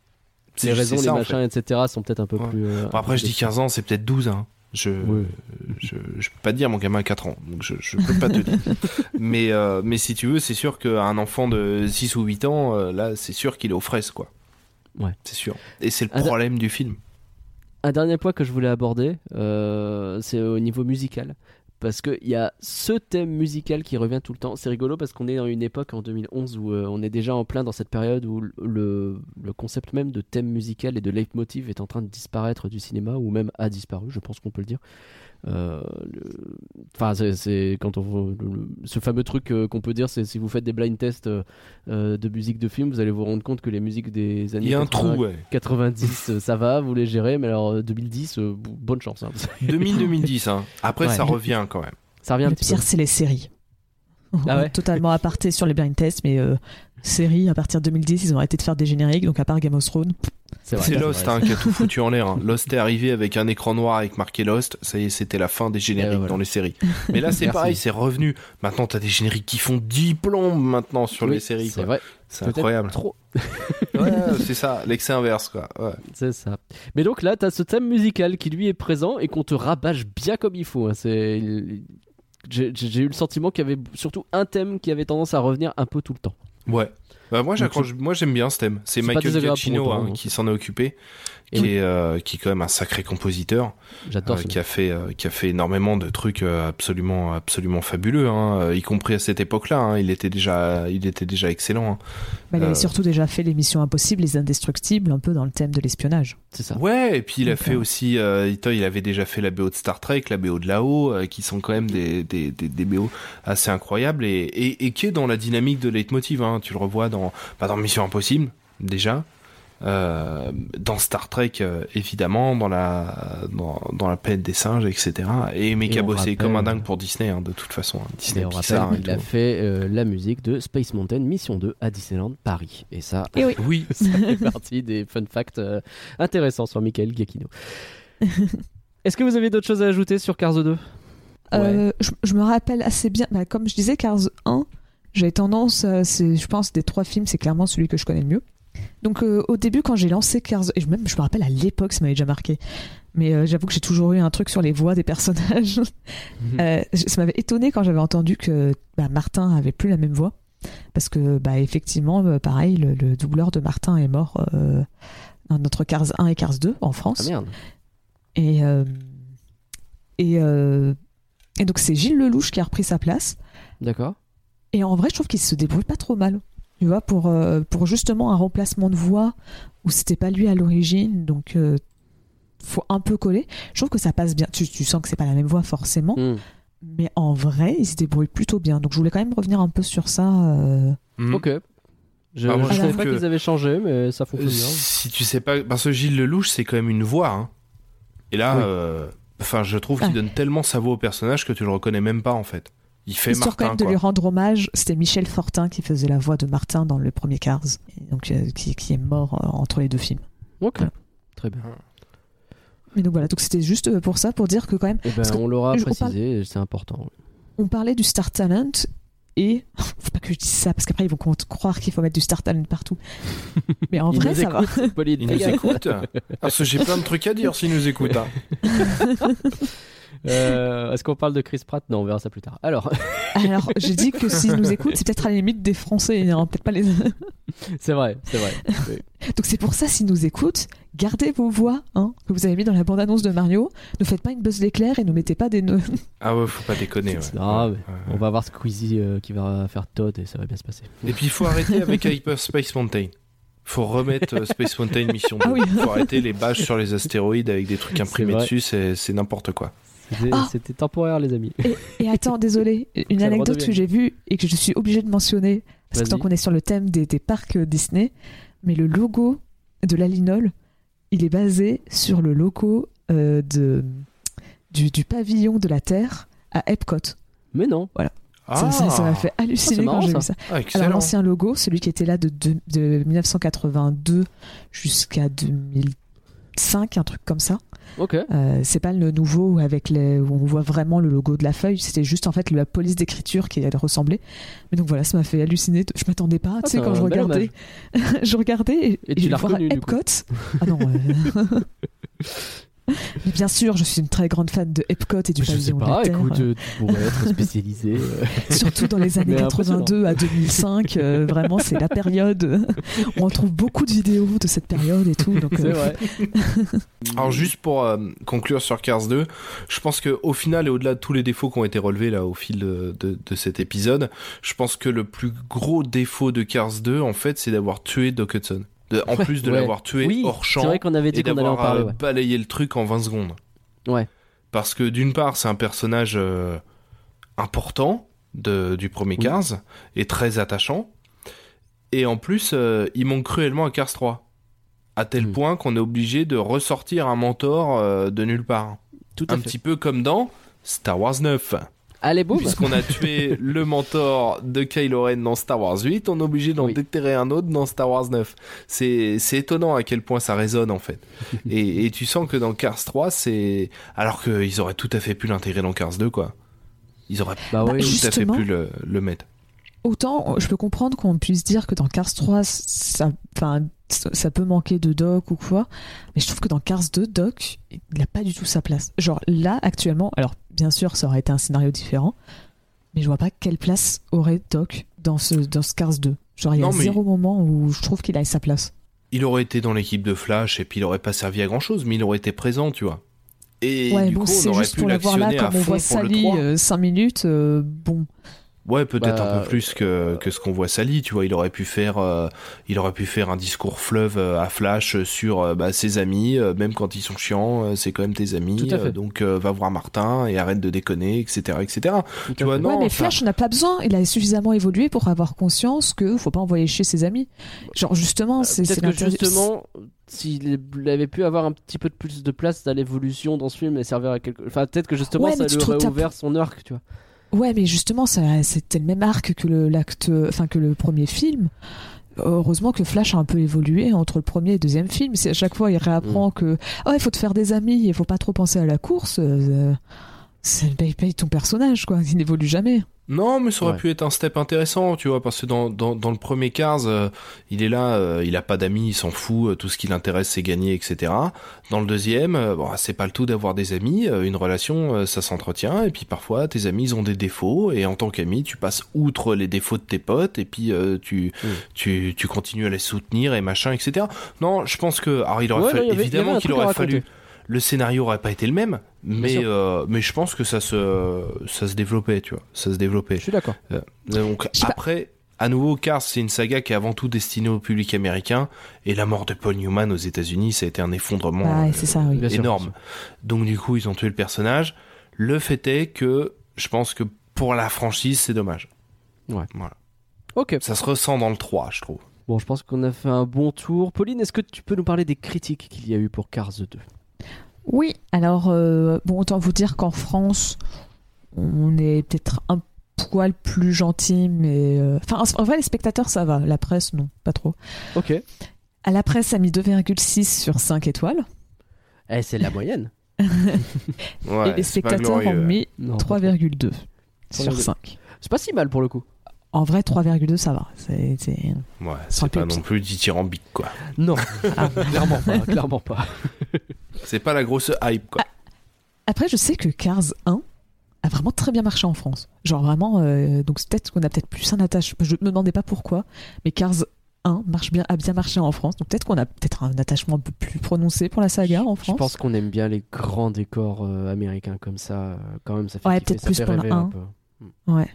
Les raisons, les ça, en machins, etc. sont peut-être un peu Ouais. plus. euh, Bon, après, je dis 15 ans, c'est peut-être 12. Hein. Je, Oui. je, je peux pas te dire, mon gamin a 4 ans, donc je, je peux pas te dire. mais, euh, mais si tu veux, c'est sûr qu'un enfant de 6 ou 8 ans, euh, là, c'est sûr qu'il est aux fraises, quoi. Ouais. C'est sûr. Et c'est le problème du film. Un dernier point que je voulais aborder, euh, c'est au niveau musical. Parce qu'il y a ce thème musical qui revient tout le temps. C'est rigolo parce qu'on est dans une époque en 2011 où euh, on est déjà en plein dans cette période où le, le concept même de thème musical et de leitmotiv est en train de disparaître du cinéma ou même a disparu, je pense qu'on peut le dire. Euh, Enfin, c'est- c'est quand on le- le- ce fameux truc euh, qu'on peut dire, c'est si vous faites des blind tests euh, de musique de film, vous allez vous rendre compte que les musiques des années Il y a un 80, trou, ouais. 90, euh, ça va, vous les gérez, mais alors euh, 2010, euh, b- bonne chance. hein. 2000-2010, hein. Après, Ouais. ça revient quand même. Ça revient Le pire, c'est les séries. Ah ouais Totalement aparté sur les blind tests, mais euh, séries, à partir de 2010, ils ont arrêté de faire des génériques, donc à part Game of Thrones. C'est Lost hein, qui a tout foutu en l'air. hein. Lost est arrivé avec un écran noir avec marqué Lost. Ça y est, c'était la fin des génériques voilà. dans les séries. Mais là, c'est pareil, c'est revenu. Maintenant, t'as des génériques qui font 10 plombes maintenant sur Oui, les séries. C'est vrai. C'est incroyable. Trop. Ouais, c'est ça, l'excès inverse, quoi. Ouais. C'est ça. Mais donc là, t'as ce thème musical qui lui est présent et qu'on te rabâche bien comme il faut. hein. C'est. J'ai eu le sentiment qu'il y avait surtout un thème qui avait tendance à revenir un peu tout le temps. Ouais. Bah, moi, j'accroche, moi, j'aime bien ce thème. C'est Michael Giacchino hein, hein. qui s'en est occupé, qui oui. est, euh, qui est quand même un sacré compositeur. J'adore Euh, qui a fait euh, qui a fait énormément de trucs euh, absolument absolument fabuleux hein, y compris à cette époque-là hein, il était déjà il était déjà excellent hein. Mais il avait surtout déjà fait l'émission Impossible, Les Indestructibles, un peu dans le thème de l'espionnage. C'est ça. ouais et puis il a fait aussi euh, il avait déjà fait la BO de Star Trek la BO de là-haut euh, qui sont quand même des des, des, des BO assez incroyables et, et, et qui est dans la dynamique de leitmotiv hein. tu le revois dans bah, dans Mission Impossible déjà euh, dans Star Trek euh, évidemment, dans la dans, dans la planète des singes, etc. Et mais qui Et a on bossé rappelle- comme un dingue pour Disney hein, de toute façon. hein. Disney, Et on Pixar rappelle et qu'il a fait euh, la musique de Space Mountain Mission 2 à Disneyland Paris. Et ça, Et oui. Oui, ça fait partie des fun facts euh, intéressants sur Michael Giacchino. Est-ce que vous avez d'autres choses à ajouter sur Cars 2 Euh, je, je me rappelle assez bien, bah, comme je disais, Cars 1, j'avais tendance, je pense, des trois films, c'est clairement celui que je connais le mieux. Donc euh, au début, quand j'ai lancé Cars, et même je me rappelle à l'époque, ça m'avait déjà marqué. Mais euh, j'avoue que j'ai toujours eu un truc sur les voix des personnages. Euh, je- ça m'avait étonné quand j'avais entendu que bah, Martin avait plus la même voix. Parce que, bah, effectivement, euh, pareil, le, le doubleur de Martin est mort euh, dans notre Cars 1 et Cars 2 en France. Ah merde. Et, euh, et, euh, et donc c'est Gilles Lelouch qui a repris sa place. D'accord. Et en vrai, je trouve qu'il se débrouille pas trop mal. Tu vois, pour, euh, pour justement un remplacement de voix où c'était pas lui à l'origine, donc euh, faut un peu coller. Je trouve que ça passe bien. Tu, tu sens que c'est pas la même voix forcément, Hmm. mais en vrai, il se débrouille plutôt bien. Donc je voulais quand même revenir un peu sur ça. euh. Mhm. Ok. Je, Ah, savais trouve pas qu'ils avaient changé, mais ça fonctionne bien. si tu sais pas, parce que Gilles Lelouch, c'est quand même une voix. hein. Et là, Oui. euh, enfin, je trouve qu'il Ah. donne tellement sa voix au personnage que tu le reconnais même pas en fait. Il fait Histoire quand Martin même de quoi. lui rendre hommage, c'était Michel Fortin qui faisait la voix de Martin dans le premier Cars, donc euh, qui, qui est mort euh, entre les deux films. Ok. voilà. Très bien. Mais donc voilà, donc c'était juste euh, pour ça, pour dire que quand même, Eh ben, on l'aura parle- précisé, c'est important. on parlait du Star Talent et faut pas que je dise ça parce qu'après ils vont croire qu'il faut mettre du Star Talent partout. Mais en Il vrai, ça va. écoute, Pauline, Il fais nous gaffe. écoute Parce que j'ai plein de trucs à dire s'il nous écoute. hein. Euh, Est-ce qu'on parle de Chris Pratt? Non, on verra ça plus tard. Alors, Alors, j'ai dit que s'ils nous écoutent, c'est peut-être à la limite des Français, hein, peut-être pas les. c'est vrai, c'est vrai. Donc c'est pour ça, s'ils nous écoutent, gardez vos voix hein, que vous avez mis dans la bande-annonce de Mario. Ne faites pas une buzz l'éclair et ne mettez pas des nœuds. Ah ouais, faut pas déconner. ouais. Non. On va voir Squeezie euh, qui va faire Todd et ça va bien se passer. Et puis il faut arrêter avec Hyper Space Mountain. Faut remettre euh, Space Mountain Mission 2. Ah oui. Faut arrêter les bâches sur les astéroïdes avec des trucs imprimés dessus, c'est c'est n'importe quoi. C'était Ah c'était temporaire, les amis. Et attends, désolé, une anecdote que j'ai vue et que je suis obligée de mentionner, parce que tant qu'on est sur le thème des, des parcs Disney, mais le logo de l'Alinol, il est basé sur le logo euh, de, du, du pavillon de la Terre à Epcot. Mais non. Ça- ça ça m'a fait halluciner Ah, c'est quand marrant, j'ai ça. vu ça. Ah, Alors l'ancien logo, celui qui était là de, de, de 1982 jusqu'à 2005, un truc comme ça. Ok. Euh, c'est pas le nouveau avec les, où on voit vraiment le logo de la feuille, c'était juste en fait la police d'écriture qui elle ressemblait. Mais donc voilà, ça m'a fait halluciner. Je m'attendais pas, Ah, tu sais, quand je regardais, je regardais et, Et tu je l'as reconnu. Epcot. Ah non. euh, Mais bien sûr, je suis une très grande fan de Epcot et du Je sais pavillon de pas, la Terre. écoute, euh, tu pourrais être spécialisé. euh. Surtout dans les années Mais 82 à 2005, euh, vraiment c'est la période. On retrouve beaucoup de vidéos de cette période et tout. Donc, C'est euh, vrai. Alors juste pour euh, conclure sur Cars 2, je pense que au final et au-delà de tous les défauts qui ont été relevés là au fil de, de- de cet épisode, je pense que le plus gros défaut de Cars 2 en fait, c'est d'avoir tué Doc Hudson. De- en Ouais, plus de ouais. l'avoir tué Oui, hors c'est champ vrai qu'on avait dit et qu'on allait en d'avoir parler. ouais. balayé le truc en 20 secondes. Ouais. Parce que d'une part, c'est un personnage euh, important de, du premier Oui. Cars et très attachant. Et en plus, euh, il manque cruellement à Cars 3. À tel Mm. point qu'on est obligé de ressortir un mentor euh, de nulle part. Tout à Un fait. petit peu comme dans Star Wars 9. Allez, boum. Puisqu'on a tué le mentor de Kylo Ren dans Star Wars 8, on est obligé d'en Oui. déterrer un autre dans Star Wars 9. C'est, c'est étonnant à quel point ça résonne en fait. et, et tu sens que dans Cars 3, c'est. Alors qu'ils auraient tout à fait pu l'intégrer dans Cars 2, quoi. Ils auraient Bah tout à fait pu le, le mettre. Autant je peux comprendre qu'on puisse dire que dans Cars 3, ça, enfin, ça peut manquer de Doc ou quoi, mais je trouve que dans Cars 2, Doc, il n'a pas du tout sa place. Genre là, actuellement, alors bien sûr, ça aurait été un scénario différent, mais je vois pas quelle place aurait Doc dans ce, dans ce Cars 2. Genre il y a Non, zéro moment où je trouve qu'il a sa place. Il aurait été dans l'équipe de Flash et puis il aurait pas servi à grand chose, mais il aurait été présent, tu vois. Et ouais, du bon, coup, on c'est aurait juste pu pour le voir là, l'actionner à comme on fond voit pour le Sally 3. 5 minutes, euh, bon. Ouais, peut-être Bah, un peu plus que, que ce qu'on voit Sally, tu vois. Il aurait pu faire, euh, il aurait pu faire un discours fleuve euh, à Flash sur euh, bah, ses amis, euh, même quand ils sont chiants, euh, c'est quand même tes amis. Tout à fait. euh, donc euh, va voir Martin et arrête de déconner, etc., etc. Tout Tu vois, non, ouais, mais enfin- Flash, on n'a pas besoin. Il a suffisamment évolué pour avoir conscience que faut pas envoyer chez ses amis. Genre, justement, c'est c'est Euh, Peut-être justement, s'il avait pu avoir un petit peu de plus de place dans l'évolution dans ce film et servir à quelque. Enfin, peut-être que justement, Ouais, ça lui aurait ouvert son arc, tu vois. Ouais, mais justement, ça- c'était le même arc que le, l'acte, enfin que le premier film. Heureusement que Flash a un peu évolué entre le premier et le deuxième film. C'est à chaque fois il réapprend Mm. que oh il faut te faire des amis, il faut pas trop penser à la course. euh, c'est paye, paye ton personnage quoi, il n'évolue jamais. Non, mais ça aurait Ouais. pu être un step intéressant, tu vois, parce que dans, dans, dans le premier Cars, euh, il est là, euh, il a pas d'amis, il s'en fout, euh, tout ce qui l'intéresse c'est gagner, etc. Dans le deuxième, euh, bon, c'est pas le tout d'avoir des amis, euh, une relation euh, ça s'entretient, et puis parfois tes amis ils ont des défauts, et en tant qu'ami tu passes outre les défauts de tes potes, et puis euh, tu, Mm. tu, tu continues à les soutenir, et machin, etc. Non, je pense que, alors il aurait Ouais, fallu, non, avait- évidemment qu'il aurait raconter. Le scénario aurait pas été le même, mais euh, mais je pense que ça se ça se développait, tu vois, ça se développait. Je suis d'accord. Euh, donc pas. après, à nouveau, Cars, c'est une saga qui est avant tout destinée au public américain, et la mort de Paul Newman aux États-Unis, ça a été un effondrement Ouais, euh, c'est ça, oui. Bien sûr, énorme. Donc du coup, ils ont tué le personnage. Le fait est que je pense que pour la franchise, c'est dommage. Ouais. Voilà. Ok. Ça se ressent dans le 3, je trouve. Bon, je pense qu'on a fait un bon tour. Pauline, est-ce que tu peux nous parler des critiques qu'il y a eu pour Cars 2 Oui, alors euh, bon autant vous dire qu'en France on est peut-être un poil plus gentil, mais euh, enfin en vrai les spectateurs ça va, la presse non, pas trop. Ok. À la presse a mis 2,6 sur 5 étoiles. Eh, c'est la moyenne. Ouais, et les spectateurs ont glorieux. mis Non, 3,2 sur 3,2. 5. C'est pas si mal pour le coup. En vrai, 3,2 ça va. C'est, c'est- Ouais, pas non plus dithyrambique, quoi. Non, Ah. clairement pas. Clairement pas. C'est pas la grosse hype, quoi. Après, je sais que Cars 1 a vraiment très bien marché en France. Genre vraiment, euh, donc c'est peut-être qu'on a peut-être plus un attachement. Je me demandais pas pourquoi, mais Cars 1 marche bien, a bien marché en France. Donc peut-être qu'on a peut-être un attachement un peu plus prononcé pour la saga en Je France. pense qu'on aime bien les grands décors euh, américains comme ça. euh, Quand même, ça fait Ouais, peut-être plus fait pour le rêver un 1. peu. Ouais.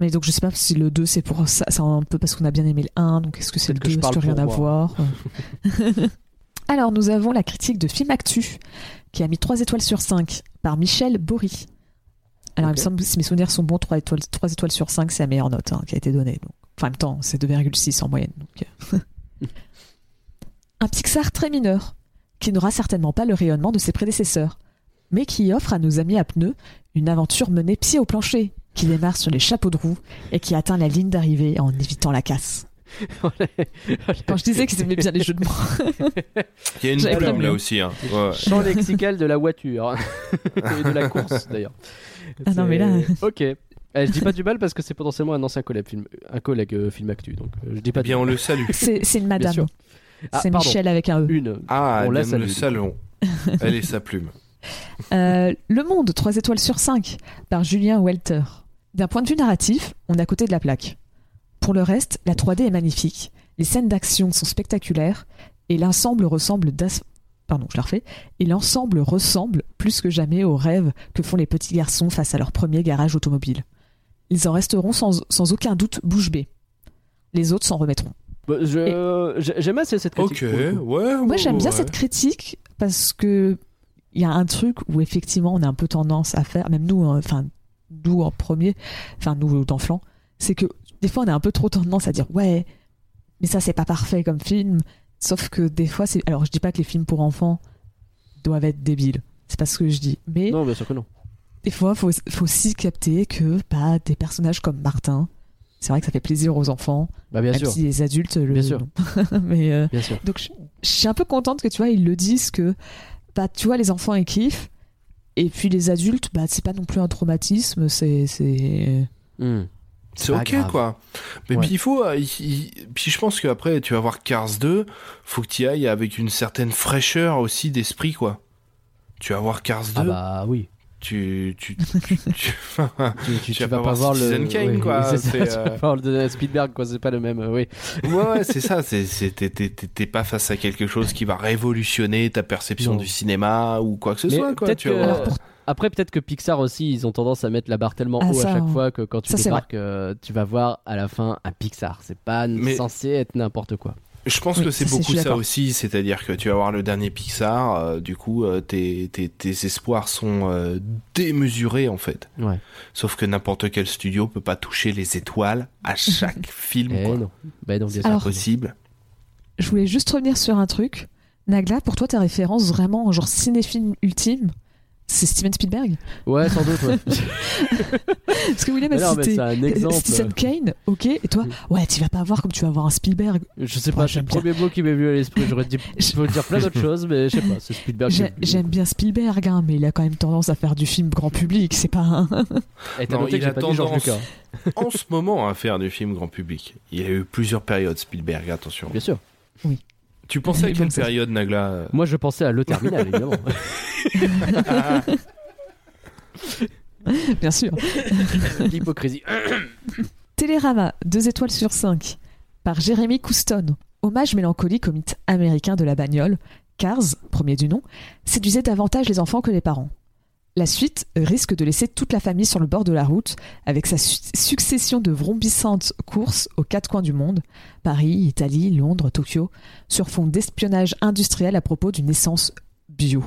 Mais donc je sais pas si le 2 c'est pour ça, c'est un peu parce qu'on a bien aimé le 1, donc est-ce que c'est le Peut-être que 2, je est-ce que rien à voir Alors nous avons la critique de Film Actu qui a mis 3 étoiles sur 5 par Michel Bory. Alors il me semble, si mes souvenirs sont bons, 3 étoiles, 3 étoiles sur 5 c'est la meilleure note hein, qui a été donnée. Donc. Enfin en même temps c'est 2,6 en moyenne. Donc, euh. un Pixar très mineur qui n'aura certainement pas le rayonnement de ses prédécesseurs mais qui offre à nos amis à pneus une aventure menée pied au plancher, qui démarre sur les chapeaux de roue et qui atteint la ligne d'arrivée en évitant la casse. Quand je disais qu'ils aimaient bien les jeux de mots. Il y a une plume là aussi. Hein. Ouais. Champ lexical de la voiture. Et de la course, d'ailleurs. Ah non, mais là- Ok. Eh, je dis pas du mal parce que c'est potentiellement un ancien collègue film, un collègue euh, film actu, donc euh, je dis pas Eh du bien, on le salue. C'est une madame. Ah, c'est. Michel avec un E. Une. Ah, On la le salon. Elle est sa plume. Euh, le Monde, 3 étoiles sur 5, par Julien Welter. D'un point de vue narratif, on est à côté de la plaque. Pour le reste, la 3D est magnifique, les scènes d'action sont spectaculaires, et l'ensemble ressemble Pardon, je la refais. Et l'ensemble ressemble plus que jamais aux rêves que font les petits garçons face à leur premier garage automobile. Ils en resteront sans, sans aucun doute bouche bée. Les autres s'en remettront. Bah, J'aime assez cette critique. Ouais. Moi, ouais, j'aime bien ouais. cette critique parce que il y a un truc où effectivement on a un peu tendance à faire, même nous, hein, enfin nous en premier, enfin nous dans Flan, c'est que des fois on a un peu trop tendance à dire ouais, mais ça c'est pas parfait comme film. Sauf que des fois c'est, alors je dis pas que les films pour enfants doivent être débiles, c'est pas ce que je dis, mais Non, bien sûr que non. des fois faut faut aussi capter que bah des personnages comme Martin, c'est vrai que ça fait plaisir aux enfants, Bah, bien même sûr. si les adultes le Bien sûr. mais euh, Bien sûr. donc je, je suis un peu contente que tu vois ils le disent que bah tu vois les enfants ils kiffent et puis les adultes bah c'est pas non plus un traumatisme c'est c'est Hmm. C'est ok grave. quoi. Mais Ouais. puis il faut, euh, il- il- puis je pense qu'après tu vas voir Cars 2, faut que tu y ailles avec une certaine fraîcheur aussi d'esprit quoi. Tu vas voir Cars 2, Ah bah oui. tu, tu, tu, tu- Tu, tu, Tu vas pas voir Citizen Kane, quoi, c'est ça, c'est, tu vas euh, pas voir le Spielberg, quoi. C'est pas le même. euh, oui. ouais, ouais, c'est ça. C'est, t'es, t'es- t'es- t'es pas face à quelque chose qui va révolutionner ta perception Non. du cinéma ou quoi que ce Mais soit quoi. peut-être Tu vas que- voir. alors pour, Après, peut-être que Pixar aussi, ils ont tendance à mettre la barre tellement Ah, haut ça, à chaque hein. fois que quand tu Ça, débarques, euh, tu vas voir à la fin un Pixar. C'est pas Mais- censé être n'importe quoi. Je pense Oui, que c'est beaucoup ça aussi, c'est-à-dire que tu vas voir le dernier Pixar, euh, du coup, euh, tes, tes, tes espoirs sont euh, démesurés en fait. Ouais. Sauf que n'importe quel studio peut pas toucher les étoiles à chaque film. Eh quoi. non. Bah non, C'est impossible. Je voulais juste revenir sur un truc. Nagla, pour toi, ta référence vraiment, genre cinéphile ultime, c'est Steven Spielberg Ouais, sans doute. Ouais. Parce que William a cité c'est un exemple. Citizen Kane, ok, et toi, ouais, tu vas pas voir comme tu vas voir un Spielberg. Je sais pas, c'est j'aime le premier mot qui m'est venu à l'esprit. J'aurais dit, je peux dire plein d'autres choses, mais je sais pas, c'est Spielberg. J'aime bien Spielberg, hein, mais il a quand même tendance à faire du film grand public, c'est pas un... T'as Non, noté il a tendance- en ce moment à faire du film grand public. Il y a eu plusieurs périodes Spielberg, attention. Bien sûr. Tu pensais à quelle période, Nagla? Moi, je pensais à Le Terminal, évidemment. Bien sûr. L'hypocrisie. Télérama, 2 étoiles sur 5, par Jérémy Couston. Hommage mélancolique au mythe américain de la bagnole, Cars, premier du nom, séduisait davantage les enfants que les parents. La suite risque de laisser toute la famille sur le bord de la route, avec sa su- succession de vrombissantes courses aux quatre coins du monde, Paris, Italie, Londres, Tokyo, sur fond d'espionnage industriel à propos d'une essence bio.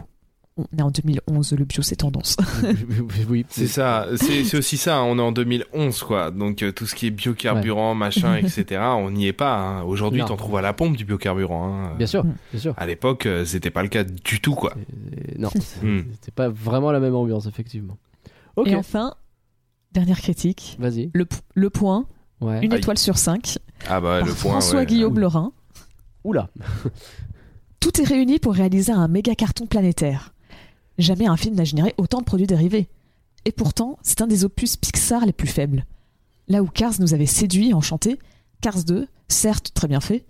On est en 2011, le bio c'est tendance. oui, C'est ça, c'est aussi ça, on est en 2011 quoi, donc euh, tout ce qui est biocarburant, machin, etc., on n'y est pas. hein. Aujourd'hui, t'en trouves à la pompe du biocarburant. hein. Bien sûr, Mm. bien sûr. À l'époque, euh, c'était pas le cas du tout quoi. Et non, Hmm. c'était pas vraiment la même ambiance, effectivement. Et enfin, dernière critique, vas-y. le, le point, Ouais. une Aïe. étoile sur 5, Ah bah par le point. François ouais. Guillaume Lorrain. Oula. Tout est réuni pour réaliser un méga carton planétaire. Jamais un film n'a généré autant de produits dérivés. Et pourtant, c'est un des opus Pixar les plus faibles. Là où Cars nous avait séduits et enchantés, Cars 2, certes très bien fait,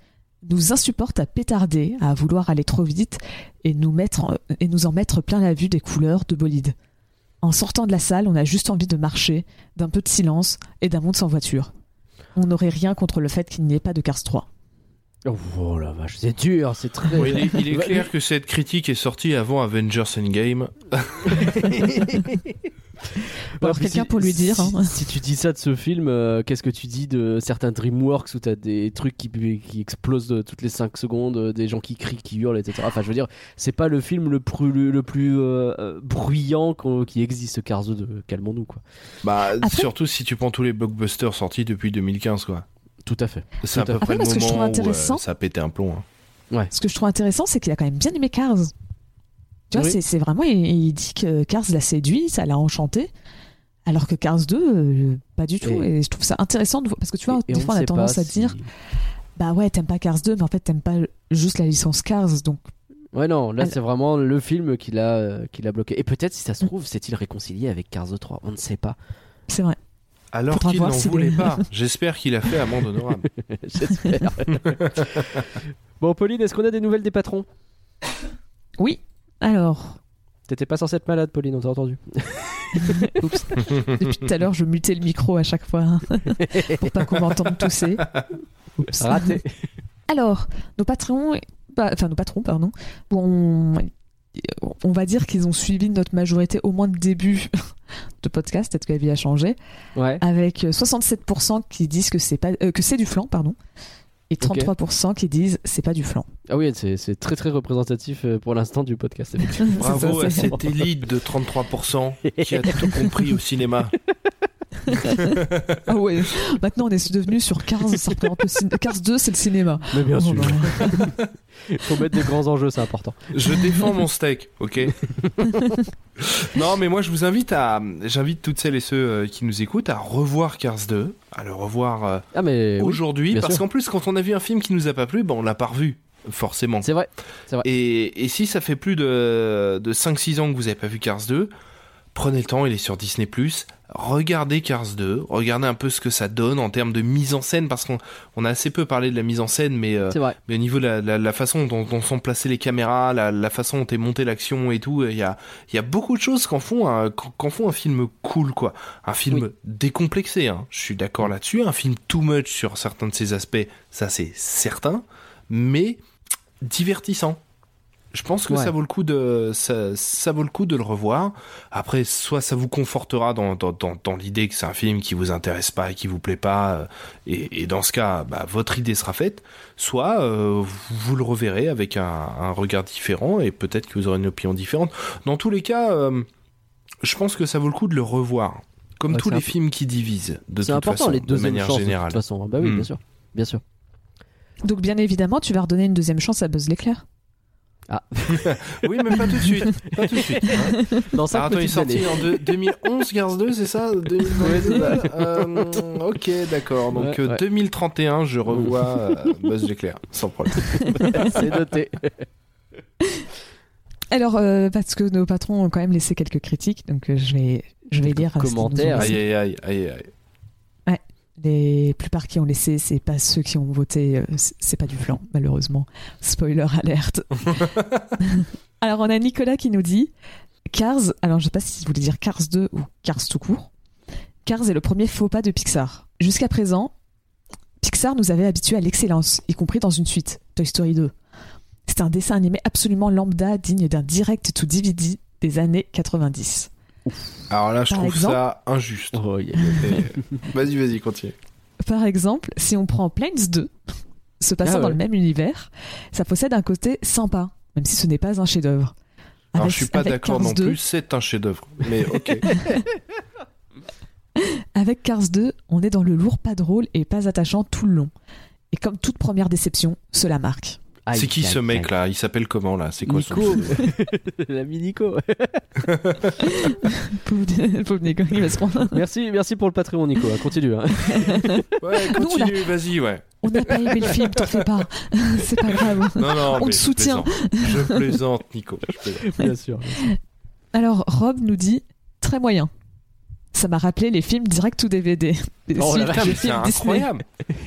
nous insupporte à pétarder, à vouloir aller trop vite et nous, mettre en- et nous en mettre plein la vue des couleurs de bolide. En sortant de la salle, on a juste envie de marcher, d'un peu de silence et d'un monde sans voiture. On n'aurait rien contre le fait qu'il n'y ait pas de Cars 3. Oh la vache, c'est dur, c'est très. Bon, il, est, il est clair que cette critique est sortie avant Avengers Endgame. Alors, quelqu'un si- pour lui dire, Si, hein. si tu dis ça de ce film, euh, qu'est-ce que tu dis de certains DreamWorks où t'as des trucs qui, qui explosent de- toutes les 5 secondes, euh, des gens qui crient, qui hurlent, etc. Enfin, je veux dire, c'est pas le film le plus, le, le plus euh, bruyant qui existe, Cars 2, de calmons-nous, quoi. Bah, Après- surtout si tu prends tous les blockbusters sortis depuis 2015, quoi. Tout à fait. C'est à peu fait. près Après, le moi, ce que je moment où euh, intéressant- ça a pété un plomb. hein. Ce que je trouve intéressant, c'est qu'il a quand même bien aimé Cars. Tu vois, Oui. c'est- vraiment, il, il dit que Cars l'a séduit, ça l'a enchanté. Alors que Cars 2, euh, pas du tout. Et- Et, je trouve ça intéressant, de, parce que tu vois, Et- et des on fois on a tendance à si- dire, bah ouais, t'aimes pas Cars 2, mais en fait t'aimes pas juste la licence Cars. Donc, Ouais, non, là Alors- c'est vraiment le film qui l'a euh, qui l'a bloqué. Et peut-être, si ça se trouve, s'est-il réconcilié avec Cars 3 On ne sait pas. c'est vrai. Alors qu'il n'en voulait des- pas. J'espère qu'il a fait amende honorable. J'espère. bon, Pauline, est-ce qu'on a des nouvelles des patrons? Oui, alors, T'étais pas censée être malade, Pauline, on t'a entendu. oups. depuis tout à l'heure, je mutais le micro à chaque fois hein, pour pas qu'on m'entende tousser. Oups. Raté. Alors, nos patrons, bah, enfin nos patrons, pardon, bon, on va dire qu'ils ont suivi notre majorité au moins de début de podcast, peut-être que la vie a changé, Ouais. avec 67% qui disent que c'est pas euh, que c'est du flan, pardon, et 33% qui disent c'est pas du flan. Ah oui, c'est très très représentatif euh, pour l'instant du podcast. Bravo C'est à ça, c'est- cette élite de 33% qui a tout compris au cinéma. Ah ouais, maintenant on est devenu sur Cars, ça représente le ciné- Cars 2, c'est le cinéma. Mais bien Oh, sûr, bah. faut mettre des grands enjeux, c'est important. Je défends mon steak, ok Non, mais moi je vous invite à, j'invite toutes celles et ceux euh, qui nous écoutent à revoir Cars 2, à le revoir euh, Ah mais aujourd'hui, parce qu'en plus quand on a vu un film qui nous a pas plu, ben on l'a pas revu, forcément. c'est vrai. Et, et si ça fait plus de, de 5-6 ans que vous avez pas vu Cars 2, prenez le temps, il est sur Disney+, regardez Cars 2, regardez un peu ce que ça donne en termes de mise en scène, parce qu'on on a assez peu parlé de la mise en scène, mais, euh, C'est vrai. mais au niveau de la, la- la façon dont, dont sont placées les caméras, la, la façon dont est montée l'action et tout, il y a, il y a beaucoup de choses qu'en font, un- font un film cool, quoi. Un film Oui. décomplexé, hein. je suis d'accord là-dessus, un film too much sur certains de ses aspects, ça c'est certain, mais divertissant. Je pense que Ouais. ça vaut le coup de ça, ça vaut le coup de le revoir. Après, soit ça vous confortera dans dans, dans, dans l'idée que c'est un film qui vous intéresse pas et qui vous plaît pas, euh, et, et dans ce cas, bah, votre idée sera faite. Soit euh, vous, vous le reverrez avec un, un regard différent et peut-être que vous aurez une opinion différente. Dans tous les cas, euh, je pense que ça vaut le coup de le revoir. Comme Ouais, tous les imp- films qui divisent, de C'est toute important façon, les de manière chances de générale. toute façon. Bah oui, Hmm. bien sûr, bien sûr. Donc bien évidemment, tu vas redonner une deuxième chance à Buzz l'éclair. Oui, mais pas tout de suite. Pas tout de suite. hein. Dans 5 Alors, attends, il est sorti en deux- 2011, Gears 2, c'est ça 2022 Euh, Ok, d'accord. Donc Ouais, euh, ouais. 2031, je revois euh, Buzz l'éclair, sans problème. c'est noté. Alors, euh, parce que nos patrons ont quand même laissé quelques critiques, donc euh, je vais, je vais lire commentaires. Aïe, aïe, aïe, aïe, aïe. Les plupart qui ont laissé, c'est pas ceux qui ont voté, euh, c'est pas du blanc, malheureusement. Spoiler alerte. alors, on a Nicolas qui nous dit Cars, alors je sais pas si vous voulez dire Cars 2 ou Cars tout court. Cars est le premier faux pas de Pixar. Jusqu'à présent, Pixar nous avait habitués à l'excellence, y compris dans une suite, Toy Story 2. C'est un dessin animé absolument lambda, digne d'un direct to DVD des années 90. Alors là, je Par trouve exemple ça injuste. Oh, yeah. Vas-y, vas-y, continue. Par exemple, si on prend Planes 2, se passant Ah ouais. dans le même univers, ça possède un côté sympa, même si ce n'est pas un chef-d'œuvre. Alors, Avec- je suis pas d'accord Cars non 2, plus, c'est un chef-d'œuvre. Mais ok. Avec Cars 2, on est dans le lourd pas drôle et pas attachant tout le long. Et comme toute première déception, cela marque. Aïe, c'est qui ce mec là? Il s'appelle comment là? C'est quoi son Nico. L'ami Nico. Pauvre pauvre Nico, il va se prendre. Merci, merci pour le Patreon, Nico. hein. Continue. hein. Ouais, continue, vas-y, ouais. On n'a pas aimé le film, t'en fais pas. C'est pas grave. Non, non, On te je soutient. plaisante. Je plaisante, Nico. je plaisante. Bien sûr. Alors, Rob nous dit très moyen. Ça m'a rappelé les films direct ou DVD. Oh c'est incroyable.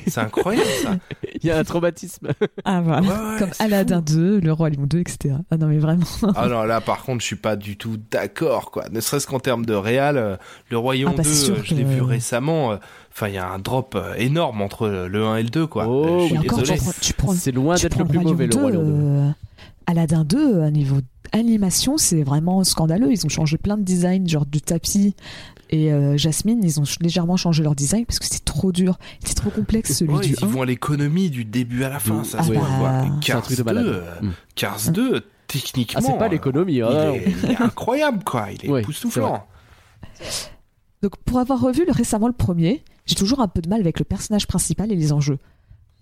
C'est incroyable ça. Il y a un traumatisme. Ah voilà. Ouais, ouais, Comme Aladdin fou. 2, Le Roi Lion 2, etc. Ah non mais vraiment. Ah non, là par contre, je suis pas du tout d'accord quoi. Ne serait-ce qu'en termes de réal, euh, le Royaume Ah, bah, 2, c'est sûr euh, je l'ai que- vu récemment. euh, Enfin, il y a un drop énorme entre le 1 et le 2 quoi. Oh, je suis encore, désolé. prends, tu prends, C'est loin d'être le plus Roi mauvais, le Lion Roi 2, Lion 2. euh, Aladdin 2, à niveau animation, c'est vraiment scandaleux. Ils ont changé plein de designs, genre du tapis. Et euh, Jasmine, ils ont légèrement changé leur design parce que c'était trop dur, c'était trop complexe celui Ouais, du ils 1. vont à l'économie du début à la fin, ça Ah se bah, voit. Cars truc de 2, malade. euh, Mm. Cars 2, techniquement, Ah, c'est pas euh, l'économie. hein, il, est, il est incroyable quoi. Il est Ouais, époustouflant. Donc pour avoir revu le- récemment le premier, j'ai toujours un peu de mal avec le personnage principal et les enjeux.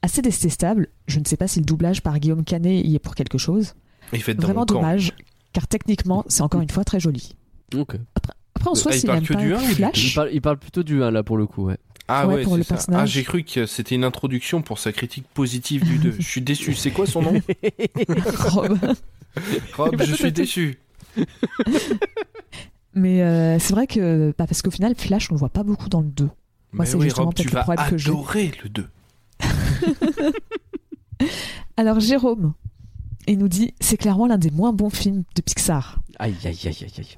Assez détestable, je ne sais pas si le doublage par Guillaume Canet y est pour quelque chose. Il fait Vraiment dommage, car techniquement, c'est encore une fois très joli. Ok. Après, en soi, Ah, il parle que du un ou du Il Flash, parle, il parle plutôt du 1 là pour le coup. Ouais. Ah Ouais, ouais, pour c'est le ça. personnage. Ah, j'ai cru que c'était une introduction pour sa critique positive du 2. Je suis déçu. C'est quoi son nom Rob. Rob, je suis déçu. Mais euh, c'est vrai que, bah, parce qu'au final, Flash, on le voit pas beaucoup dans le 2. Moi, Mais c'est oui, justement peut-être le problème que j'ai. adorer le 2. Alors, Jérôme, il nous dit c'est clairement l'un des moins bons films de Pixar. Aïe, aïe, aïe, aïe, aïe.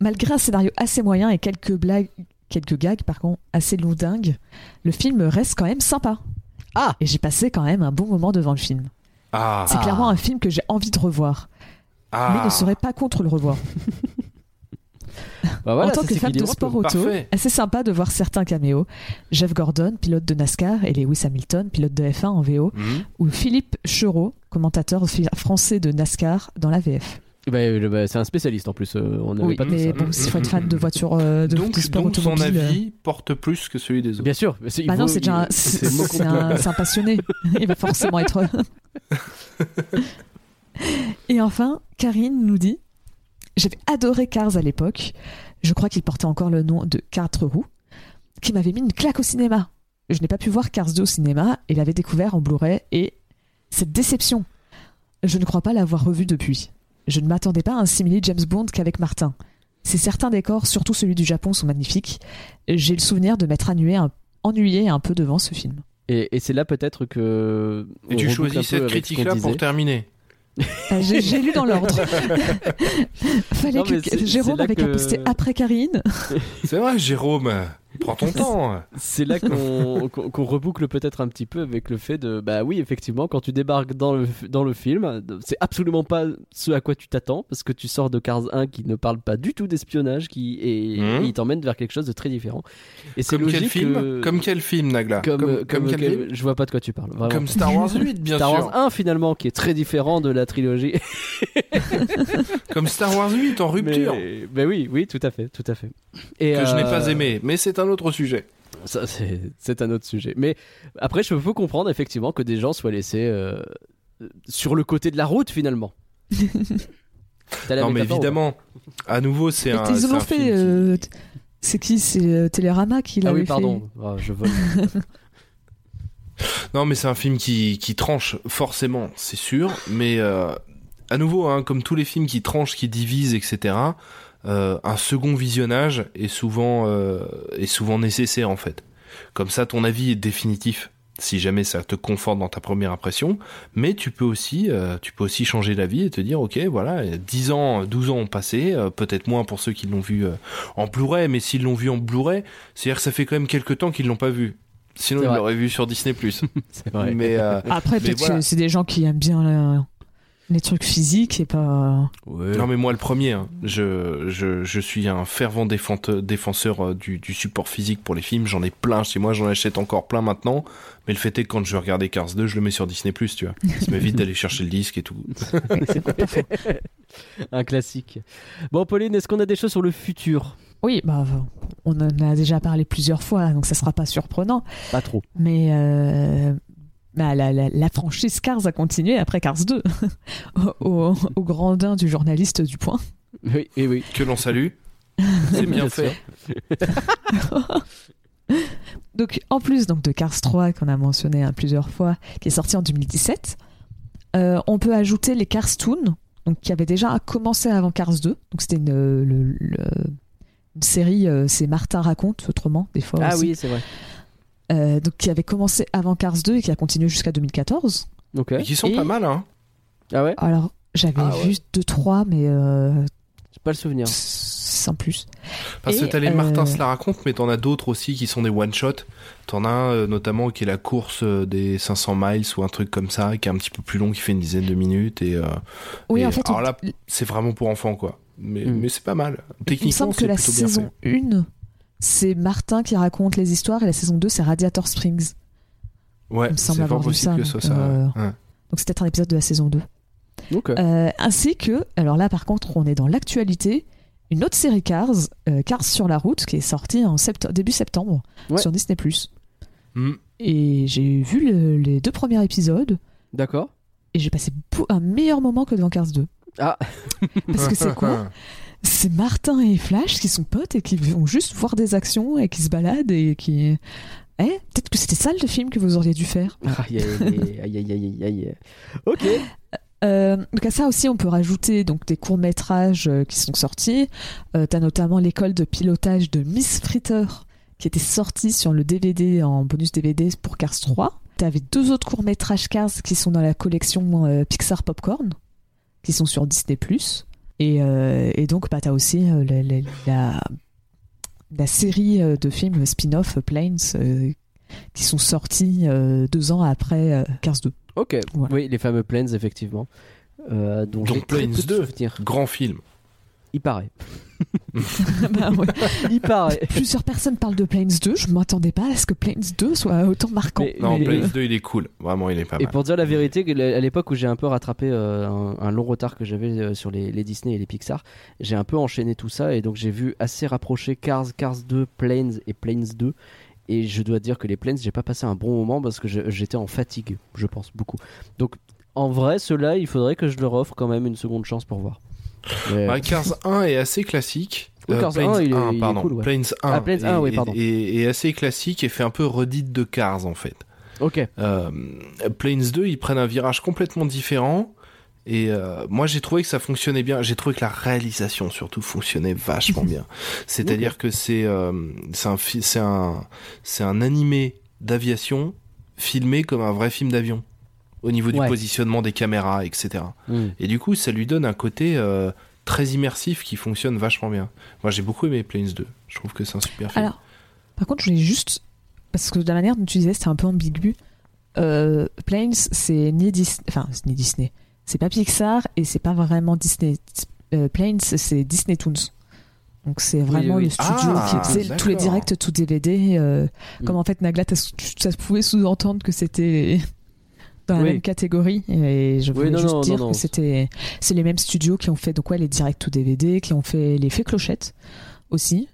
Malgré un scénario assez moyen et quelques blagues, quelques gags, par contre, assez lourdingues, le film reste quand même sympa. Ah Et j'ai passé quand même un bon moment devant le film. Ah, C'est clairement un film que j'ai envie de revoir, ah. mais ne serais pas contre le revoir. Bah voilà, en tant que fan de sport auto, Parfait. assez sympa de voir certains caméos. Jeff Gordon, pilote de NASCAR, et Lewis Hamilton, pilote de F1 en VO, Mhm. ou Philippe Chereau, commentateur français de NASCAR dans la VF. Bah, bah, c'est un spécialiste en plus. euh, on Oui, pas mais bon, s'il faut être fan de voitures euh, de, donc, de sport donc son automobile. euh, avis porte plus que celui des autres. Bien sûr. c'est- il Bah un passionné. Il va forcément être. Et enfin, Karine nous dit J'avais adoré Cars à l'époque. Je crois qu'il portait encore le nom de Quatre roues, qui m'avait mis une claque au cinéma. Je n'ai pas pu voir Cars 2 au cinéma et l'avais découvert en Blu-ray et cette déception. Je ne crois pas l'avoir revu depuis. Je ne m'attendais pas à un simili James Bond qu'avec Martin. Si certains décors, surtout celui du Japon, sont magnifiques, j'ai le souvenir de m'être ennuyé un, ennuyé un peu devant ce film. Et, et c'est là peut-être que. Et tu choisis peu cette ce critique-là pour terminer. Ah, J'ai lu dans l'ordre. Fallait Non, que Jérôme avait qu'à que- poster après Karine. C'est vrai, Jérôme. Prends ton temps. C'est là qu'on qu'on- qu'on reboucle peut-être un petit peu avec le fait de bah oui effectivement quand tu débarques dans le dans le film c'est absolument pas ce à quoi tu t'attends parce que tu sors de Cars 1 qui ne parle pas du tout d'espionnage qui et, Mhm. et il t'emmène vers quelque chose de très différent et c'est Comme quel logique film que- Comme quel film, Nagla comme, comme, comme quel quel- film je vois pas de quoi tu parles vraiment. Comme Star Wars 8, bien Star sûr. Wars 1 finalement qui est très différent de la trilogie Comme Star Wars 8 en rupture. mais, mais oui oui tout à fait tout à fait et Que je n'ai euh, pas aimé, mais c'est un autre sujet. Ça, c'est c'est un autre sujet. Mais après, je peux comprendre effectivement que des gens soient laissés euh, sur le côté de la route finalement. La Non, mais évidemment, à nouveau, c'est un. ils c'est fait. qui- euh, C'est qui? C'est euh, Télérama qui Ah oui, fait. pardon. Ah, je vole. Non, mais c'est un film qui, qui tranche, forcément, c'est sûr. Mais euh, à nouveau, hein, comme tous les films qui tranchent, qui divisent, etc., euh, un second visionnage est souvent, euh, est souvent nécessaire, en fait. Comme ça, ton avis est définitif. Si jamais ça te conforte dans ta première impression, mais tu peux aussi, euh, tu peux aussi changer d'avis et te dire, ok, voilà, 10 ans, 12 ans ont passé, euh, peut-être moins pour ceux qui l'ont vu euh, en Blu-ray, mais s'ils l'ont vu en Blu-ray, c'est-à-dire que ça fait quand même quelques temps qu'ils l'ont pas vu. Sinon, ils l'auraient vu sur Disney+. C'est vrai. Mais euh, Après, peut-être voilà. c'est des gens qui aiment bien euh, les trucs physiques et pas. Ouais. non, mais moi le premier, hein, je, je, je suis un fervent défente- défenseur euh, du, du support physique pour les films. J'en ai plein chez moi, j'en achète encore plein maintenant. Mais le fait est que quand je vais regarder Cars 2, je le mets sur Disney+, tu vois. Ça m'évite d'aller chercher le disque et tout. c'est un classique. Bon, Pauline, est-ce qu'on a des choses sur le futur? Oui, bah, on en a déjà parlé plusieurs fois, donc ça sera pas surprenant. Pas trop. Mais euh, bah, la, la- la franchise Cars a continué après Cars 2, au, au, au grandin du journaliste du Point. Oui, et oui. Que l'on salue. C'est bien Bien fait. Donc, en plus donc, de Cars 3, qu'on a mentionné hein, plusieurs fois, qui est sorti en 2017, euh, on peut ajouter les Cars Toon, donc, qui avait déjà commencé avant Cars 2. Donc, c'était une, série, euh, c'est Martin raconte autrement, des fois Ah aussi. oui, c'est vrai. Euh, donc, qui avait commencé avant Cars 2 et qui a continué jusqu'à 2014. Ok. Et qui sont Et- pas mal, hein. Ah ouais? Alors, j'avais Ah ouais. vu 2-3, mais euh, J'ai pas le souvenir. sans plus. Parce que Et, t'as les euh, Martin se la raconte, mais t'en as d'autres aussi qui sont des one-shot. T'en as euh, notamment qui est la course euh, des 500 miles ou un truc comme ça, qui est un petit peu plus long, qui fait une dizaine de minutes. Et, euh, Oui, et en fait, alors on- là, c'est vraiment pour enfants, quoi. Mais, Mm. mais c'est pas mal. il me Techniquement, semble que c'est la plutôt bien saison fait. 1, c'est Martin qui raconte les histoires et la saison 2, c'est Radiator Springs. Ouais, il me semble c'est avoir fort vu possible ça, que ce soit donc, ça. euh, ouais. Donc, c'est peut-être un épisode de la saison 2. Ok. Euh, ainsi que, alors là par contre, on est dans l'actualité, une autre série Cars, euh, Cars sur la route, qui est sortie en début septembre Ouais. sur Disney. Mm. Et j'ai vu le- les deux premiers épisodes D'accord. et j'ai passé un meilleur moment que devant Cars 2. Ah, Parce que c'est quoi? C'est Martin et Flash qui sont potes et qui vont juste voir des actions et qui se baladent et qui. Eh, peut-être que c'était ça le film que vous auriez dû faire. aïe, aïe, aïe, aïe, aïe. Ok. Euh, donc à ça aussi, on peut rajouter donc des courts métrages qui sont sortis. Euh, T'as notamment l'école de pilotage de Miss Fritter qui était sortie sur le DVD en bonus DVD pour Cars 3. T'avais deux autres courts métrages Cars qui sont dans la collection euh, Pixar Popcorn qui sont sur Disney+. Et, euh, et donc bah t'as aussi euh, la, la- la- la série euh, de films spin-off Planes euh, qui sont sortis euh, deux ans après euh, Cars 2. Ok. Voilà. Oui, les fameux Planes, effectivement. Euh, dont Donc Planes peu de 2. souvenirs. Grand film. Il paraît. Bah ouais. Il paraît. Plusieurs personnes parlent de Planes 2. Je m'attendais pas à ce que Planes 2 soit autant marquant. Mais- Non, mais- Blaze 2, il est cool. Vraiment, il est pas Et mal. pour dire la vérité, à l'époque où j'ai un peu rattrapé euh, un, un long retard que j'avais euh, sur les, les Disney et les Pixar, j'ai un peu enchaîné tout ça et donc j'ai vu assez rapprocher Cars, Cars 2, Planes et Planes 2. Et je dois dire que les Planes, j'ai pas passé un bon moment parce que j'étais en fatigue, je pense beaucoup. Donc en vrai, ceux-là, il faudrait que je leur offre quand même une seconde chance pour voir. Mais- Bah, Cars 1 est assez classique. Oui, Cars Planes 1, il est- il est pardon. cool, ouais. Planes 1, Ah, Planes 1, est, oui, pardon. est- est assez classique et fait un peu redite de Cars en fait. Ok. Euh, Planes 2, ils prennent un virage complètement différent. Et euh, moi, j'ai trouvé que ça fonctionnait bien. J'ai trouvé que la réalisation, surtout, fonctionnait vachement bien. C'est-à-dire que c'est euh, c'est un, c'est un, c'est un animé d'aviation filmé comme un vrai film d'avion. Au niveau du Ouais. positionnement des caméras, etc. Hmm. Et du coup, ça lui donne un côté euh, très immersif qui fonctionne vachement bien. Moi, j'ai beaucoup aimé Planes 2. Je trouve que c'est un super film. Alors, Par contre, je voulais juste. Parce que de la manière dont tu disais, c'était un peu ambigu. Euh, Planes, c'est ni Disney. Enfin, c'est ni Disney. C'est pas Pixar et c'est pas vraiment Disney. Euh, Planes, c'est Disney Toons. Donc c'est vraiment oui. le studio Ah, qui faisait tous les directs tout DVD. euh, Mm. Comme en fait Nagla, ça pouvait sous-entendre que c'était dans la Oui. même catégorie. Et je Oui, voulais non, juste non, dire non, que c'était c'est les mêmes studios qui ont fait donc ouais les directs tout DVD, qui ont fait les faits clochettes aussi.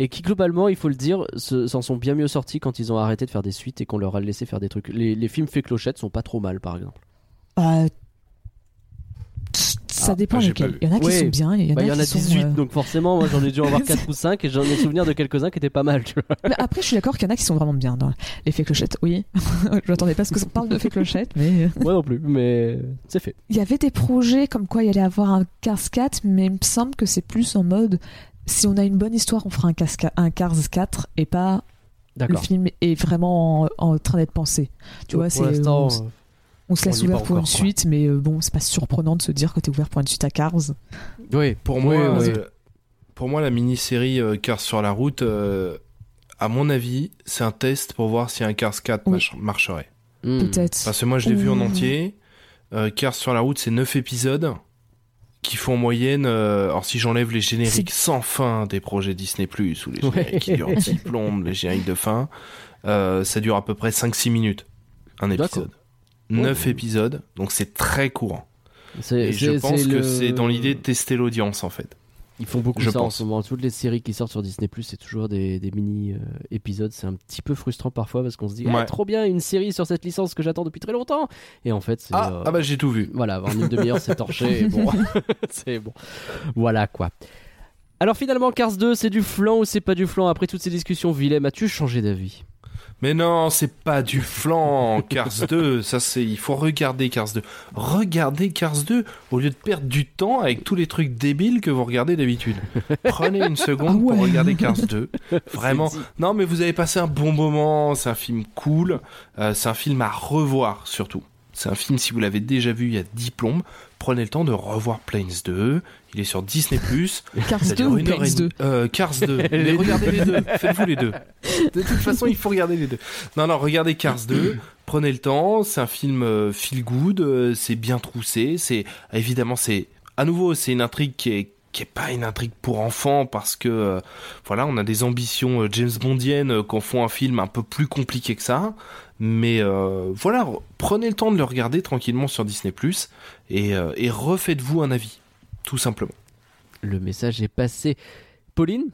Et qui globalement, il faut le dire, se- s'en sont bien mieux sortis quand ils ont arrêté de faire des suites et qu'on leur a laissé faire des trucs. Les, les films fait clochette sont pas trop mal, par exemple. Bah, ça Ah, dépend pas lesquels. Il y en a qui Ouais. sont bien, il y en Bah, a y en sont, 18, euh, donc forcément, moi j'en ai dû en voir 4 ou 5 et j'en ai souvenir de quelques-uns qui étaient pas mal, tu vois. Mais après, je suis d'accord qu'il y en a qui sont vraiment bien dans les clochettes. Oui, je m'attendais pas à ce que ça parle de faits clochettes, mais Moi non plus, mais c'est fait. il y avait des projets comme quoi il y allait avoir un Cars 4, mais il me semble que c'est plus en mode si on a une bonne histoire, on fera un, Cars 4 un Cars 4 et pas le film est vraiment en, en train d'être pensé. Tu vois, Pour c'est l'instant, on, se laisse ouvert pour une quoi. suite, mais euh, bon, c'est pas surprenant de se dire que t'es ouvert pour une suite à Cars. oui, Pour moi, euh, pour moi, la mini-série euh, Cars sur la route, euh, à mon avis, c'est un test pour voir si un Cars 4 Oui. marche- marcherait. Hmm. Peut-être. Parce que moi, je l'ai vu en entier. Euh, Cars sur la route, c'est 9 épisodes qui font en moyenne, euh, alors si j'enlève les génériques sans fin des projets Disney+, ou les génériques Ouais. qui durent 10 plombes, les génériques de fin, euh, ça dure à peu près 5-6 minutes, un épisode. 9 épisodes, donc c'est très courant. Et je pense que le- c'est dans l'idée de tester l'audience, en fait. Ils font beaucoup Je ça en pense. ce moment. Toutes les séries qui sortent sur Disney c'est toujours des, des mini euh, épisodes. C'est un petit peu frustrant parfois parce qu'on se dit Ouais. Ah, trop bien une série sur cette licence que j'attends depuis très longtemps. Et en fait, c'est Ah, euh, ah bah j'ai tout vu. voilà, en une demi-heure c'est torché. et bon, c'est bon. Voilà quoi. Alors finalement, Cars 2, c'est du flan ou c'est pas du flan? Après toutes ces discussions, Willem, as-tu changé d'avis? Mais non, c'est pas du flan, Cars 2. Ça, c'est, il faut regarder Cars 2. Regardez Cars 2 au lieu de perdre du temps avec tous les trucs débiles que vous regardez d'habitude. Prenez une seconde Ah ouais. pour regarder Cars 2. Vraiment. Non, mais vous avez passé un bon moment. C'est un film cool. Euh, c'est un film à revoir, surtout. C'est un film, si vous l'avez déjà vu il y a 10 plombes, prenez le temps de revoir Planes 2. Il est sur Disney+. Cars Ça 2 dure ou et 2 demie. Euh, Cars 2. Les regardez les deux. Faites-vous les deux. De toute façon, il faut regarder les deux. Non, non, regardez Cars 2. Prenez le temps. C'est un film euh, feel good. euh, c'est bien troussé. C'est évidemment c'est à nouveau c'est une intrigue qui est qui est pas une intrigue pour enfants parce que euh, voilà on a des ambitions euh, James Bondiennes euh, qu'on font un film un peu plus compliqué que ça mais voilà re- prenez le temps de le regarder tranquillement sur Disney Plus et, et refaites-vous un avis tout simplement Le message est passé. Pauline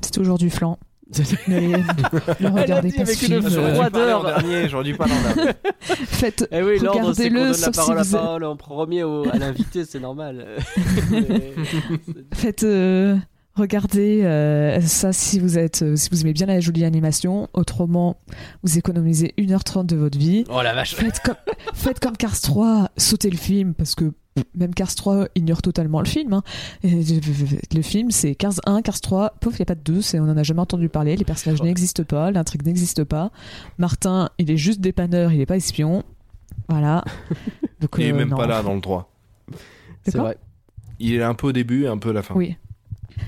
C'est toujours du flan. Ne a regardez pas avec ce film. froideur. euh, Froideur. J'aurais dû parler en dernier j'aurais dû parler en dernier Faites, Eh oui, l'ordre c'est qu'on Regardez-le, donne la si parole, parole en premier au- à l'invité, c'est normal. Mais- faites euh, regardez euh, ça si vous êtes euh, si vous aimez bien la jolie animation. Autrement, vous économisez 1h30 de votre vie. oh la vache. Faites comme, faites comme Cars 3, sautez le film parce que même Cars 3 ignore totalement le film. hein. Le film, c'est Cars 1, Cars 3. Pouf, il n'y a pas de 2, c'est- on en a jamais entendu parler. Les personnages n'existent pas, l'intrigue n'existe pas. Martin, il est juste dépanneur, il n'est pas espion. Voilà. Donc, il est euh, même non. pas là dans le 3 C'est vrai. il est un peu au début et un peu à la fin Oui,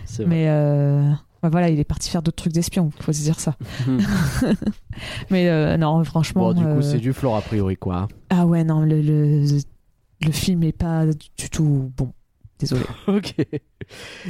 C'est vrai. mais euh, bah voilà, il est parti faire d'autres trucs d'espion, faut se dire ça. Hmm. Mais euh, non, franchement. Bon, du coup, euh, c'est du flore a priori, quoi. Ah ouais, non, le, le, le film est pas du tout bon. Désolé. Ok.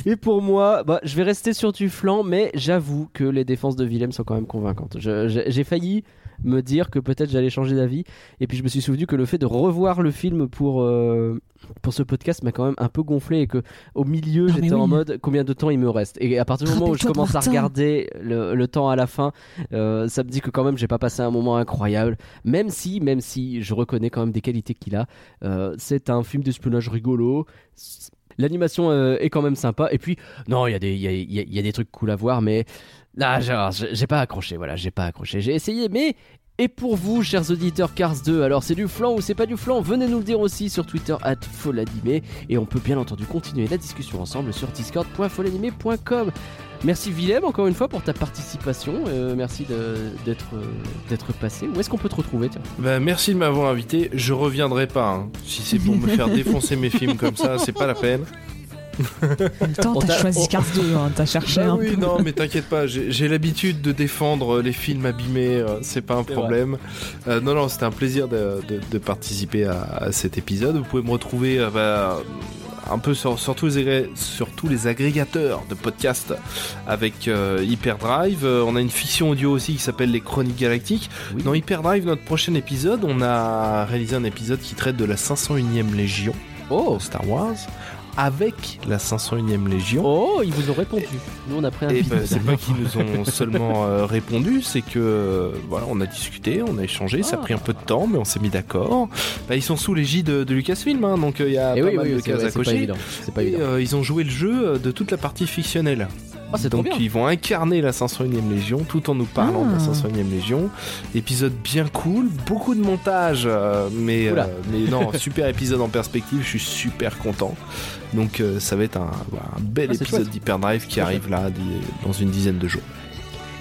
Et pour moi, bah, je vais rester sur du flanc, mais j'avoue que les défenses de Willem sont quand même convaincantes. J'ai failli me dire que peut-être j'allais changer d'avis, et puis je me suis souvenu que le fait de revoir le film pour, euh, pour ce podcast m'a quand même un peu gonflé, et que au milieu, j'étais en mode combien de temps il me reste? Et à partir du moment où je commence à regarder le, le temps à la fin, euh, ça me dit que quand même j'ai pas passé un moment incroyable, même si, même si je reconnais quand même des qualités qu'il a. Euh, c'est un film d'espionnage rigolo. L'animation euh, est quand même sympa. Et puis, non, il y, a des- trucs cool à voir, mais là, j'ai pas accroché. Voilà, j'ai pas accroché. J'ai essayé, mais. Et pour vous, chers auditeurs Cars 2, alors c'est du flan ou c'est pas du flan? Venez nous le dire aussi sur Twitter, at folanimé. Et on peut bien entendu continuer la discussion ensemble sur discord.folanimé.com. Merci Willem, encore une fois, pour ta participation. Euh, merci d'être euh, d'être passé. Où est-ce qu'on peut te retrouver tiens Ben, merci de m'avoir invité. Je reviendrai pas. hein. Si c'est pour me faire défoncer mes films comme ça, c'est pas la peine. En même temps, On t'as t'a- choisi on- Cars 2, hein, t'as cherché Bah un oui, peu. non, mais t'inquiète pas, j'ai l'habitude de défendre les films abîmés, euh, c'est pas un problème. Euh, non, non, c'était un plaisir de, de- de participer à, à cet épisode. Vous pouvez me retrouver euh, bah, un peu sur, sur, tous les, agré- sur tous les agrégateurs de podcasts avec euh, Hyperdrive. Euh, on a une fiction audio aussi qui s'appelle Les Chroniques Galactiques. Oui. Dans Hyperdrive, notre prochain épisode, on a réalisé un épisode qui traite de la 501e Légion Oh, Star Wars avec la 501e Légion. oh, ils vous ont répondu. Nous, on a pris un Et ben, c'est pas qu'ils nous ont seulement euh, répondu, c'est que euh, voilà, on a discuté, on a échangé, ça a Ah. pris un peu de temps, mais on s'est mis d'accord. Bah, ils sont sous l'égide de, de Lucasfilm, hein, donc euh, il y a Et pas oui, mal oui, de cases à pas cocher. évident. Pas Et évident. euh, ils ont joué le jeu de toute la partie fictionnelle. Oh, c'est trop Donc bien. ils vont incarner la 501e Légion tout en nous parlant de la Ah. 501e Légion. Épisode bien cool, beaucoup de montage, euh, mais, euh, mais non, super épisode en perspective, je suis super content. Donc euh, ça va être un, bel Ah, épisode d'Hyperdrive qui arrive là dans une dizaine de jours.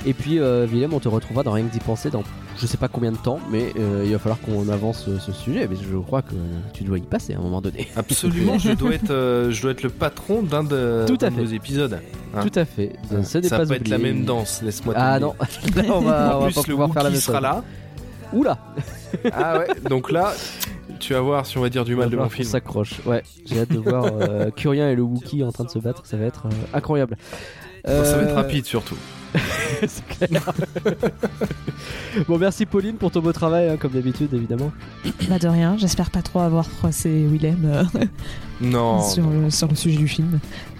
Et puis, Willem, on te retrouvera dans Rien que d'y penser dans je sais pas combien de temps, mais euh, il va falloir qu'on avance euh, ce sujet. Mais je crois que tu dois y passer à un moment donné. Absolument, je dois être, euh, je dois être le patron d'un de, Tout à de fait. nos épisodes. Hein. Tout à fait. Hein. Ce n'est ça pas va pas être la même danse, laisse-moi te Ah non. Là, on va, on en va plus, pas le pouvoir faire la même sera là. Oula, Ah ouais, donc là, tu vas voir si on va dire du mal de mon On film. s'accroche. Ouais, j'ai hâte de voir euh, Curien et le Wookie en train de se battre. Ça va être incroyable. Ça va être rapide surtout. c'est clair. bon, merci Pauline pour ton beau travail, hein, comme d'habitude, évidemment. Bah de rien, j'espère pas trop avoir froissé Willem euh, Non, sur, non, le, sur le sujet du film.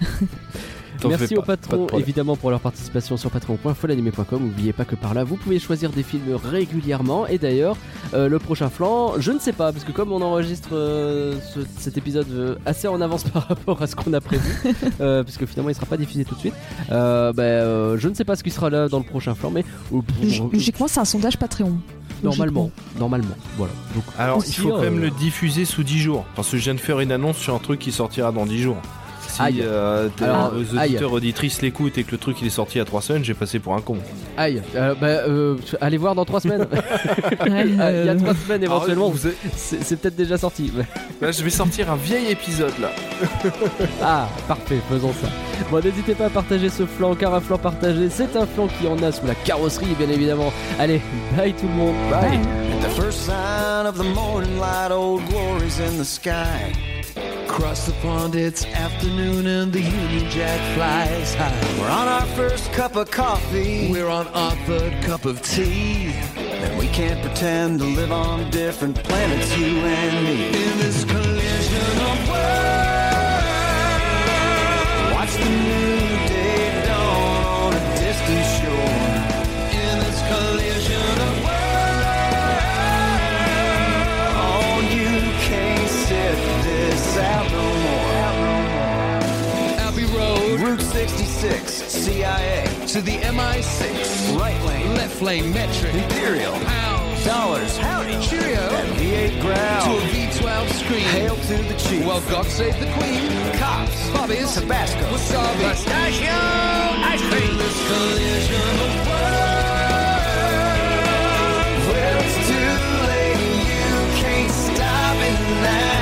Merci aux patrons évidemment pour leur participation sur patreon.folanimé.com. N'oubliez pas que par là vous pouvez choisir des films régulièrement. Et d'ailleurs, euh, le prochain flanc, je ne sais pas, parce que comme on enregistre euh, ce- cet épisode euh, assez en avance par rapport à ce qu'on a prévu, euh, parce que finalement il sera pas diffusé tout de suite, euh, bah, euh, je ne sais pas ce qui sera là dans le prochain flanc, mais Log- Logiquement, c'est un sondage Patreon. normalement, normalement, voilà. Donc, Alors, il faut quand même euh, le diffuser sous 10 jours. Parce que je viens de faire une annonce sur un truc qui sortira dans 10 jours. Si Aïe. euh, Alors, vos aïe. auditeurs, auditrices l'écoutent et que le truc il est sorti il y a 3 semaines, j'ai passé pour un con. Aïe, euh, bah, euh, allez voir dans 3 semaines. Ouais, il y a euh, 3 semaines éventuellement, Ah, vous êtes- c'est c'est peut-être déjà sorti. Là, je vais sortir un vieil épisode là. Ah, parfait, faisons ça. Bon, n'hésitez pas à partager ce flanc, car un flanc partagé, c'est un flanc qui en a sous la carrosserie, bien évidemment. Allez, bye tout le monde. Bye. The first sign of the morning light, old glory's in the sky. Across the pond, it's afternoon, and the Union Jack flies high. We're on our first cup of coffee. We're on our third cup of tea. And we can't pretend to live on different planets, you and me. In this collision of worlds, watch the new Route 66, CIA, to the MI6, right lane, left lane, metric, imperial, pounds, dollars, howdy, cheerio, and V8 ground, to a V12 screen, hail to the chief, well, God save the queen, cops, bobbies, Tabasco, wasabi, pistachio, ice cream, this collision of worlds, well, it's too late, you can't stop it now.